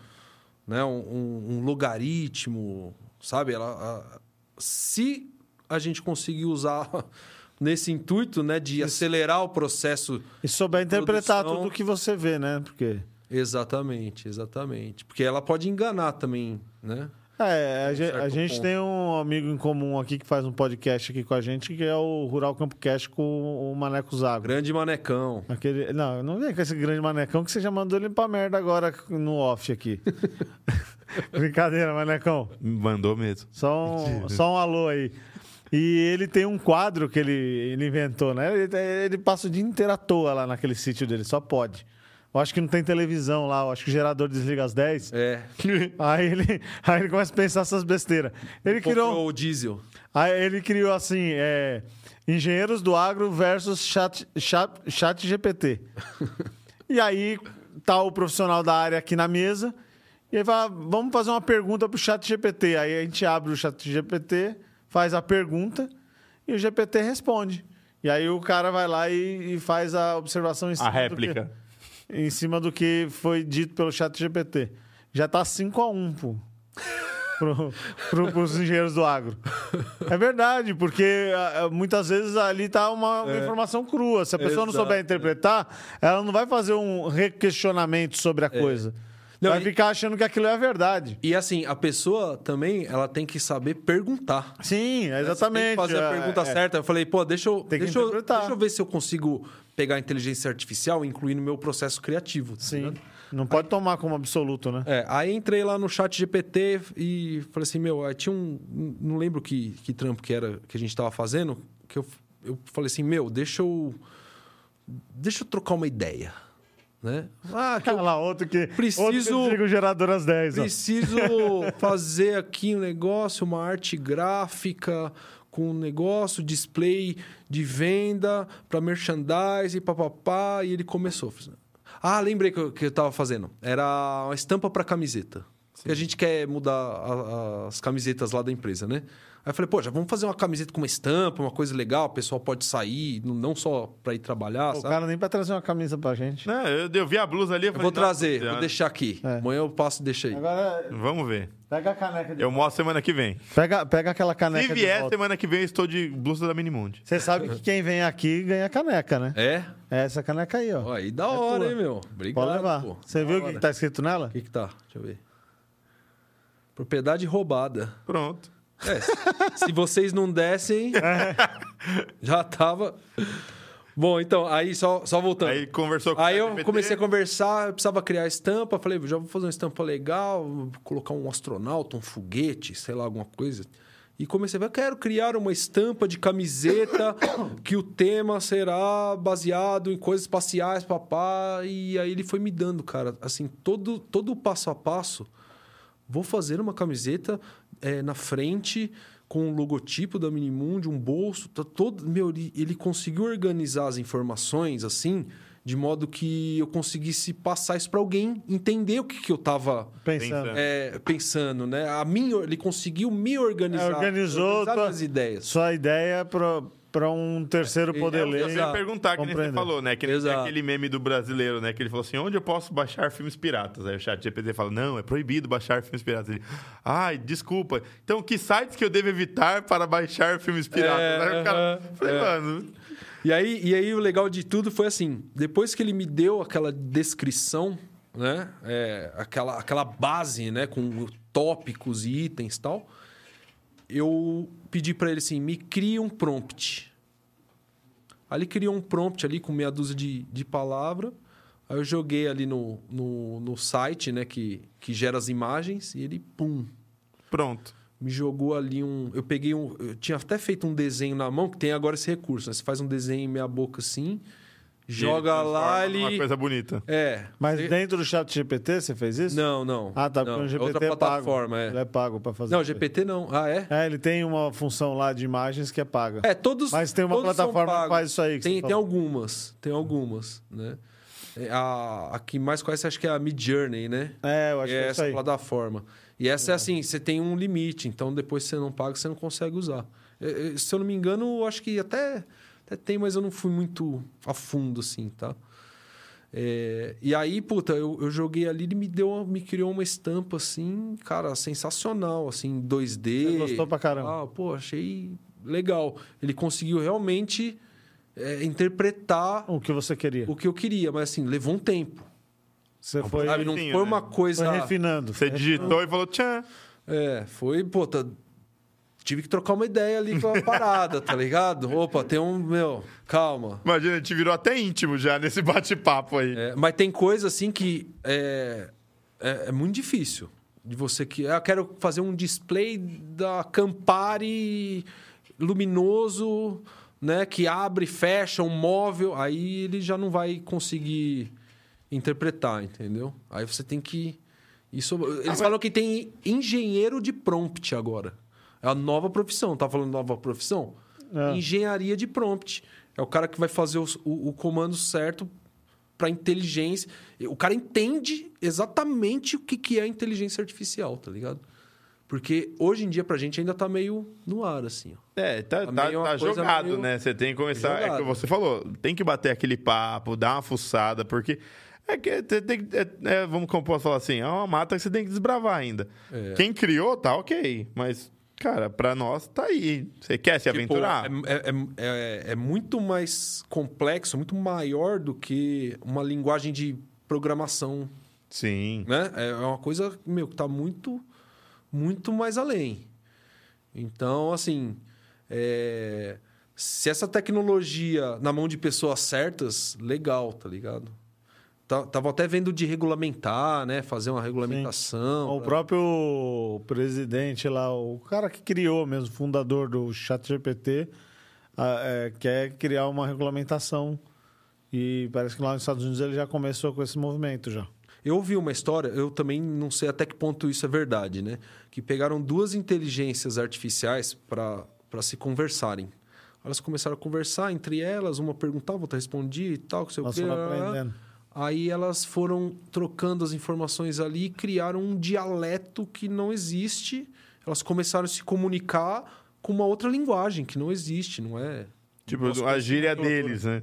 Speaker 3: né? um, um- um logaritmo, sabe? Ela, a- se a gente conseguir usar nesse intuito, né, de acelerar o processo.
Speaker 2: E souber interpretar
Speaker 3: Produção.
Speaker 2: tudo que você vê, né? Porque.
Speaker 3: Exatamente, exatamente. Porque ela pode enganar também, né?
Speaker 2: É, a, gente, a gente tem um amigo em comum aqui que faz um podcast aqui com a gente, que é o Rural Campo Cast com o Maneco Zago.
Speaker 3: Grande manecão.
Speaker 2: Aquele, não, não vem com esse grande manecão que você já mandou ele pra merda agora no off aqui. Brincadeira, manecão.
Speaker 1: Mandou mesmo.
Speaker 2: Só um, só um alô aí. E ele tem um quadro que ele, ele inventou, né? Ele, ele passa o dia inteiro à toa lá naquele sítio dele, só pode. Eu acho que não tem televisão lá, eu acho que o gerador desliga às 10.
Speaker 3: É.
Speaker 2: Aí ele, aí ele começa a pensar essas besteiras. Ele criou,
Speaker 3: Comprou o diesel.
Speaker 2: aí ele criou assim, é, engenheiros do agro versus chat, chat, chat GPT. e aí tá o profissional da área aqui na mesa e ele fala, vamos fazer uma pergunta pro chat GPT. Aí a gente abre o chat GPT, faz a pergunta e o GPT responde. E aí o cara vai lá e, e faz a observação em
Speaker 1: A
Speaker 2: cima que-
Speaker 1: réplica.
Speaker 2: em cima do que foi dito pelo chat GPT. Já tá 5 a 1 pô. Pro, pro, pros engenheiros do agro. É verdade, porque muitas vezes ali tá uma, uma informação crua. Se a pessoa não
Speaker 3: Exato.
Speaker 2: souber interpretar, ela não vai fazer um requestionamento sobre a coisa.
Speaker 3: Não,
Speaker 2: vai
Speaker 3: e-
Speaker 2: ficar achando que aquilo é a verdade.
Speaker 3: E assim, a pessoa também, ela tem que saber perguntar.
Speaker 2: Sim,
Speaker 3: Né?
Speaker 2: Exatamente.
Speaker 3: Tem que fazer a
Speaker 2: é,
Speaker 3: pergunta
Speaker 2: é.
Speaker 3: certa. Eu falei, pô, deixa eu,
Speaker 2: Tem que
Speaker 3: deixa, eu,
Speaker 2: interpretar.
Speaker 3: deixa eu ver se eu consigo pegar a inteligência artificial e incluir no meu processo criativo. tá
Speaker 2: Sim.
Speaker 3: ligado?
Speaker 2: Não pode tomar como absoluto, né?
Speaker 3: É, aí entrei lá no chat GPT e falei assim, meu, aí tinha um. Não lembro que, que trampo que era que a gente tava fazendo, que eu, eu falei assim, meu, deixa eu. Deixa eu trocar uma ideia. Né? Ah, que eu
Speaker 2: Olha lá, outro que,
Speaker 3: Preciso-
Speaker 2: outro que gerador às 10. ó.
Speaker 3: preciso fazer aqui um negócio, uma arte gráfica com um negócio, display de venda para merchandising, papapá, e ele começou. Ah, lembrei que eu, que eu tava fazendo. Era uma estampa para camiseta. Que a gente quer mudar a- a- as camisetas lá da empresa, né? Aí eu falei, pô, já vamos fazer uma camiseta com uma estampa, uma coisa legal, o pessoal pode sair, não- só para ir trabalhar,
Speaker 2: O
Speaker 3: sabe?
Speaker 2: cara nem pra trazer uma camisa pra gente.
Speaker 1: Não, eu, eu vi a blusa ali. Eu,
Speaker 3: Eu
Speaker 1: falei,
Speaker 3: vou trazer,
Speaker 1: "Nossa,
Speaker 3: vou deixar aqui.
Speaker 2: É.
Speaker 3: Amanhã eu passo e deixo aí.
Speaker 2: Agora,
Speaker 1: Vamos ver.
Speaker 2: pega a caneca de
Speaker 1: Eu mostro semana que vem.
Speaker 2: Pega, pega aquela caneca
Speaker 1: Se
Speaker 2: de
Speaker 1: vier,
Speaker 2: volta.
Speaker 1: semana que vem eu estou de blusa da Minimundi.
Speaker 2: Você sabe que quem vem aqui ganha caneca, né?
Speaker 3: É?
Speaker 2: É essa caneca aí, ó.
Speaker 3: Ó, aí da hora,
Speaker 2: tua.
Speaker 3: hein, meu? Obrigado.
Speaker 2: Pode levar.
Speaker 3: pô.
Speaker 2: Você
Speaker 3: Da
Speaker 2: viu o que, que tá escrito nela?
Speaker 3: O que que tá? Deixa eu ver. Propriedade roubada.
Speaker 1: Pronto.
Speaker 3: É, se vocês não dessem, já tava. Bom, então, aí só, só voltando.
Speaker 1: Aí conversou com
Speaker 3: Aí eu comecei a conversar, eu precisava criar estampa. Falei, já vou fazer uma estampa legal, colocar um astronauta, um foguete, sei lá, alguma coisa. E comecei a ver, eu quero criar uma estampa de camiseta que o tema será baseado em coisas espaciais, papá. E aí ele foi me dando, cara, assim, todo, todo o passo a passo. Vou fazer uma camiseta é, na frente com o logotipo da Minimundi, um bolso, tá todo, meu, ele, ele conseguiu organizar as informações assim, de modo que eu conseguisse passar isso para alguém entender o que, que eu estava
Speaker 2: Pensando.
Speaker 1: Pensando.
Speaker 3: pensando, né? A minha, ele conseguiu me organizar,
Speaker 2: É, organizou
Speaker 3: organizar
Speaker 2: tua-
Speaker 3: minhas ideias.
Speaker 2: Sua ideia pra, pra um terceiro poder
Speaker 3: É,
Speaker 2: ler.
Speaker 1: Eu ia perguntar, que nem você falou, né? Que nem aquele meme do brasileiro, né? Que ele falou assim: onde eu posso baixar filmes piratas? Aí o chat GPT fala: não, é proibido baixar filmes piratas. Ele, ai, desculpa. Então, que sites que eu devo evitar para baixar filmes piratas?
Speaker 3: É,
Speaker 1: Aí o cara,
Speaker 3: aham,
Speaker 1: falei,
Speaker 3: é.
Speaker 1: mano,
Speaker 3: E aí, e aí o legal de tudo foi assim: depois que ele me deu aquela descrição, né? É, aquela, aquela base, né? Com tópicos e itens e tal, eu pedi para ele assim: me crie um prompt. Aí ele criou um prompt ali com meia dúzia de, de palavras. Aí eu joguei ali no, no, no site, né? Que, que gera as imagens, e ele, pum,
Speaker 1: pronto.
Speaker 3: me jogou ali um. Eu peguei um. Eu tinha até feito um desenho na mão, que tem agora esse recurso, né? Você faz um desenho em meia boca assim, joga
Speaker 1: transforma
Speaker 3: lá, ele.
Speaker 1: coisa bonita.
Speaker 3: É.
Speaker 2: Mas dentro do chat GPT você fez isso?
Speaker 3: Não, não.
Speaker 2: Ah, tá.
Speaker 3: não.
Speaker 2: Porque o
Speaker 3: é
Speaker 2: GPT
Speaker 3: Outra
Speaker 2: é pago.
Speaker 3: plataforma, é.
Speaker 2: Ele é pago pra fazer.
Speaker 3: Não. GPT não. Ah, é?
Speaker 2: É, ele tem uma função lá de imagens que é paga.
Speaker 3: É, todos.
Speaker 2: Mas tem uma plataforma que faz isso aí que
Speaker 3: Tem, tem
Speaker 2: falou.
Speaker 3: algumas. Tem algumas, né? É, A, a que mais conhece, acho que é a Mid Journey, né?
Speaker 2: É, eu acho
Speaker 3: é
Speaker 2: que é isso
Speaker 3: essa
Speaker 2: aí.
Speaker 3: plataforma. E essa é assim, você tem um limite, então depois que você não paga, você não consegue usar. É, é, Se eu não me engano, eu acho que até, até tem, mas eu não fui muito a fundo, assim, tá? É, e aí, puta, eu, eu joguei ali, ele me deu, uma- me criou uma estampa assim, cara, sensacional, assim, 2D.
Speaker 2: Você gostou pra caramba?
Speaker 3: Ah, pô, achei legal. Ele conseguiu realmente é, interpretar
Speaker 2: O que você queria.
Speaker 3: o que eu queria, mas assim, levou um tempo.
Speaker 2: Você foi,
Speaker 3: Sabe? Não foi
Speaker 1: né?
Speaker 3: uma coisa.
Speaker 2: foi refinando.
Speaker 1: Você digitou e falou: tchan.
Speaker 3: É, foi, pô, tá- tive que trocar uma ideia ali com a parada, tá ligado? Opa, tem um, meu, calma.
Speaker 1: Imagina, a gente virou até íntimo já nesse bate-papo aí.
Speaker 3: É, mas tem coisa assim que é, é, é muito difícil. De você que. ah, Eu quero fazer um display da Campari luminoso, né? Que abre e fecha um móvel. Aí ele já não vai conseguir interpretar, entendeu? Aí você tem que. Isso, eles falam que tem engenheiro de prompt agora. É a nova profissão. Tá falando nova profissão?
Speaker 2: É.
Speaker 3: Engenharia de prompt. É o cara que vai fazer os- o, o comando certo para inteligência. O cara entende exatamente o que, que é inteligência artificial, tá ligado? Porque hoje em dia pra gente ainda tá meio no ar, assim. Ó.
Speaker 1: É, tá,
Speaker 3: Tá
Speaker 1: tá, tá jogado,
Speaker 3: meio
Speaker 1: né? Você tem que começar. É
Speaker 3: jogado.
Speaker 1: que você falou, tem que bater aquele papo, dar uma fuçada, porque. É que tem, tem- é- é, vamos como posso falar assim, é uma mata que você tem que desbravar ainda.
Speaker 3: É.
Speaker 1: Quem criou, tá ok. Mas, cara, pra nós tá aí. Você quer se
Speaker 3: Tipo,
Speaker 1: aventurar?
Speaker 3: É, é, é, é muito mais complexo, muito maior do que uma linguagem de programação,
Speaker 1: Sim.
Speaker 3: né? É uma coisa, meu, que tá muito, muito mais além. Então, assim, é, se essa tecnologia na mão de pessoas certas, legal, tá ligado? Tá- Tava até vendo de regulamentar, né? Fazer uma regulamentação.
Speaker 2: O
Speaker 3: pra-
Speaker 2: próprio presidente lá, o cara que criou mesmo, fundador do ChatGPT, é, quer criar uma regulamentação. E parece que lá nos Estados Unidos ele já começou com esse movimento já.
Speaker 3: Eu ouvi uma história, eu também não sei até que ponto isso é verdade, né? Que pegaram duas inteligências artificiais para se conversarem. Elas começaram a conversar entre elas, uma perguntava, outra respondia e tal, que sei o
Speaker 2: Nós
Speaker 3: quê. lá, lá.
Speaker 2: aprendendo.
Speaker 3: Aí elas foram trocando as informações ali e criaram um dialeto que não existe. Elas começaram a se comunicar com uma outra linguagem que não existe, não é?
Speaker 1: Tipo, a gíria deles, né?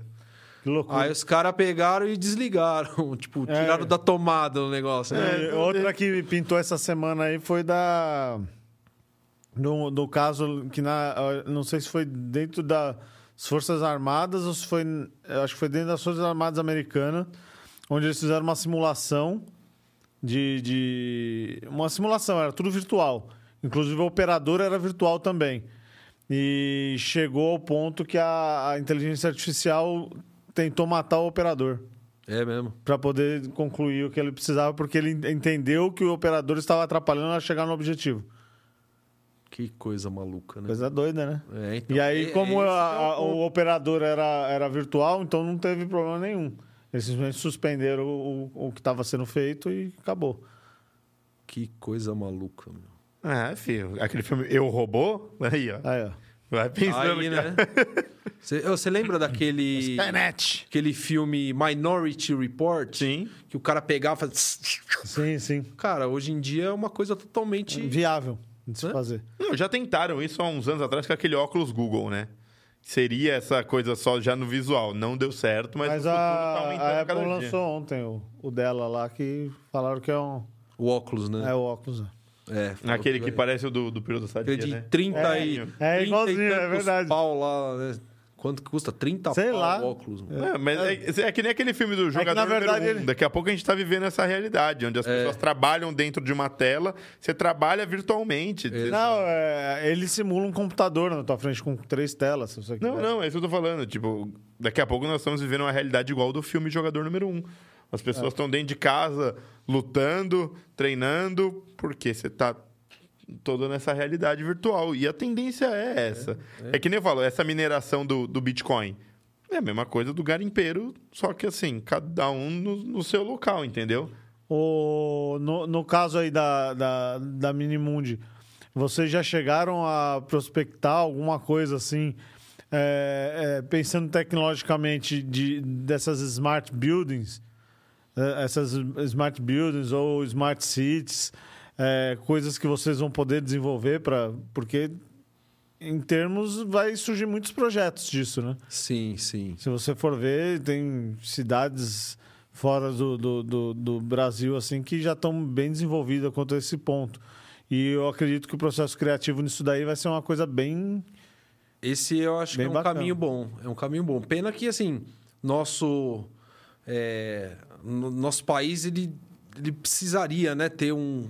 Speaker 2: Que loucura.
Speaker 3: Aí os caras pegaram e desligaram. Tipo,
Speaker 2: É.
Speaker 3: tiraram da tomada o negócio. né?
Speaker 2: E outra que pintou essa semana aí foi da. No, no caso que na. Não sei se foi dentro das Forças Armadas ou se foi. Acho que foi dentro das Forças Armadas Americanas, onde eles fizeram uma simulação de. de uma simulação, era tudo virtual. Inclusive o operador era virtual também. E chegou ao ponto que a, a inteligência artificial tentou matar o operador
Speaker 3: É mesmo.
Speaker 2: para poder concluir o que ele precisava, porque ele entendeu que o operador estava atrapalhando a chegar no objetivo.
Speaker 3: Que coisa maluca, né?
Speaker 2: Coisa doida, né?
Speaker 3: É, então,
Speaker 2: E aí,
Speaker 3: é-
Speaker 2: como
Speaker 3: é
Speaker 2: a- a-
Speaker 3: é o ponto.
Speaker 2: o operador era, era virtual, então não teve problema nenhum. Eles simplesmente suspenderam o, o que estava sendo feito e acabou.
Speaker 3: Que coisa maluca, meu.
Speaker 1: Ah, filho. Aquele filme Eu Robô? Aí, ó.
Speaker 2: Aí, ó.
Speaker 1: Vai pensando
Speaker 3: Aí,
Speaker 1: que-
Speaker 3: né? Você lembra daquele
Speaker 1: Skynet.
Speaker 3: aquele filme Minority Report?
Speaker 1: Sim.
Speaker 3: Que o cara pegava e fazia...
Speaker 2: Sim, sim.
Speaker 3: Cara, hoje em dia é uma coisa totalmente...
Speaker 2: Viável de se
Speaker 3: Hã?
Speaker 2: fazer.
Speaker 1: Não, já tentaram isso há uns anos atrás com aquele óculos Google, né? Seria essa coisa só já no visual. Não deu certo, mas,
Speaker 2: Mas
Speaker 1: futuro tá
Speaker 2: a,
Speaker 1: aumentando
Speaker 2: a Apple
Speaker 1: cada dia.
Speaker 2: lançou ontem o, o dela lá, que falaram que é, um,
Speaker 3: O óculos, né?
Speaker 2: é o óculos. né?
Speaker 3: É. falou
Speaker 1: Aquele que
Speaker 3: vai-
Speaker 1: parece o do, do período sadia,
Speaker 3: Aquele de
Speaker 1: né?
Speaker 3: 30
Speaker 2: É,
Speaker 3: e...
Speaker 2: é
Speaker 3: 30 e
Speaker 2: igualzinho, é verdade.
Speaker 3: pau lá, né? Quanto que custa? 30
Speaker 2: Sei
Speaker 3: pau
Speaker 2: lá.
Speaker 3: o óculos. mano.
Speaker 1: É, mas é, é que nem aquele filme do jogador
Speaker 2: na
Speaker 1: número
Speaker 2: verdade,
Speaker 1: um.
Speaker 2: ele-
Speaker 1: Daqui a pouco a gente tá vivendo essa realidade, onde as
Speaker 3: É.
Speaker 1: pessoas trabalham dentro de uma tela, você trabalha virtualmente.
Speaker 2: Não, é, ele simula um computador na tua frente com três telas, se você
Speaker 1: Não, não, é isso que eu tô falando. Tipo, daqui a pouco nós estamos vivendo uma realidade igual do filme Jogador Número 1. As pessoas estão dentro de casa, lutando, treinando, porque você tá toda nessa realidade virtual. E a tendência é essa. É, que nem eu falo, essa mineração do, do Bitcoin. É a mesma coisa do garimpeiro, só que assim, cada um no, no seu local, entendeu?
Speaker 2: O, no, no caso aí da, da, da Minimundi, vocês já chegaram a prospectar alguma coisa assim, é, é, pensando tecnologicamente de, dessas smart buildings, é, essas smart buildings ou smart cities, é, coisas que vocês vão poder desenvolver para porque em termos vai surgir muitos projetos disso, né?
Speaker 3: Sim, sim.
Speaker 2: Se você for ver, tem cidades fora do, do, do, do Brasil assim que já estão bem desenvolvidas quanto a esse ponto. E eu acredito que o processo criativo nisso daí vai ser uma coisa bem.
Speaker 3: Esse eu acho
Speaker 2: Bem
Speaker 3: que é um
Speaker 2: bacana.
Speaker 3: caminho bom. É um caminho bom. Pena que, assim, nosso, é, no- nosso país, ele, ele precisaria né, ter um,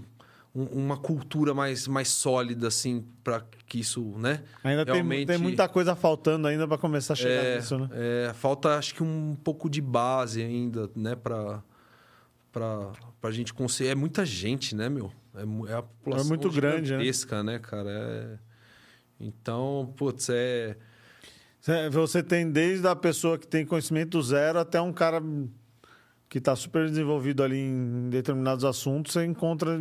Speaker 3: um- uma cultura mais, mais sólida, assim, para que isso, né?
Speaker 2: Ainda tem,
Speaker 3: realmente-
Speaker 2: tem muita coisa faltando ainda para começar a chegar
Speaker 3: é,
Speaker 2: nisso, né?
Speaker 3: é, falta, acho que, um pouco de base ainda, né? Para pra, pra gente conseguir... É muita gente, né, meu? É, é a população
Speaker 2: muito grande, né?
Speaker 3: né, cara? É... Então, putz, é...
Speaker 2: Cê- Você tem desde a pessoa que tem conhecimento zero até um cara que está super desenvolvido ali em determinados assuntos, você encontra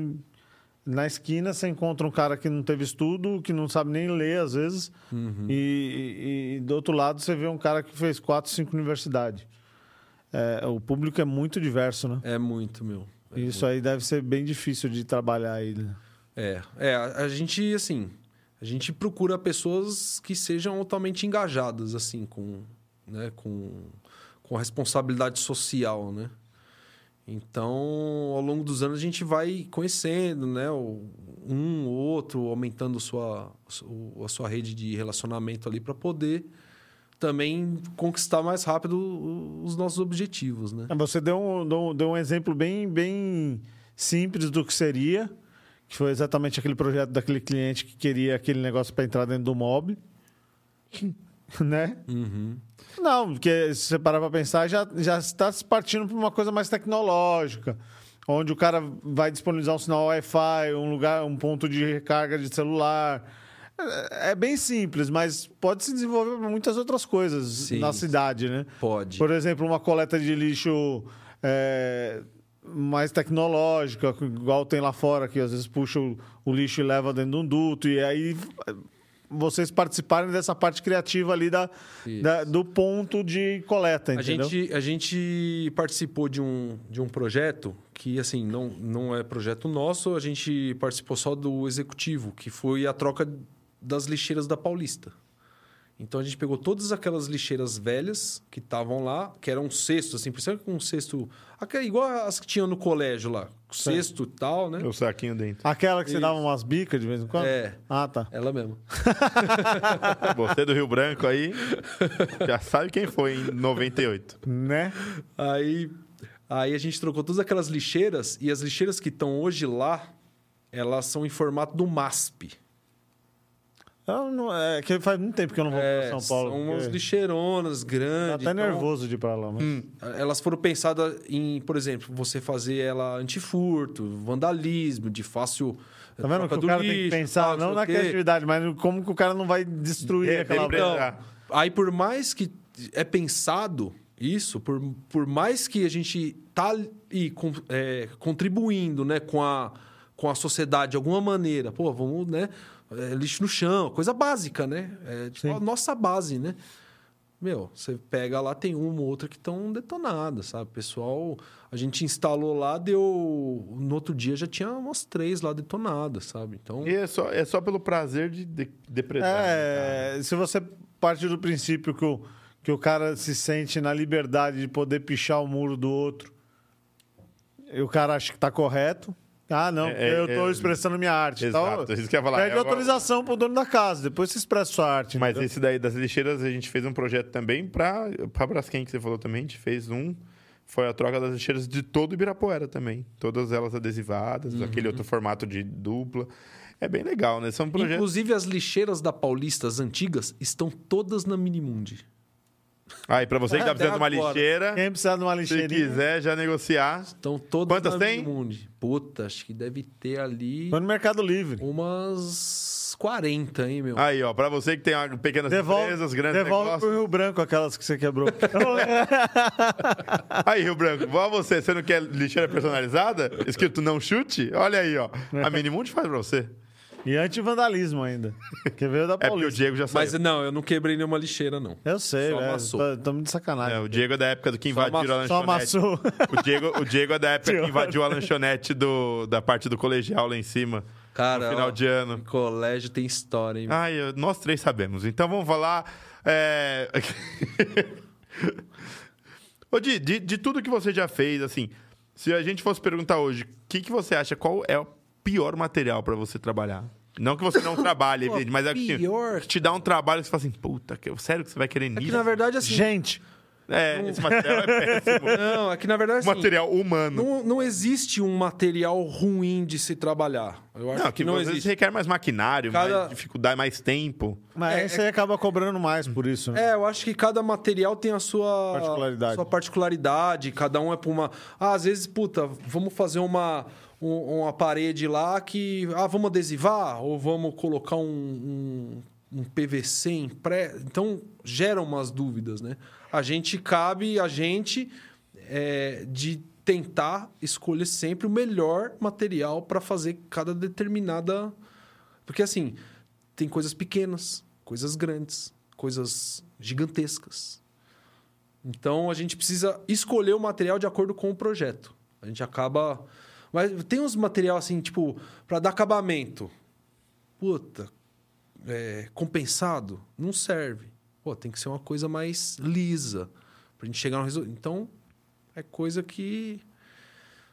Speaker 2: na esquina, você encontra um cara que não teve estudo, que não sabe nem ler às vezes,
Speaker 3: Uhum.
Speaker 2: e, e- e do outro lado você vê um cara que fez quatro, cinco universidades. É, o público é muito diverso, né?
Speaker 3: É muito, meu. É
Speaker 2: Isso aí deve ser bem difícil de trabalhar aí. né?
Speaker 3: É, é a, a gente, assim, a gente procura pessoas que sejam altamente engajadas, assim, com, né, com, com responsabilidade social, né? Então, ao longo dos anos, a gente vai conhecendo, né, um ou outro, aumentando sua, su- a sua rede de relacionamento ali para poder também conquistar mais rápido os nossos objetivos, né?
Speaker 2: Você deu um, deu um exemplo bem, bem simples do que seria, que foi exatamente aquele projeto daquele cliente que queria aquele negócio para entrar dentro do mob. né?
Speaker 3: Uhum.
Speaker 2: Não, porque se você parar para pensar, já, já está se partindo para uma coisa mais tecnológica, onde o cara vai disponibilizar um sinal Wi-Fi, um lugar, um ponto de recarga de celular. É, é bem simples, mas pode se desenvolver para muitas outras coisas
Speaker 3: Sim.
Speaker 2: na cidade, né?
Speaker 3: Pode.
Speaker 2: Por exemplo, uma coleta de lixo é, mais tecnológica, igual tem lá fora, que às vezes puxa o, o lixo e leva dentro de um duto, e aí vocês participarem dessa parte criativa ali da, da- do ponto de coleta,
Speaker 3: A
Speaker 2: entendeu?
Speaker 3: gente, a gente participou de um, de um projeto que, assim, não, não é projeto nosso, a gente participou só do executivo, que foi a troca das lixeiras da Paulista. Então a gente pegou todas aquelas lixeiras velhas que estavam lá, que eram cestos, assim, precisa com um cesto. aquela- Igual as que tinham no colégio lá, cesto e tal, né?
Speaker 1: O saquinho dentro.
Speaker 2: Aquela que você
Speaker 3: Isso.
Speaker 2: dava umas bicas de vez em quando?
Speaker 3: É.
Speaker 2: Ah, tá.
Speaker 3: Ela mesmo.
Speaker 1: Você do Rio Branco aí, já sabe quem foi em 98.
Speaker 2: Né?
Speaker 3: Aí, aí a gente trocou todas aquelas lixeiras e as lixeiras que estão hoje lá, elas são em formato do MASP.
Speaker 2: Eu não- é que faz muito tempo que eu não vou
Speaker 3: É,
Speaker 2: para São Paulo.
Speaker 3: São umas
Speaker 2: porque
Speaker 3: lixeironas
Speaker 2: Tá
Speaker 3: grandes.
Speaker 2: até
Speaker 3: então,
Speaker 2: nervoso de ir para lá. Mas...
Speaker 3: hum, elas foram pensadas em, por exemplo, você fazer ela antifurto, vandalismo, de fácil.
Speaker 2: Tá vendo que o cara tem que
Speaker 3: lixo,
Speaker 2: pensar
Speaker 3: tal,
Speaker 2: não na criatividade, mas no- como que o cara não vai destruir
Speaker 1: É,
Speaker 2: aquela...
Speaker 1: depre-
Speaker 3: Então,
Speaker 1: Ah.
Speaker 3: aí por mais que é pensado isso, por, por mais que a gente tá ali com- é, contribuindo né, com, a, com a sociedade de alguma maneira, pô, vamos, né? É, lixo no chão, coisa básica, né? É tipo
Speaker 2: Sim.
Speaker 3: a nossa base, né? Meu, você pega lá, tem uma ou outra que estão detonadas, sabe? Pessoal, a gente instalou lá, deu. No outro dia já tinha umas três lá detonadas, sabe? Então.
Speaker 1: E é só, é só pelo prazer de, de depredar. né?
Speaker 2: É, se você parte do princípio que o, que o cara se sente na liberdade de poder pichar o muro do outro, e o cara acha que tá correto. Ah, não,
Speaker 1: É, é,
Speaker 2: eu tô
Speaker 1: é,
Speaker 2: expressando minha arte.
Speaker 1: Exato,
Speaker 2: então,
Speaker 1: isso que eu ia falar.
Speaker 2: pede
Speaker 1: É, agora-
Speaker 2: autorização pro dono da casa, depois você expressa sua arte.
Speaker 1: Mas
Speaker 2: entendeu?
Speaker 1: esse daí das lixeiras, a gente fez um projeto também para para Braskem, que você falou também. A gente fez um. Foi a troca das lixeiras de todo Ibirapuera também. Todas elas adesivadas,
Speaker 3: Uhum.
Speaker 1: aquele outro formato de dupla. É bem legal, né? São projetos.
Speaker 3: Inclusive, as lixeiras da Paulista, as antigas, estão todas na Minimundi.
Speaker 1: E pra você que tá
Speaker 3: Até
Speaker 1: precisando de uma
Speaker 3: agora.
Speaker 1: lixeira,
Speaker 2: Quem precisar de uma
Speaker 1: se
Speaker 2: lixeirinha,
Speaker 1: quiser já negociar.
Speaker 3: Estão todas
Speaker 1: Quantas
Speaker 3: na
Speaker 1: tem?
Speaker 3: Puta, acho que deve ter ali
Speaker 2: põe no Mercado Livre.
Speaker 3: umas 40, hein, meu?
Speaker 1: Aí, ó, pra você que tem uma- pequenas
Speaker 2: Devolve,
Speaker 1: empresas, grandes
Speaker 2: devolve
Speaker 1: negócios.
Speaker 2: pro Rio Branco aquelas que você quebrou.
Speaker 1: Aí, Rio Branco, igual você, você não quer lixeira personalizada? Escrito não chute? Olha aí, ó. A Minimundi faz pra você.
Speaker 2: E anti-vandalismo ainda. Que veio da
Speaker 1: É porque o. Diego já saiu.
Speaker 3: Mas não, eu não quebrei nenhuma lixeira, não.
Speaker 2: Eu sei,
Speaker 3: Só
Speaker 2: velho.
Speaker 3: amassou.
Speaker 2: Tô- Tamo de sacanagem.
Speaker 1: É, o Diego é da época do que invadiram a
Speaker 2: Só
Speaker 1: lanchonete.
Speaker 2: amassou.
Speaker 1: O Diego, o Diego é da época que invadiu a lanchonete do, da parte do colegial lá em cima.
Speaker 3: Cara,
Speaker 1: no final
Speaker 3: ó,
Speaker 1: de ano.
Speaker 3: colégio tem história, hein?
Speaker 1: Ai, eu- nós três sabemos. Então vamos falar. É... Ô, Di, de, de tudo que você já fez, assim, se a gente fosse perguntar hoje, o que, que você acha, qual é o pior material pra você trabalhar? Não que você não trabalhe,
Speaker 3: Pô,
Speaker 1: mas é que
Speaker 3: pior?
Speaker 1: te dá um trabalho que você fala assim, puta, que, sério que você vai querer
Speaker 3: É
Speaker 1: nisso?
Speaker 3: que, na verdade, assim...
Speaker 2: Gente,
Speaker 1: É, esse material é péssimo.
Speaker 3: Não, é que, na verdade, assim...
Speaker 1: material humano.
Speaker 3: Não, não existe um material ruim de se trabalhar. Eu acho
Speaker 1: Não,
Speaker 3: que,
Speaker 1: que
Speaker 3: não
Speaker 1: às vezes
Speaker 3: existe.
Speaker 1: requer mais maquinário,
Speaker 3: Cada-
Speaker 1: mais dificuldade, mais tempo.
Speaker 2: mas
Speaker 3: É,
Speaker 2: aí você acaba cobrando mais por isso, né?
Speaker 3: É, eu acho que cada material tem a sua
Speaker 2: Particularidade.
Speaker 3: sua particularidade. Cada um é para uma. Ah, às vezes, puta, vamos fazer uma, um- uma parede lá que. Ah, vamos adesivar? Ou vamos colocar um, um, um PVC em pré. Então, geram umas dúvidas, né? A gente cabe, a gente é, de tentar escolher sempre o melhor material para fazer cada determinada. Porque, assim, tem coisas pequenas, coisas grandes, coisas gigantescas. Então, a gente precisa escolher o material de acordo com o projeto. A gente acaba. Mas tem uns material assim, tipo, para dar acabamento. Puta, é, compensado? Não serve. Pô, tem que ser uma coisa mais lisa. Pra gente chegar no resultado. Então, é coisa que.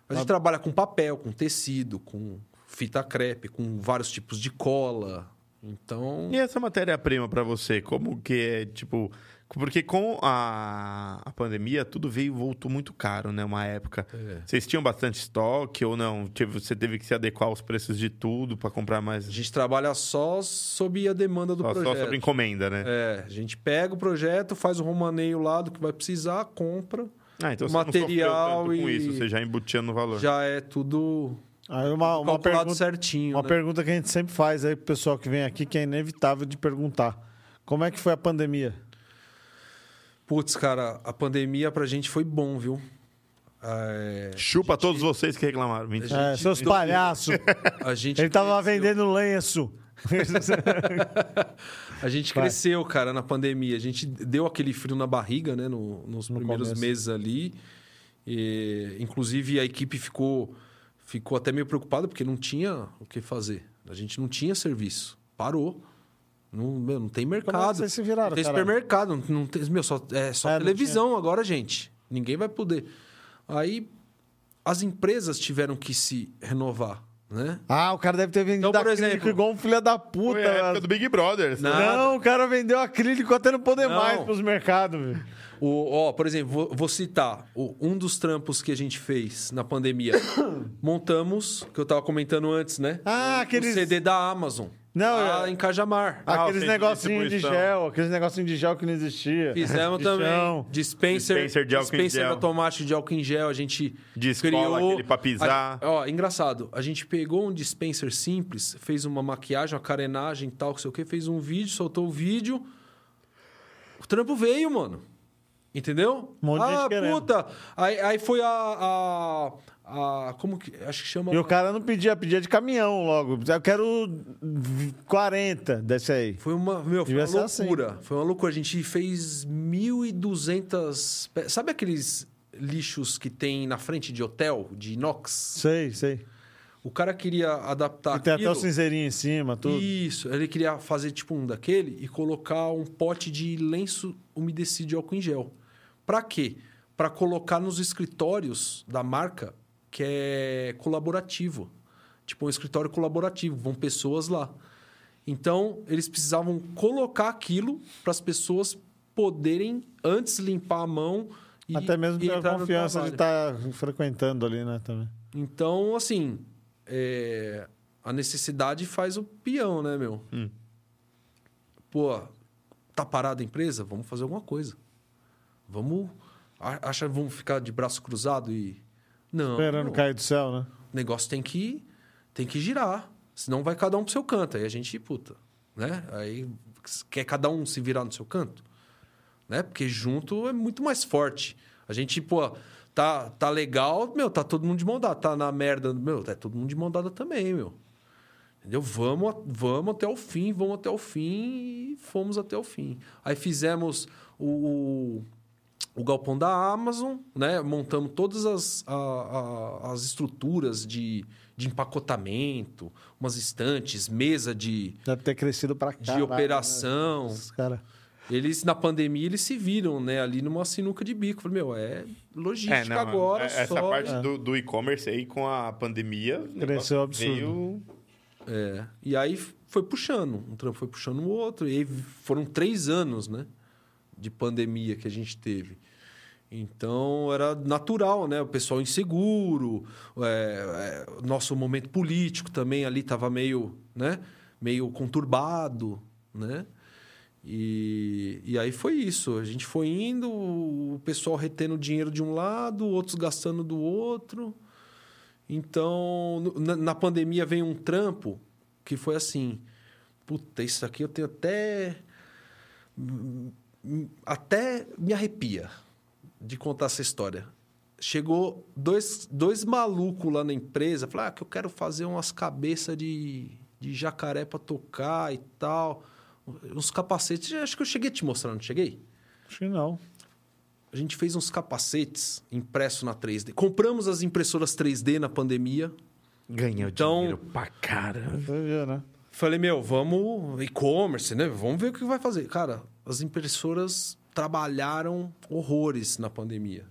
Speaker 3: A gente
Speaker 2: Ah.
Speaker 3: trabalha com papel, com tecido, com fita crepe, com vários tipos de cola. Então.
Speaker 1: E essa matéria-prima pra você, como que é, tipo... Porque com a, a pandemia, tudo veio e voltou muito caro, né? Uma época.
Speaker 3: É.
Speaker 1: Vocês tinham bastante estoque ou não? Tipo, você teve que se adequar aos preços de tudo pra comprar mais...
Speaker 3: A gente trabalha só sob a demanda do
Speaker 1: Só,
Speaker 3: projeto.
Speaker 1: só sobre encomenda, né?
Speaker 3: É, a gente pega o projeto, faz o romaneio lá do que vai precisar, compra.
Speaker 1: Ah, então
Speaker 3: o
Speaker 1: você não
Speaker 3: material
Speaker 1: tanto com
Speaker 3: e-
Speaker 1: isso, você já embutia no valor.
Speaker 3: Já é tudo
Speaker 2: Aí uma, uma
Speaker 3: calculado
Speaker 2: pergunta,
Speaker 3: certinho.
Speaker 2: uma
Speaker 3: né?
Speaker 2: pergunta que a gente sempre faz aí pro pessoal que vem aqui, que é inevitável de perguntar. Como é que foi a pandemia?
Speaker 3: Putz, cara, a pandemia pra gente foi bom, viu? É,
Speaker 1: Chupa todos vocês que reclamaram. Mentira.
Speaker 2: É, seus palhaços.
Speaker 3: a gente
Speaker 2: Ele tava
Speaker 3: cresceu-
Speaker 2: vendendo lenço.
Speaker 3: A gente
Speaker 2: Vai.
Speaker 3: cresceu, cara, na pandemia. A gente deu aquele frio na barriga, né? no- nos
Speaker 2: No
Speaker 3: primeiros
Speaker 2: começo.
Speaker 3: meses ali. E, inclusive, a equipe ficou, ficou até meio preocupada, porque não tinha o que fazer. A gente não tinha serviço. Parou. Não, meu, não tem
Speaker 2: Como é
Speaker 3: mercado.
Speaker 2: vocês se viraram,
Speaker 3: não tem
Speaker 2: caralho?
Speaker 3: supermercado. Não, não tem, meu, só, é só
Speaker 2: É,
Speaker 3: televisão agora, gente. Ninguém vai poder. Aí, as empresas tiveram que se renovar, né?
Speaker 2: Ah, o cara deve ter vendido
Speaker 3: Então, por
Speaker 2: acrílico
Speaker 3: exemplo-
Speaker 2: igual um filho da puta.
Speaker 1: Foi a época do Big Brother.
Speaker 3: Não.
Speaker 2: Não, o cara vendeu acrílico até não poder
Speaker 3: Não.
Speaker 2: mais pros mercados.
Speaker 3: O, ó, por exemplo, vou, vou citar o- um dos trampos que a gente fez na pandemia. Montamos, que eu tava comentando antes, né?
Speaker 2: Ah,
Speaker 3: O
Speaker 2: aqueles-
Speaker 3: CD da Amazon.
Speaker 2: Não,
Speaker 3: lá
Speaker 2: é-
Speaker 3: em Cajamar.
Speaker 1: Ah,
Speaker 2: Aqueles
Speaker 1: de
Speaker 2: negocinhos de gel, aqueles negocinhos de gel que não existia.
Speaker 3: Fizemos
Speaker 2: De
Speaker 3: também.
Speaker 2: chão.
Speaker 3: Dispenser,
Speaker 1: Dispenser de álcool em
Speaker 3: dispenser
Speaker 1: gel.
Speaker 3: automático de álcool em gel. A gente
Speaker 1: De escola,
Speaker 3: criou...
Speaker 1: aquele pra pisar.
Speaker 3: A- ó, engraçado. A gente pegou um dispenser simples, fez uma maquiagem, uma carenagem e tal, não sei o que, fez um vídeo, soltou o vídeo. O trampo veio, mano. Entendeu?
Speaker 2: Um monte de
Speaker 3: ah,
Speaker 2: gente querendo.
Speaker 3: puta. Aí, aí foi a, a, a- Como que. Acho que chama.
Speaker 2: E o cara não pedia, pedia de caminhão logo. Eu quero 40 desse aí.
Speaker 3: Foi uma, meu, foi uma
Speaker 2: assim.
Speaker 3: loucura. Foi uma loucura. A gente fez 1.200... pe- Sabe aqueles lixos que tem na frente de hotel, de inox?
Speaker 2: Sei, sei.
Speaker 3: O cara queria adaptar
Speaker 2: E tem até
Speaker 3: aquilo...
Speaker 2: o cinzeirinho em cima, tudo.
Speaker 3: Isso. Ele queria fazer tipo um daquele e colocar um pote de lenço umedecido de álcool em gel. Pra quê? Pra colocar nos escritórios da marca que é colaborativo. Tipo um escritório colaborativo, vão pessoas lá. Então, eles precisavam colocar aquilo para as pessoas poderem antes limpar a mão e
Speaker 2: Até mesmo ter a confiança de estar frequentando ali, né, também.
Speaker 3: Então, assim, é, a necessidade faz o peão, né, meu?
Speaker 1: Hum.
Speaker 3: Pô, tá parada a empresa? Vamos fazer alguma coisa. Vamos. a- Acha que vamos ficar de braço cruzado e. Não.
Speaker 2: Esperando
Speaker 3: não.
Speaker 2: cair do céu, né?
Speaker 3: O negócio tem que, tem que girar. Senão vai cada um pro seu canto. Aí a gente, puta, né? Aí quer cada um se virar no seu canto. Né? Porque junto é muito mais forte. A gente, pô, tá, tá legal, meu, tá todo mundo de mão dada. Tá na merda, meu, tá todo mundo de mão dada também, meu. Entendeu? Vamos, vamos até o fim, vamos até o fim e fomos até o fim. Aí fizemos o, o, o galpão da Amazon, né? Montamos todas as, a- a- as estruturas de, de empacotamento, umas estantes, mesa de,
Speaker 2: Deve ter crescido pra cá.
Speaker 3: de operação.
Speaker 2: Os cara...
Speaker 3: Eles, na pandemia, eles se viram, né? Ali numa sinuca de bico. Falei, meu, é logística
Speaker 1: É, não,
Speaker 3: agora
Speaker 1: é- essa
Speaker 3: só.
Speaker 1: parte do, do e-commerce aí com a pandemia
Speaker 2: Cresceu absurdo.
Speaker 1: veio-
Speaker 3: É. E aí foi puxando. Um trampo foi puxando o outro. E aí foram três anos, né? De pandemia que a gente teve. Então era natural, né? O pessoal inseguro, é, é, nosso momento político também ali estava meio, né? Meio conturbado, né? E, e aí foi isso. A gente foi indo, o pessoal retendo dinheiro de um lado, outros gastando do outro. Então, na, na pandemia veio um trampo que foi assim: puta, isso aqui eu tenho até. hum, Até me arrepia de contar essa história. chegou dois, dois malucos lá na empresa, falaram ah, que eu quero fazer umas cabeças de, de jacaré para tocar e tal. Uns capacetes, acho que eu cheguei te mostrando, não cheguei?
Speaker 2: Acho que não.
Speaker 3: A gente fez uns capacetes impressos na 3D. Compramos as impressoras 3D na pandemia.
Speaker 1: Ganhou
Speaker 3: Então-
Speaker 1: dinheiro pra caramba.
Speaker 2: Né?
Speaker 3: Falei, meu, vamos e-commerce, né? Vamos ver o que vai fazer. Cara, as impressoras trabalharam horrores na pandemia.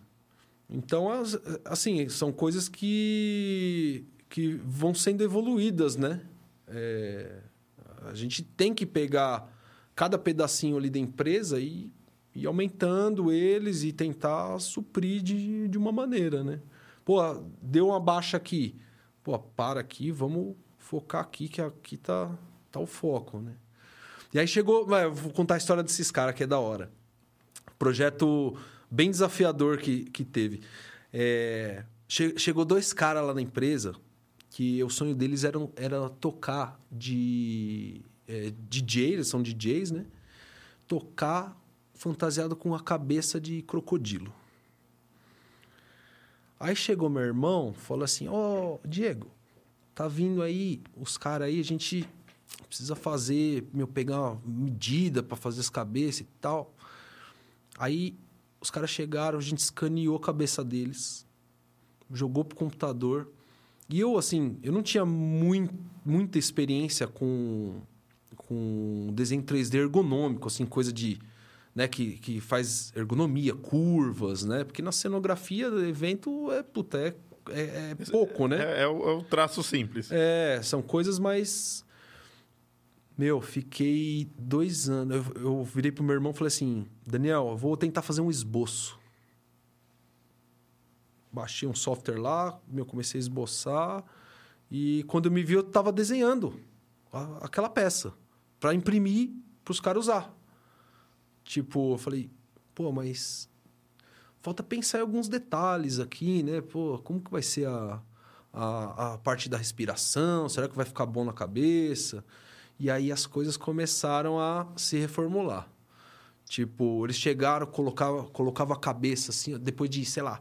Speaker 3: Então, as- assim, são coisas que, que vão sendo evoluídas, né? É, a gente tem que pegar cada pedacinho ali da empresa e ir aumentando eles e tentar suprir de, de uma maneira, né? Pô, deu uma baixa aqui. Pô, para aqui, vamos focar aqui, que aqui tá, tá o foco, né? E aí chegou... Vou contar a história desses caras, que é da hora. Projeto bem desafiador que, que teve. É, che- chegou dois caras lá na empresa que o sonho deles era, era tocar de é, DJ, eles são DJs, né? Tocar fantasiado com a cabeça de crocodilo. Aí chegou meu irmão, falou assim: Ó, Diego, tá vindo aí os caras aí, a gente precisa fazer, meu, pegar uma medida para fazer as cabeças e tal. Aí os caras chegaram, a gente escaneou a cabeça deles, jogou pro computador. E eu, assim, eu não tinha mui- muita experiência com, com desenho 3D ergonômico, assim, coisa de. Né, que, que faz ergonomia, curvas, né? Porque na cenografia do evento é, puta, é, é, é pouco, né?
Speaker 1: É, é o, é o traço simples.
Speaker 3: É, são coisas mais. Meu, fiquei dois anos. Eu, eu virei pro meu irmão e falei assim: Daniel, eu vou tentar fazer um esboço. Baixei um software lá, meu, comecei a esboçar. E quando eu me vi, eu tava desenhando aquela peça para imprimir para os caras usar. Tipo, eu falei, pô, mas falta pensar em alguns detalhes aqui, né? Pô, como que vai ser a, a, a parte da respiração? Será que vai ficar bom na cabeça? E aí as coisas começaram a se reformular. Tipo, eles chegaram, colocava, colocava a cabeça assim, depois de, sei lá,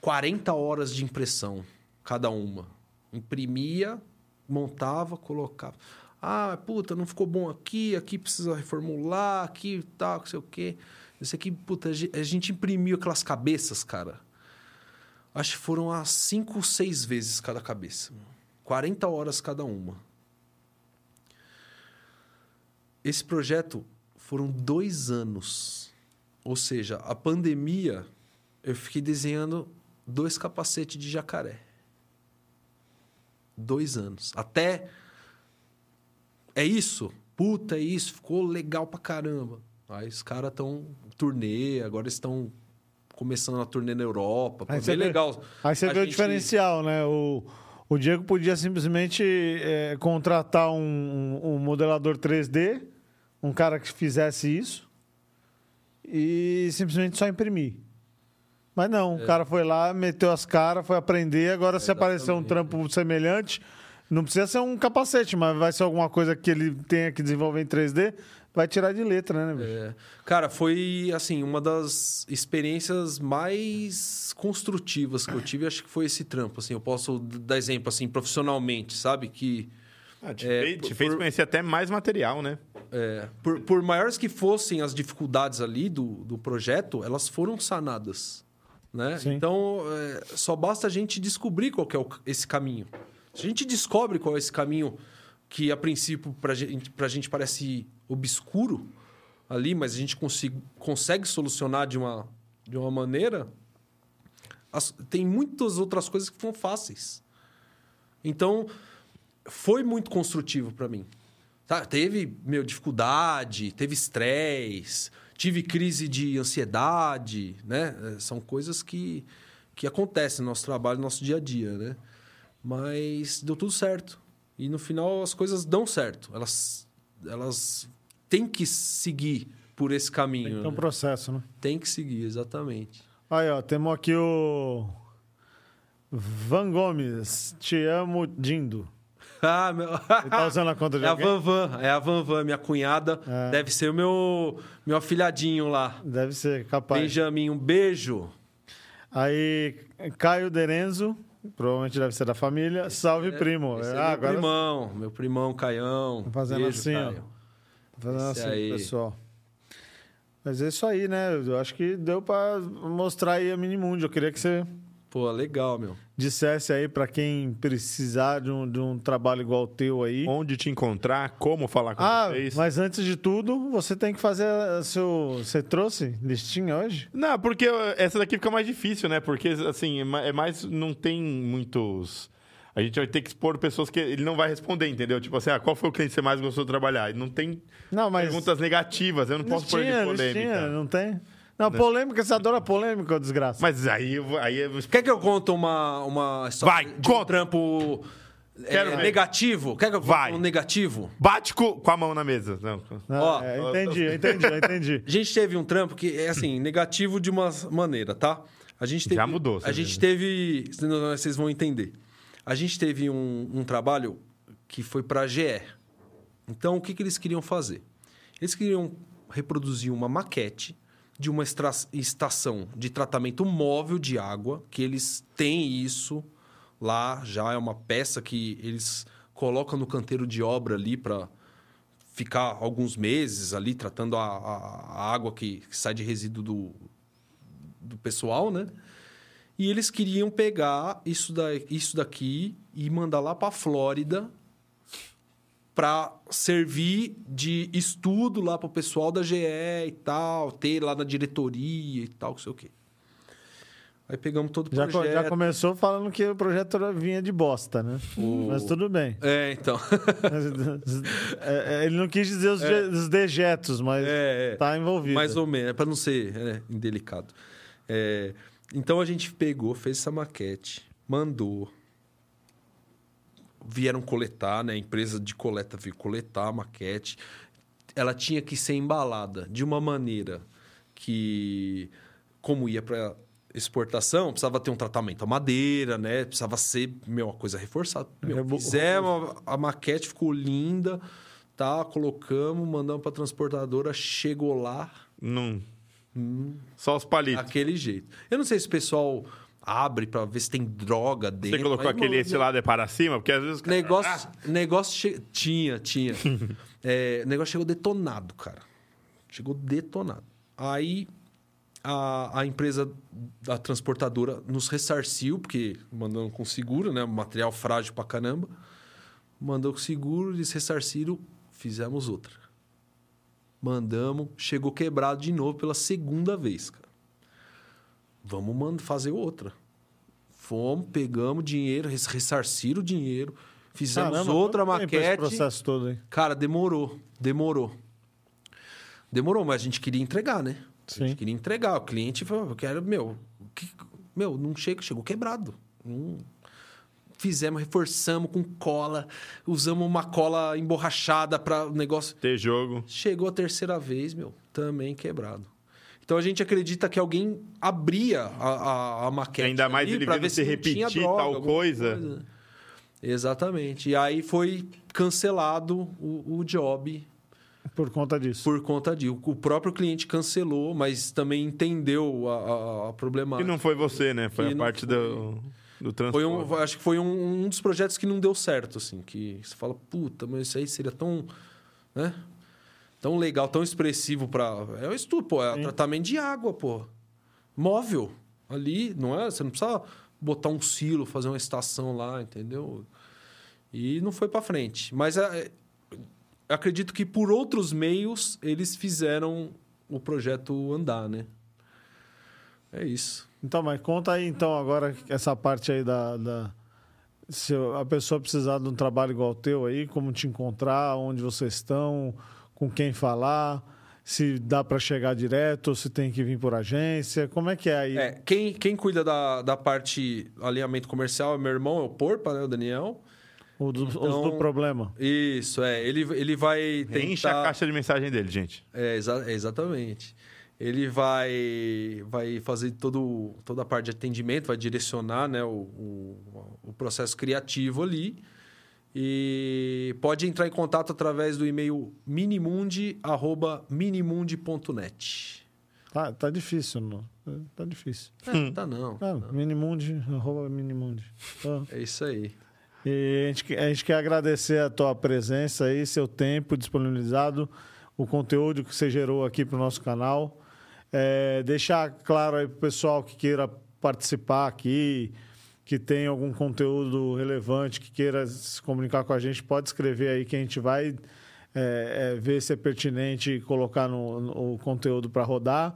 Speaker 3: 40 horas de impressão, cada uma. Imprimia, montava, colocava. Ah, puta, não ficou bom aqui, aqui precisa reformular, aqui tal, não sei o quê. Isso aqui, puta, a ge- a gente imprimiu aquelas cabeças, cara. Acho que foram as cinco, seis vezes cada cabeça. 40 horas cada uma. Esse projeto foram dois anos. Ou seja, a pandemia, eu fiquei desenhando dois capacetes de jacaré. Dois anos. Até. É isso? Puta, é isso. Ficou legal pra caramba. Aí os caras estão turnê, agora estão começando a turnê na Europa.
Speaker 2: Aí
Speaker 3: bem
Speaker 2: você vê-
Speaker 3: legal.
Speaker 2: Aí você
Speaker 3: A
Speaker 2: vê o
Speaker 3: gente-
Speaker 2: diferencial, né? O, o Diego podia simplesmente é, contratar um- um modelador 3D, um cara que fizesse isso, e simplesmente só imprimir. Mas não,
Speaker 3: É.
Speaker 2: o cara foi lá, meteu as caras, foi aprender, agora se aparecer um trampo semelhante, não precisa ser um capacete, mas vai ser alguma coisa que ele tenha que desenvolver em 3D, vai tirar de letra, né, bicho?
Speaker 3: É. Cara, foi assim uma das experiências mais construtivas que eu tive. Acho que foi esse trampo. Assim, eu posso dar exemplo assim profissionalmente, sabe que
Speaker 1: Ah, te,
Speaker 3: É,
Speaker 1: fez, te
Speaker 3: por-
Speaker 1: fez conhecer até mais material, né?
Speaker 3: É, por, por maiores que fossem as dificuldades ali do, do projeto, elas foram sanadas. Né? Então, é, só basta a gente descobrir qual é o- esse caminho. Se a gente descobre qual é esse caminho que, a princípio, para gente, a gente parece obscuro ali, mas a gente consigo, consegue solucionar de uma, de uma maneira, as- tem muitas outras coisas que foram fáceis. Então, foi muito construtivo para mim. Tá, teve, meu, dificuldade, teve estresse, tive crise de ansiedade, né? É, São coisas que, que acontecem no nosso trabalho, no nosso dia a dia, né? Mas deu tudo certo. E no final as coisas dão certo. Elas, elas têm que seguir por esse caminho.
Speaker 2: É um
Speaker 3: né?
Speaker 2: processo, né?
Speaker 3: Tem que seguir, exatamente.
Speaker 2: Aí, ó, temos aqui o Van Gomes. Te amo, Dindo.
Speaker 3: Ah, meu...
Speaker 2: Tá usando a conta de
Speaker 3: É a
Speaker 2: alguém?
Speaker 3: Van Van, é a Van Van, minha cunhada.
Speaker 2: É.
Speaker 3: Deve ser o meu, meu afilhadinho lá.
Speaker 2: Deve ser capaz.
Speaker 3: Benjamin, um beijo.
Speaker 2: Aí, Caio Derenzo, provavelmente deve ser da família. Salve, primo.
Speaker 3: Esse é
Speaker 2: Ah,
Speaker 3: meu
Speaker 2: agora
Speaker 3: primão, meu primão Caião.
Speaker 2: Fazendo
Speaker 3: Beijo,
Speaker 2: assim, ó.
Speaker 3: Caio.
Speaker 2: fazendo
Speaker 3: Esse
Speaker 2: assim,
Speaker 3: aí.
Speaker 2: pessoal. Mas é isso aí, né? Eu acho que deu pra mostrar aí a Minimundo. Eu queria que você
Speaker 3: Pô, legal, meu.
Speaker 2: dissesse aí pra quem precisar de um, de um trabalho igual o teu aí.
Speaker 1: Onde te encontrar, como falar com
Speaker 2: Ah,
Speaker 1: vocês.
Speaker 2: mas antes de tudo, você tem que fazer seu. Você trouxe listinha hoje?
Speaker 1: Não, porque essa daqui fica mais difícil, né? Porque, assim, é é mais. Não tem muitos. A gente vai ter que expor pessoas que ele não vai responder, entendeu? Tipo assim, ah, qual foi o cliente que você mais gostou de trabalhar? E não tem
Speaker 2: Não, mas.
Speaker 1: perguntas negativas, eu não posso pôr de
Speaker 2: listinha,
Speaker 1: polêmica.
Speaker 2: listinha, não tem? Não, polêmica, você adora polêmica, desgraça.
Speaker 1: Mas aí, eu vou- aí eu...
Speaker 3: Quer que eu conte uma, uma história
Speaker 1: Vai,
Speaker 3: de um
Speaker 1: conta.
Speaker 3: trampo é,
Speaker 1: Quero ver.
Speaker 3: negativo? Quer que eu conte
Speaker 1: Vai.
Speaker 3: um negativo?
Speaker 1: bate co- com a mão na mesa. Não.
Speaker 2: Não,
Speaker 3: Ó,
Speaker 2: é, entendi, entendi, entendi.
Speaker 3: A gente teve um trampo que é assim, negativo de uma maneira, tá? A gente teve,
Speaker 1: Já mudou, você
Speaker 3: A gente teve. senão Vocês vão entender. A gente teve um, um trabalho que foi para a GE. Então, o que, que eles queriam fazer? Eles queriam reproduzir uma maquete de uma estação de tratamento móvel de água, que eles têm isso lá, já é uma peça que eles colocam no canteiro de obra ali para ficar alguns meses ali tratando a, a- a água que, que sai de resíduo do, do pessoal, né? E eles queriam pegar isso, da, isso daqui e mandar lá para a Flórida para servir de estudo lá para o pessoal da GE e tal, ter lá na diretoria e tal, não sei o quê. Aí pegamos todo o
Speaker 2: Já,
Speaker 3: projeto.
Speaker 2: já começou falando que o projeto vinha de bosta, né? Mas tudo bem.
Speaker 3: É, então.
Speaker 2: É, é, ele não quis dizer os, de- os dejetos, mas
Speaker 3: É, é.
Speaker 2: tá envolvido.
Speaker 3: Mais ou menos, para não ser é, indelicado. É, então a gente pegou, fez essa maquete, mandou. Vieram coletar, né? A empresa de coleta veio coletar a maquete. Ela tinha que ser embalada de uma maneira que, como ia para exportação, precisava ter um tratamento à madeira, né? Precisava ser, meu, uma coisa reforçada. Meu,
Speaker 2: Rebo-
Speaker 3: fizemos, a, a maquete ficou linda, tá? Colocamos, mandamos para transportadora, chegou lá,
Speaker 1: Não. Só os palitos.
Speaker 3: Aquele jeito. Eu não sei se o pessoal abre pra ver se tem droga dentro.
Speaker 1: Você colocou
Speaker 3: mas,
Speaker 1: aquele
Speaker 3: mano,
Speaker 1: esse lado é para cima? Porque às vezes... os caras-
Speaker 3: Negócio, negócio che- tinha, tinha. É, negócio chegou detonado, cara. Chegou detonado. Aí a, a empresa da transportadora nos ressarciu, porque mandando com seguro, né? Material frágil pra caramba. Mandou com seguro, eles ressarciram, fizemos outra. Mandamos, chegou quebrado de novo pela segunda vez, cara. Vamos mand- fazer outra. Fomos, pegamos dinheiro, res- ressarciram o dinheiro, fizemos
Speaker 2: Caramba,
Speaker 3: outra maquete.
Speaker 2: processo todo aí.
Speaker 3: Cara, demorou, demorou. Demorou, mas a gente queria entregar, né? A
Speaker 2: Sim.
Speaker 3: gente queria entregar. O cliente falou, eu quero, meu, que- meu, não chega, chegou quebrado. Não- Fizemos, reforçamos com cola, usamos uma cola emborrachada para o negócio.
Speaker 1: Ter jogo.
Speaker 3: Chegou a terceira vez, meu, também quebrado. Então a gente acredita que alguém abria a, a, a maquete.
Speaker 1: Ainda mais ele vendo
Speaker 3: ver
Speaker 1: se repetir tal
Speaker 3: alguma
Speaker 1: coisa.
Speaker 3: Exatamente. E aí foi cancelado o, o job
Speaker 2: Por conta disso.
Speaker 3: por conta disso. O próprio cliente cancelou, mas também entendeu a, a, a
Speaker 1: Que
Speaker 3: problemática.
Speaker 1: não foi você, né? Foi
Speaker 3: Que
Speaker 1: a parte
Speaker 3: foi.
Speaker 1: do, do transporte.
Speaker 3: Foi um, acho que foi um, um dos projetos que não deu certo, assim, que você fala, puta, mas isso aí seria tão, né? Tão legal, tão expressivo para é um estudo, pô, é tratamento de água, pô. Móvel ali, não é? Você não precisa botar um silo, fazer uma estação lá, entendeu? E não foi para frente. Mas é, acredito que por outros meios eles fizeram o projeto andar, né? É isso.
Speaker 2: Então, mas conta aí então agora essa parte aí da, da- se a pessoa precisar de um trabalho igual ao teu aí, como te encontrar, onde vocês estão, com quem falar, se dá para chegar direto, ou se tem que vir por agência, como é que é aí?
Speaker 3: É, quem, quem cuida da, da parte alinhamento comercial é meu irmão, é o Porpa, né? O Daniel.
Speaker 2: O do, Os
Speaker 3: então-
Speaker 2: do problema.
Speaker 3: Isso, é. Ele, ele vai tentar...
Speaker 1: Enche a caixa de mensagem dele, gente.
Speaker 3: É, exa- exatamente. Ele vai, vai fazer todo, toda a parte de atendimento, vai direcionar né, o, o, o processo criativo ali. E pode entrar em contato através do e-mail minimundi.minimundi.net.
Speaker 2: Tá, tá difícil, não. Tá difícil.
Speaker 3: É, tá não.
Speaker 2: Ah, Minimundi, arroba Minimundi. Tá.
Speaker 3: É isso aí.
Speaker 2: E a gente, a gente quer agradecer a tua presença aí, seu tempo disponibilizado, o conteúdo que você gerou aqui para o nosso canal. É, deixar claro aí para o pessoal que queira participar aqui, que tem algum conteúdo relevante, que queira se comunicar com a gente, pode escrever aí que a gente vai é, é, ver se é pertinente e colocar no, no- o conteúdo para rodar.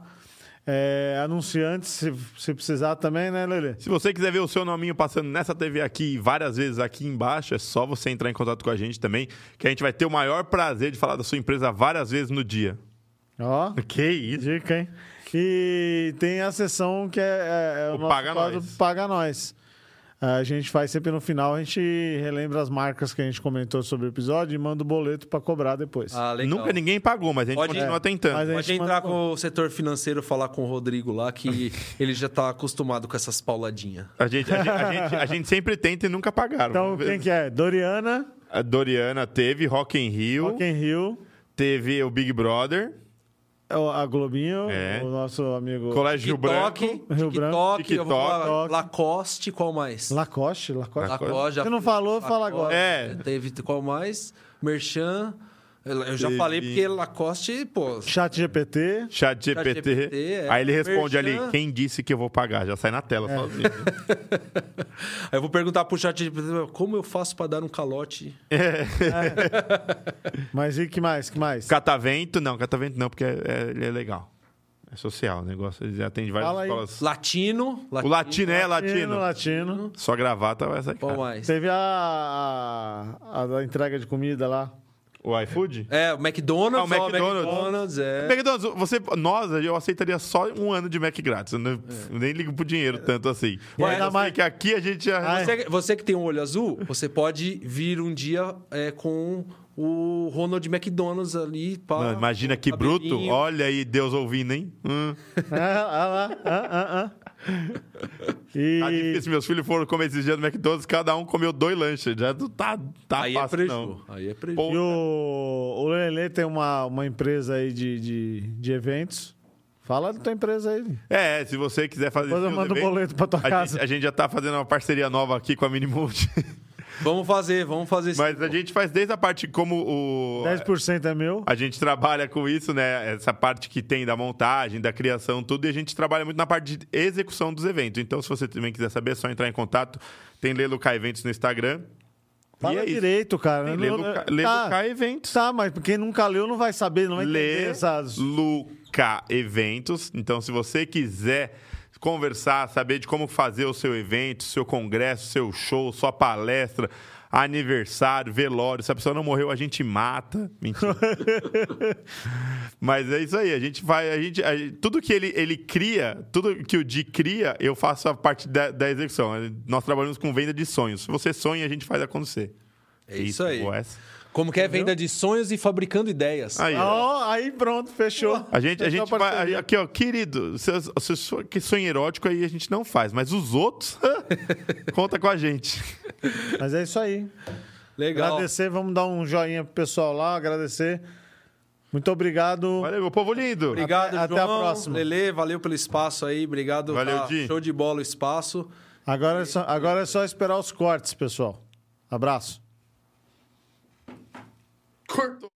Speaker 2: É, anunciantes, se, se precisar também, né, Lele?
Speaker 1: Se você quiser ver o seu nominho passando nessa TV aqui várias vezes aqui embaixo, é só você entrar em contato com a gente também, que a gente vai ter o maior prazer de falar da sua empresa várias vezes no dia.
Speaker 2: Ó.
Speaker 1: Que isso?
Speaker 2: Dica, hein? E tem a sessão que é, é- é o,
Speaker 1: O Paga Nós.
Speaker 2: Paga Nós. A gente faz sempre no final, a gente relembra as marcas que a gente comentou sobre o episódio e manda o boleto para cobrar depois.
Speaker 3: Ah, legal.
Speaker 1: Nunca ninguém pagou, mas a gente
Speaker 3: Pode-
Speaker 1: continua
Speaker 2: É,
Speaker 1: tentando.
Speaker 2: mas a
Speaker 3: Pode
Speaker 2: gente
Speaker 3: entrar
Speaker 2: manda-
Speaker 3: com o setor financeiro falar com o Rodrigo lá, que ele já tá acostumado com essas pauladinhas.
Speaker 1: A gente, a, gente, a, gente, a gente sempre tenta e nunca pagaram.
Speaker 2: Então, quem que é? Doriana,
Speaker 1: A Doriana teve Rock in Rio,
Speaker 2: Rock in Rio,
Speaker 1: teve o Big Brother,
Speaker 2: a Globinho,
Speaker 1: É.
Speaker 2: o nosso amigo
Speaker 1: Colégio Rio Branco.
Speaker 3: TikTok,
Speaker 2: Rio Branco.
Speaker 3: TikTok,
Speaker 1: TikTok.
Speaker 3: falar Lacoste, qual mais?
Speaker 2: Lacoste, Lacoste.
Speaker 3: Lacoste. já
Speaker 2: Você não falou, fala
Speaker 3: Lacoste,
Speaker 2: agora.
Speaker 1: É.
Speaker 3: Teve qual mais? Merchan. Eu já falei porque Lacoste, pô.
Speaker 2: Chat GPT.
Speaker 1: Chat GPT.
Speaker 3: GPT, é.
Speaker 1: Aí ele responde
Speaker 3: Merchan.
Speaker 1: ali, quem disse que eu vou pagar? Já sai na tela
Speaker 2: É.
Speaker 1: sozinho.
Speaker 3: Aí eu vou perguntar pro chat GPT, como eu faço pra dar um calote?
Speaker 2: Mas e que mais? Que mais?
Speaker 1: Catavento, não, catavento não, porque é, é- ele é legal. É social o negócio. Ele atende várias
Speaker 2: Fala aí.
Speaker 1: escolas.
Speaker 3: Latino.
Speaker 1: O latino é latino.
Speaker 2: Latino.
Speaker 1: Só gravata vai sair.
Speaker 3: Qual mais?
Speaker 2: Teve a, a, a entrega de comida lá.
Speaker 1: O iFood?
Speaker 3: É, o McDonald's.
Speaker 1: Ah, o
Speaker 3: ó,
Speaker 1: McDonald's.
Speaker 3: McDonald's, é.
Speaker 1: McDonald's, você, nós, eu aceitaria só um ano de Mac grátis. Eu, não- eu nem ligo pro dinheiro tanto assim.
Speaker 2: E
Speaker 1: Mas
Speaker 2: ainda mais-
Speaker 1: que aqui a gente já...
Speaker 2: Ah, é.
Speaker 3: Você, você que tem um olho azul, você pode vir um dia é, com o Ronald McDonald's ali. Pá,
Speaker 1: Não, imagina que bruto. Olha aí, Deus ouvindo, hein? Hum.
Speaker 2: Ah, ah lá, ah, ah, ah. E
Speaker 1: Tá difícil. Meus filhos foram comer esses dias no McDonald's, cada um comeu dois lanches. Já tá, tá
Speaker 3: Aí é
Speaker 1: fácil,
Speaker 3: preju.
Speaker 1: não.
Speaker 3: Aí é preju.
Speaker 1: Pô,
Speaker 2: E o, o Lelê tem uma, uma empresa aí de, de, de eventos. Fala da tua empresa aí.
Speaker 1: É, se você quiser fazer
Speaker 2: Depois eu mando o
Speaker 1: eventos,
Speaker 2: boleto pra tua
Speaker 1: a
Speaker 2: casa.
Speaker 1: gente, a gente já tá fazendo uma parceria nova aqui com a Minimood.
Speaker 3: Vamos fazer, vamos fazer
Speaker 1: Mas a gente faz desde a parte como o...
Speaker 2: 10% é meu.
Speaker 1: A gente trabalha com isso, né? Essa parte que tem da montagem, da criação, tudo, e a gente trabalha muito na parte de execução dos eventos. Então, se você também quiser saber, é só entrar em contato. Tem K Eventos no Instagram.
Speaker 2: Fala
Speaker 1: e é isso.
Speaker 2: direito, cara.
Speaker 1: Lelo
Speaker 2: tá,
Speaker 1: Eventos.
Speaker 2: tá, mas quem nunca leu não vai saber, não vai entender
Speaker 1: Lê
Speaker 2: essas...
Speaker 1: Luca Eventos. Então, se você quiser conversar, saber de como fazer o seu evento, seu congresso, seu show, sua palestra, aniversário, velório. Se a pessoa não morreu, a gente mata. Mentira. Mas é isso aí, a gente vai, a gente, a tudo que ele, ele cria, tudo que o Di cria, eu faço a parte da, da execução. Nós trabalhamos com venda de sonhos. Se você sonha, a gente faz acontecer.
Speaker 3: É isso aí.
Speaker 1: boa essa.
Speaker 3: Como que é venda de sonhos e fabricando ideias.
Speaker 1: Aí, ó.
Speaker 2: Aí pronto, fechou.
Speaker 1: A gente, a gente vai. Aqui, ó, querido, se, se, se, que sonho erótico aí a gente não faz, mas os outros, conta com a gente.
Speaker 2: Mas é isso aí.
Speaker 3: Legal.
Speaker 2: Agradecer, vamos dar um joinha pro pessoal lá, agradecer. Muito obrigado.
Speaker 1: Valeu, meu povo lindo.
Speaker 3: Obrigado,
Speaker 2: Até- até a
Speaker 3: João.
Speaker 2: próxima.
Speaker 3: Lele, valeu pelo espaço aí. Obrigado.
Speaker 1: Valeu,
Speaker 3: tá
Speaker 1: Di.
Speaker 3: Show de bola o espaço.
Speaker 2: Agora é, só, agora é só esperar os cortes, pessoal. Abraço.
Speaker 1: court